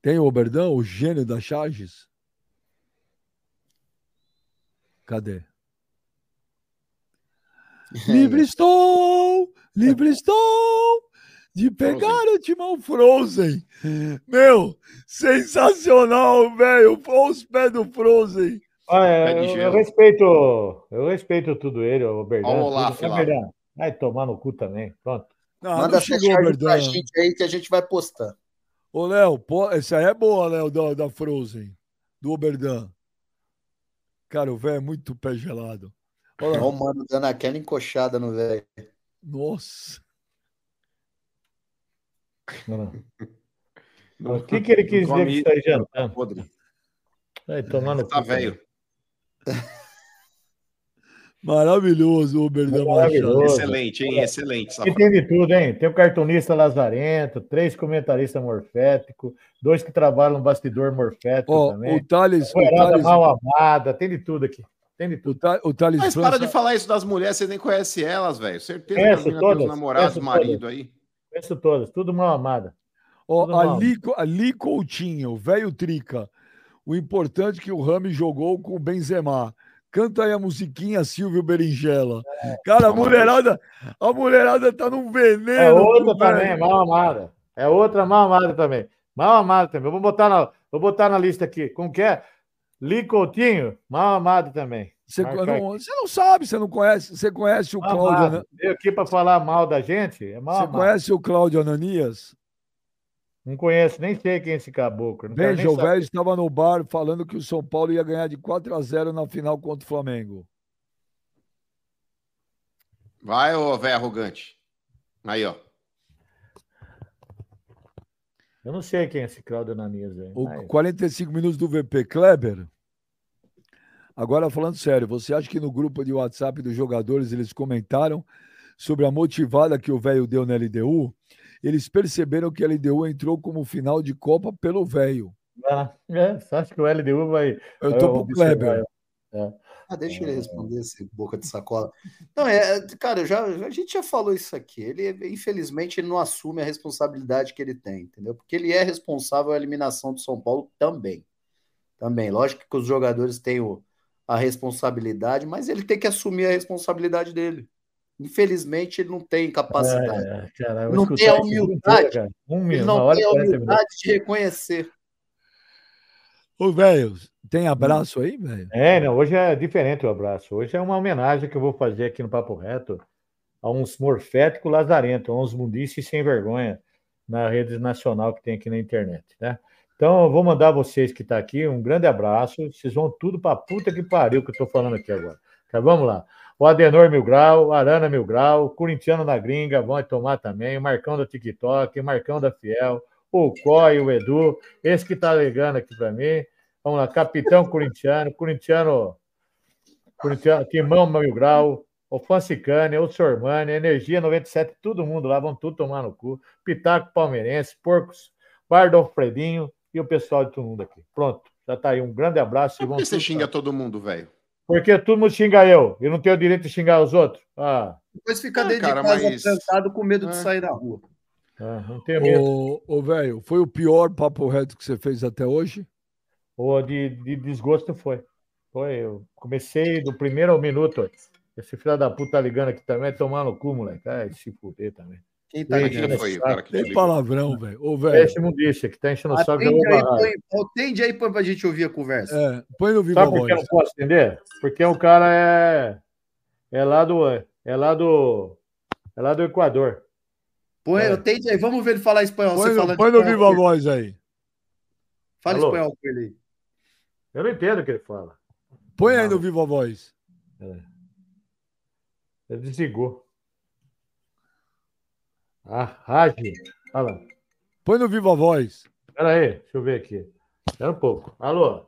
Tem o Oberdan, o gênio da Charges? Cadê? Livre estou, livre estou de pegar o timão Frozen. Meu, sensacional, velho. Olha os pés do Frozen. Ah, é, eu, eu respeito, eu respeito tudo ele, o Berdan. Tudo. lá. É Vai tomar no cu também. Pronto. Manda não essa chegou, pra gente aí que a gente vai postar. Ô, Léo, pô, essa aí é boa, Léo, da, da Frozen, do Oberdan. Cara, o velho é muito pé gelado. Olha lá. o mano dando aquela encoxada no velho. Nossa. O que, que ele quis dizer que está jantando? Podre. Vai tomar no Tá velho. Maravilhoso o. Maravilhoso. Excelente, hein? Excelente. E tem de tudo, hein? Tem o cartunista Lazarento, três comentaristas morféticos, dois que trabalham no bastidor morfético Ó, também. o Thales- o Thales- mal amada, tem de tudo aqui. Tem de O, tudo. O Thales Mas França- para de falar isso das mulheres, você nem conhece elas, velho. Certeza Conheço que todas, os namorados, marido todas. aí. Conheço todas, tudo mal amada. Ó, mal. ali, ali Coutinho, velho Trica. O importante é que o Rami jogou com o Benzema. Canta aí a musiquinha Silvio Berinjela. Cara, a mulherada, a mulherada tá num veneno. É outra velho. também, mal amada. É outra mal amada também. Mal amada também. Vou botar na, vou botar na lista aqui. Como que é? Li Coutinho, mal amado também. Você não, você não sabe, você não conhece. Você conhece o Mal Cláudio amado. Veio aqui para falar mal da gente. É mal Você amado. conhece o Cláudio Ananias? Não conheço, nem sei quem é esse caboclo. Não Veja, o velho estava no bar falando que o São Paulo ia ganhar de 4 a 0 na final contra o Flamengo. Vai, ô velho arrogante. Aí, ó. Eu não sei quem é esse Claudio Ananias aí. O Mas- 45 minutos do VP Kleber. Agora falando sério, você acha que no grupo de WhatsApp dos jogadores eles comentaram sobre a motivada que o velho deu na LDU? Eles perceberam que a LDU entrou como final de Copa pelo velho. Ah, é, você acha que o LDU vai. Eu tô pro? Kleber. É. Ah, deixa ele responder esse boca de sacola. Não, é, cara, já, a gente já falou isso aqui. Ele, infelizmente, ele não assume a responsabilidade que ele tem, entendeu? Porque ele é responsável pela eliminação do São Paulo também. Também. Lógico que os jogadores têm o- a responsabilidade, mas ele tem que assumir a responsabilidade dele. Infelizmente, ele não tem capacidade. É, cara, eu vou não tem a humildade. inteiro, cara. Um ele não tem a 40 humildade de reconhecer. Ô, velho, tem abraço aí, velho? É, não, hoje é diferente o abraço. Hoje é uma homenagem que eu vou fazer aqui no Papo Reto a uns morféticos lazarento, a uns mundices sem vergonha na rede nacional que tem aqui na internet, né? Então, eu vou mandar vocês que estão aqui um grande abraço. Vocês vão tudo para puta que pariu que eu estou falando aqui agora. Tá, vamos lá. O Adenor Mil Grau, Arana Mil Grau, Corintiano na Gringa, vão tomar também, o Marcão da TikTok, o Marcão da Fiel, o Coi, o Edu, esse que está ligando aqui para mim. Vamos lá, Capitão Corintiano, Corintiano, Corintiano Timão Mil Grau, o Fancicane, o Sormani, Energia 97, todo mundo lá, vão tudo tomar no cu. Pitaco Palmeirense, Porcos, Bar do Alfredinho e o pessoal de todo mundo aqui. Pronto, já tá aí. Um grande abraço. e Por que você xinga todo mundo, velho? Porque todo mundo xinga eu. Eu não tenho direito de xingar os outros. Ah, Depois fica Ah, dentro cara, de casa mas- trancado com medo de É. sair na rua. ah, não tenho medo. Ô, ô, velho, foi o pior papo reto que você fez até hoje? Ou de, de desgosto foi. Foi, eu comecei do primeiro ao minuto. Esse filho da puta tá ligando aqui também, tomar no cu, moleque. Ai, se fuder também. Quem tá o foi o cara que te Tem palavrão, velho. Ô, É velho. esse mundista que tá enchendo o saco. Atende aí, põe, pra gente ouvir a conversa. É, põe no vivo Sabe a por que eu voz. não posso entender? Porque o cara é, é lá do. É lá do. É lá do Equador. Põe, É. atende aí, vamos ver ele falar espanhol. Põe, Você no- põe no vivo a voz aí. Fala Alô? espanhol com ele aí. Eu não entendo o que ele fala. Põe aí no vivo a voz. Ele desligou. Ah. Olha lá. Põe no vivo a voz. Pera aí, deixa eu ver aqui. Espera um pouco. Alô?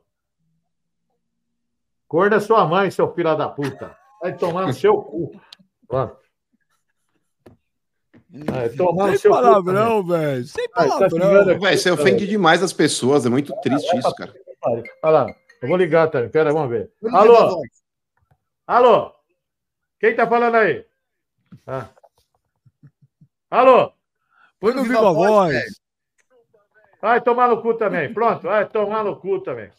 Cor da sua mãe, seu filho da puta. Vai tomar no seu cu. Pronto. Vai tomar no Sem seu cu. palavrão, velho. Sem tá palavrão. Velho, você ofende demais as pessoas, é muito triste isso, cara. Olha lá. Eu vou ligar também. Pera, vamos ver. Alô? Alô? Quem tá falando aí? Ah. Alô? Põe no vivo a voz. velho. Vai tomar no cu também. Pronto, vai tomar no cu também.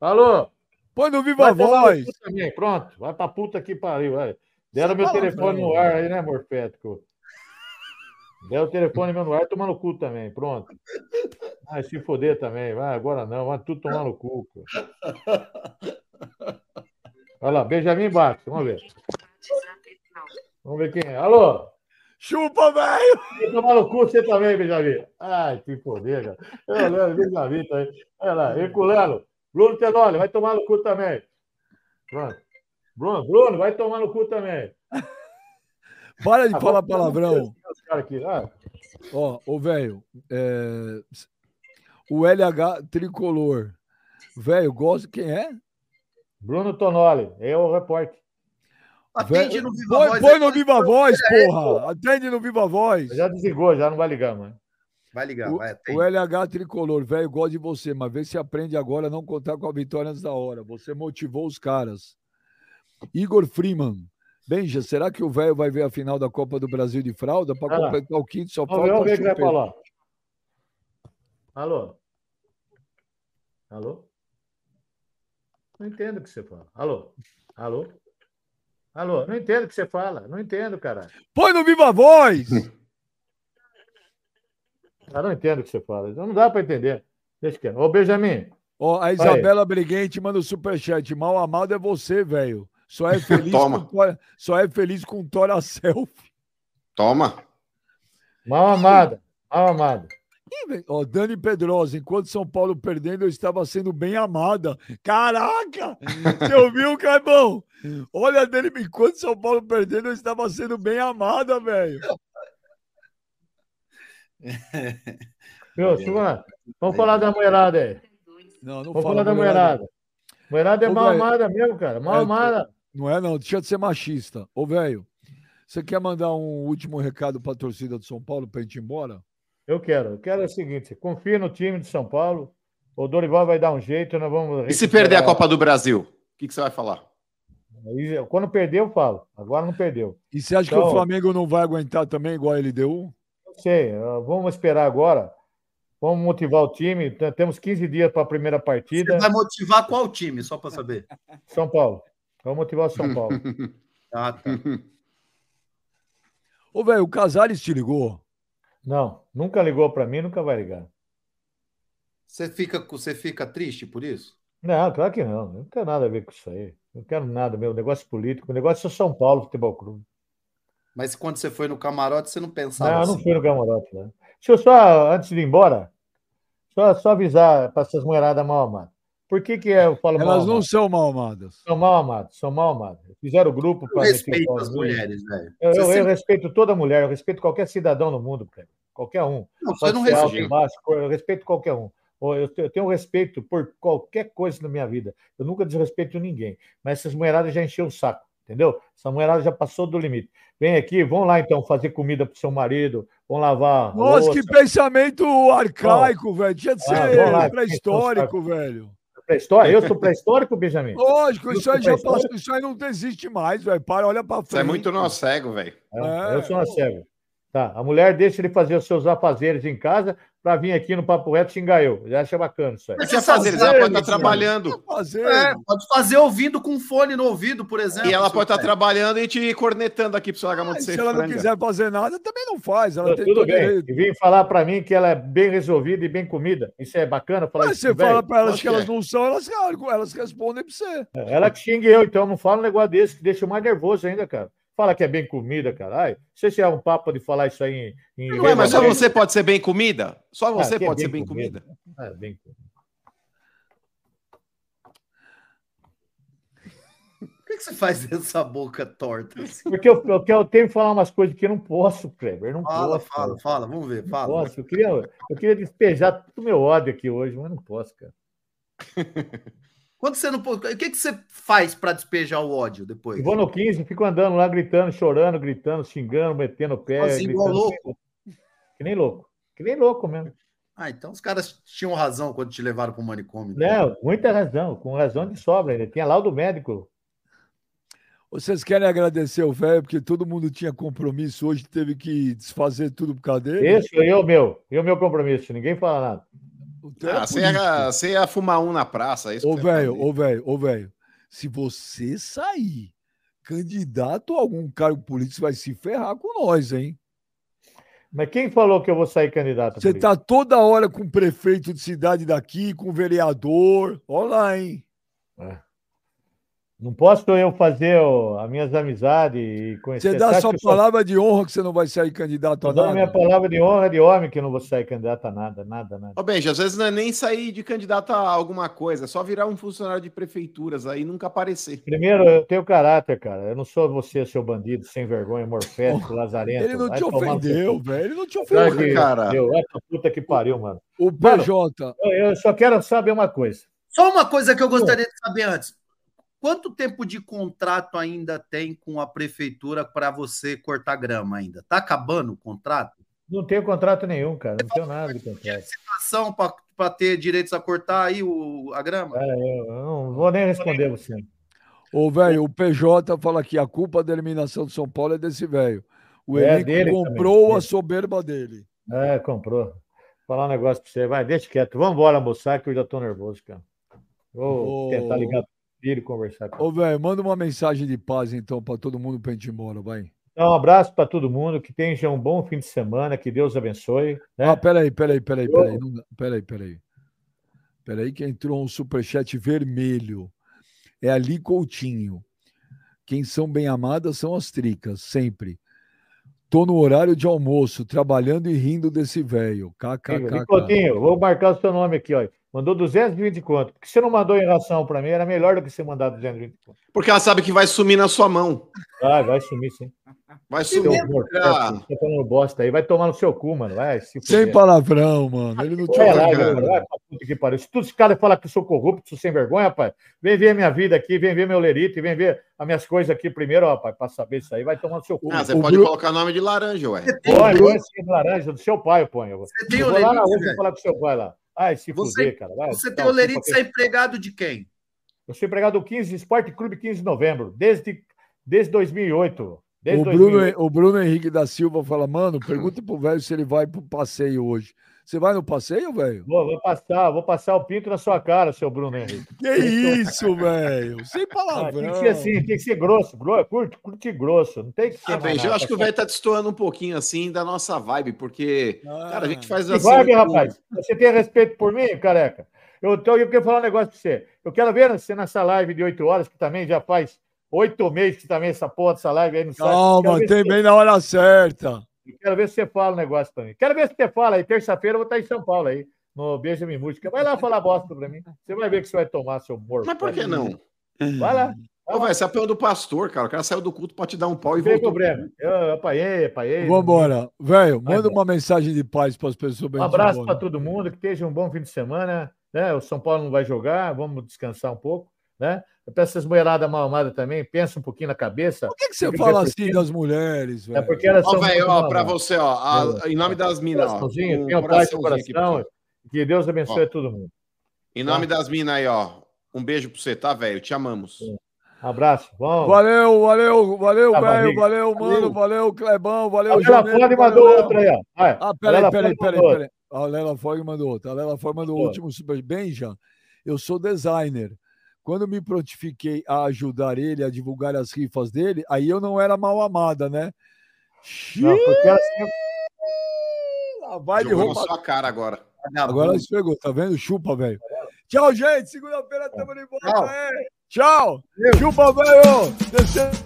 Alô? Põe no vivo Vai a tomar no voz. cu também. Pronto, vai pra puta que pariu. Vai. Deram Sem meu telefone no ar aí, né, Morfético? Deram o telefone meu no ar, tomar no cu também. Pronto. Vai se foder também. Vai, agora não. Vai tudo tomar no cu. cara. Olha lá, Benjamin Bax. Vamos ver. Vamos ver quem é. Alô? Chupa, velho! Vai tomar no cu você também, Benjamin. Ai, que poder, cara. Eu Benjamin tá aí. Olha lá, Herculano. Bruno Tenório, vai tomar no cu também. Pronto. Bruno, Bruno, vai tomar no cu também. Para de Ah, falar palavrão. Aqui. Ah, Ó, ô, velho. é, O LH tricolor. Velho, gosto. Quem é? Bruno Tonoli, é o repórter. Atende no viva voz. põe aí, no Viva Voz, porra! Atende no Viva Voz. Já desligou, já não vai ligar, mano. Vai ligar, O, vai, atende. o LH tricolor, velho, gosto de você, mas vê se aprende agora a não contar com a vitória antes da hora. Você motivou os caras. Igor Freeman. Benja, será que o velho vai ver a final da Copa do Brasil de fralda para lá. completar o quinto? Só falta o que vai falar. Alô? Alô? Não entendo o que você fala. Alô? Alô? Alô? Não entendo o que você fala. Não entendo, cara. Põe no Viva Voz! Eu não entendo o que você fala. Não dá para entender. Deixa que Ô, Benjamin. Ó, a Isabela Briguente manda o superchat. Mal amado é você, velho. Só é feliz Toma. com só é feliz com tora selfie. Toma. Mal amada. Mal amada. Ó, Dani Pedrosa, enquanto São Paulo perdendo, eu estava sendo bem amada. Caraca! Você ouviu, Caibão? Olha, Dani, enquanto São Paulo perdendo, eu estava sendo bem amada, velho. Meu, Silvana, vamos falar da mulherada aí. Não, não Vamos fala falar da mulherada. mulherada. Mulherada é Ô, mal amada mesmo, cara. Mal É, amada. Não é, não. Deixa de ser machista. Ô, velho, você quer mandar um último recado para a torcida de São Paulo para a gente ir embora? Eu quero. Eu quero o seguinte: confia no time de São Paulo. O Dorival vai dar um jeito, nós vamos. E se perder a Copa do Brasil? O que, que você vai falar? Aí, Quando perder, eu falo. Agora não perdeu. E você acha que Então- o Flamengo não vai aguentar também, igual a LDU? Não sei. Vamos esperar agora. Vamos motivar o time. Temos 15 dias para a primeira partida. Você vai motivar qual time, só para saber? São Paulo. Vamos motivar o São Paulo. Ah, tá. Ô, velho, o Casares te ligou? Não, nunca ligou para mim, nunca vai ligar. Você fica, você fica triste por isso? Não, claro que não. Não tem nada a ver com isso aí. Não quero nada, meu negócio político. O negócio é São Paulo Futebol Clube. Mas quando você foi no camarote, você não pensava Não, assim? não fui no camarote, né? Deixa eu só, antes de ir embora, só, só avisar para essas mulheradas mal amadas. Por que, que eu falo mal Elas não amadas? são mal amadas. São mal amadas, são mal amadas. Fizeram o grupo Eu para respeito as mulheres, velho. Eu, eu- eu sempre- respeito toda mulher, eu respeito qualquer cidadão no mundo, cara. qualquer um. Não, você não respeita. eu respeito qualquer um. Eu te- eu tenho respeito por qualquer coisa na minha vida. Eu nunca desrespeito ninguém. Mas essas mulheradas já encheu o saco, entendeu? Essa mulherada já passou do limite. Vem aqui, vão lá então fazer comida pro seu marido, vão lavar. a Nossa, louça. que pensamento arcaico, velho. Tinha de Ah, ser lá, pré-histórico, velho. Pré-história? Eu sou pré-histórico, Benjamin? Lógico, isso aí já passou, isso aí não existe mais, velho. Para, olha pra frente. Você é muito nó cego, velho. É, Eu sou uma cega. Tá, a mulher deixa ele fazer os seus afazeres em casa para vir aqui no Papo Reto xingar eu. Já acha bacana isso aí. Mas que fazer? Ela pode estar trabalhando. É, pode fazer ouvindo com fone no ouvido, por exemplo. E ela pode estar É. trabalhando e te cornetando aqui para você largar a mão de Se ela não quiser fazer nada, também não faz. Ela tem Tudo bem. direito. E vem falar para mim que ela é bem resolvida e bem comida. Isso é bacana falar Mas isso você velho? fala para elas que elas é. não são, elas, elas respondem para você. Ela que xingue eu, então não fala um negócio desse que deixa eu mais nervoso ainda, cara. Fala que é bem comida, caralho. Não sei se é um papo de falar isso aí em. em Não é, mas só você pode ser bem comida? Só Ah, você que é pode ser bem bem comida? É, bem comida. Por que, que você faz essa boca torta? assim? Porque eu, eu, quero- eu tenho que falar umas coisas que eu não posso, Kleber. Não Fala, posso. fala, cara. fala, vamos ver, Não fala. posso. Eu queria, eu queria despejar todo o meu ódio aqui hoje, mas não posso, cara. Quando você não pode. O que, que você faz para despejar o ódio depois? Eu vou no 15, fico andando lá, gritando, chorando, gritando, xingando, metendo o pé. Igual gritando, louco? Que nem louco. Que nem louco mesmo. Ah, então os caras tinham razão quando te levaram para o manicômio. então. Não, muita razão, com razão de sobra ainda. Tinha laudo médico. Vocês querem agradecer o velho, porque todo mundo tinha compromisso hoje, teve que desfazer tudo por causa dele. Esse foi eu, meu. Eu, meu compromisso. Ninguém fala nada. É Ah, você, ia, você ia fumar um na praça, é isso Ô, velho, ô, velho, ô, velho, se você sair candidato a algum cargo político, você vai se ferrar com nós, hein? Mas quem falou que eu vou sair candidato? a Você tá toda hora com o prefeito de cidade daqui, com o vereador. Olha lá, hein? Não posso eu fazer ó, as minhas amizades e conhecer. Você dá sua eu palavra de honra que você não vai sair candidato a Tô dando minha nada? palavra de honra de homem que eu não vou sair candidato a nada, nada, nada. Ô, Benji, às vezes não é nem sair de candidato a alguma coisa, é só virar um funcionário de prefeituras aí e nunca aparecer. Primeiro, eu tenho caráter, cara. Eu não sou você, seu bandido, sem vergonha, morfético, lazarento. Ele não Vai te ofendeu, velho. Ele não te ofendeu, que- cara. Meu, pra puta que pariu, mano. O Mano, PJ. eu- eu só quero saber uma coisa. Só uma coisa que eu gostaria de saber antes. Quanto tempo de contrato ainda tem com a prefeitura para você cortar grama ainda? Tá acabando o contrato? Não tenho contrato nenhum, cara. Não tenho nada de contrato. Ação para ter direitos a cortar aí o, a grama? É, eu, não vou nem responder você. Ô, velho, o PJ fala que a culpa da eliminação de São Paulo é desse velho. O É dele comprou também. a soberba dele. É, comprou. Vou falar um negócio pra você. Vai, deixa quieto. Vamos embora almoçar que eu já tô nervoso, cara. Vou Ô. tentar ligar pro e conversar com ele. Ô, velho, manda uma mensagem de paz, então, pra todo mundo pra gente ir embora, vai. Então, um abraço para todo mundo. Que tenha um bom fim de semana. Que Deus abençoe. Né? Ah, peraí, peraí, peraí, peraí. Não Peraí, peraí. Peraí que entrou um superchat vermelho. É ali Coutinho. Quem são bem amadas são as tricas, sempre. Tô no horário de almoço, trabalhando e rindo desse velho. KKK. Nicotinho, vou marcar o seu nome aqui, ó. Mandou 220 conto. Por que você não mandou em ração para mim? Era melhor do que você mandar 220 conto. Porque ela sabe que vai sumir na sua mão. Vai, vai sumir, sim. Vai sumir. Ah. Tá falando bosta aí. Vai tomar no seu cu, mano. Vai se Sem palavrão, mano. Ele não te Vai lá, ofendeu. vai, pra puta que pariu. Se todos os caras falam que eu sou corrupto, sou sem vergonha, rapaz, vem ver a minha vida aqui, vem ver meu lerite, vem ver as minhas coisas aqui primeiro, rapaz, pra saber isso aí. Vai tomar no seu cu. Ah, você pode colocar nome de laranja, ué. Põe, põe esse laranja do seu pai, eu ponho. Você tem eu o vou lá na lerite, rua velho? falar com seu pai lá. Ai, se Você, fuder, cara. Vai, você dá tem o Lerite ser empregado de quem? Eu sou empregado do 15, Esporte Clube 15 de novembro, desde, desde 2008. Desde O Bruno, 2008. o Bruno Henrique da Silva fala, mano, pergunta pro velho se ele vai pro passeio hoje. Você vai no passeio, velho? Vou, vou passar, vou passar o pinto na sua cara, seu Bruno Henrique. Que isso, velho? Sem Ah, palavrão. tem que ser assim, tem que ser grosso, gro- curto, curto e grosso. Não tem que ser. Ah, Benji, eu acho que o tá velho tá destoando um pouquinho assim da nossa vibe, porque, cara, a gente faz Que assim. vibe, rapaz. Você tem respeito por mim, careca? Eu, tô, eu quero falar um negócio pra você. Eu quero ver você nessa live de 8 horas, que também já faz oito meses que também essa porra dessa live aí no site. Calma, tem bem na hora certa. Quero ver se você fala um negócio mim. Quero ver se você fala aí. Terça-feira eu vou estar em São Paulo aí, no Benjamin Música. Vai lá falar bosta pra mim. Você vai ver que você vai tomar, seu morto. Mas por que não? Vai lá. Ô, velho, você apanhou do pastor, cara. O cara saiu do culto pra te dar um pau e tem voltou. problema. Eu apanhei, apanhei. Vambora. Velho, Vai, manda vai. uma mensagem de paz para as pessoas. Um abraço para todo mundo, que esteja um bom fim de semana. Né? O São Paulo não vai jogar, vamos descansar um pouco. Né? Eu peço essas mulheradas mal amadas também, pensa um pouquinho na cabeça. Por que, que você fala assim das mulheres, velho? É porque elas Ó, são. velho, ó, pra você, ó, a- em nome das minas, um aqui pra coração. Que Deus abençoe Ó. todo mundo. Em nome das minas aí, ó. Um beijo pra você, tá, velho? Te amamos. Abraço. Bom. Valeu, valeu, valeu, Tá, velho. Valeu, mano. Valeu, Clebão. Valeu, A Lela Fone valeu, mandou outra aí, ó. Vai. Ah, peraí, peraí, Fone peraí, peraí. A Lela Fog mandou outra. A Lela Fog mandou o último super. Benja, eu sou designer. Quando me prontifiquei a ajudar ele a divulgar as rifas dele, aí eu não era mal amada, né? Não, porque ela sempre- Lá vai de Jogou roupa. sua cara agora. Agora esfregou, tá vendo? Chupa, velho. Tchau, gente. Segunda-feira tamo de volta. Tchau. Tchau. Chupa, velho. Descendo.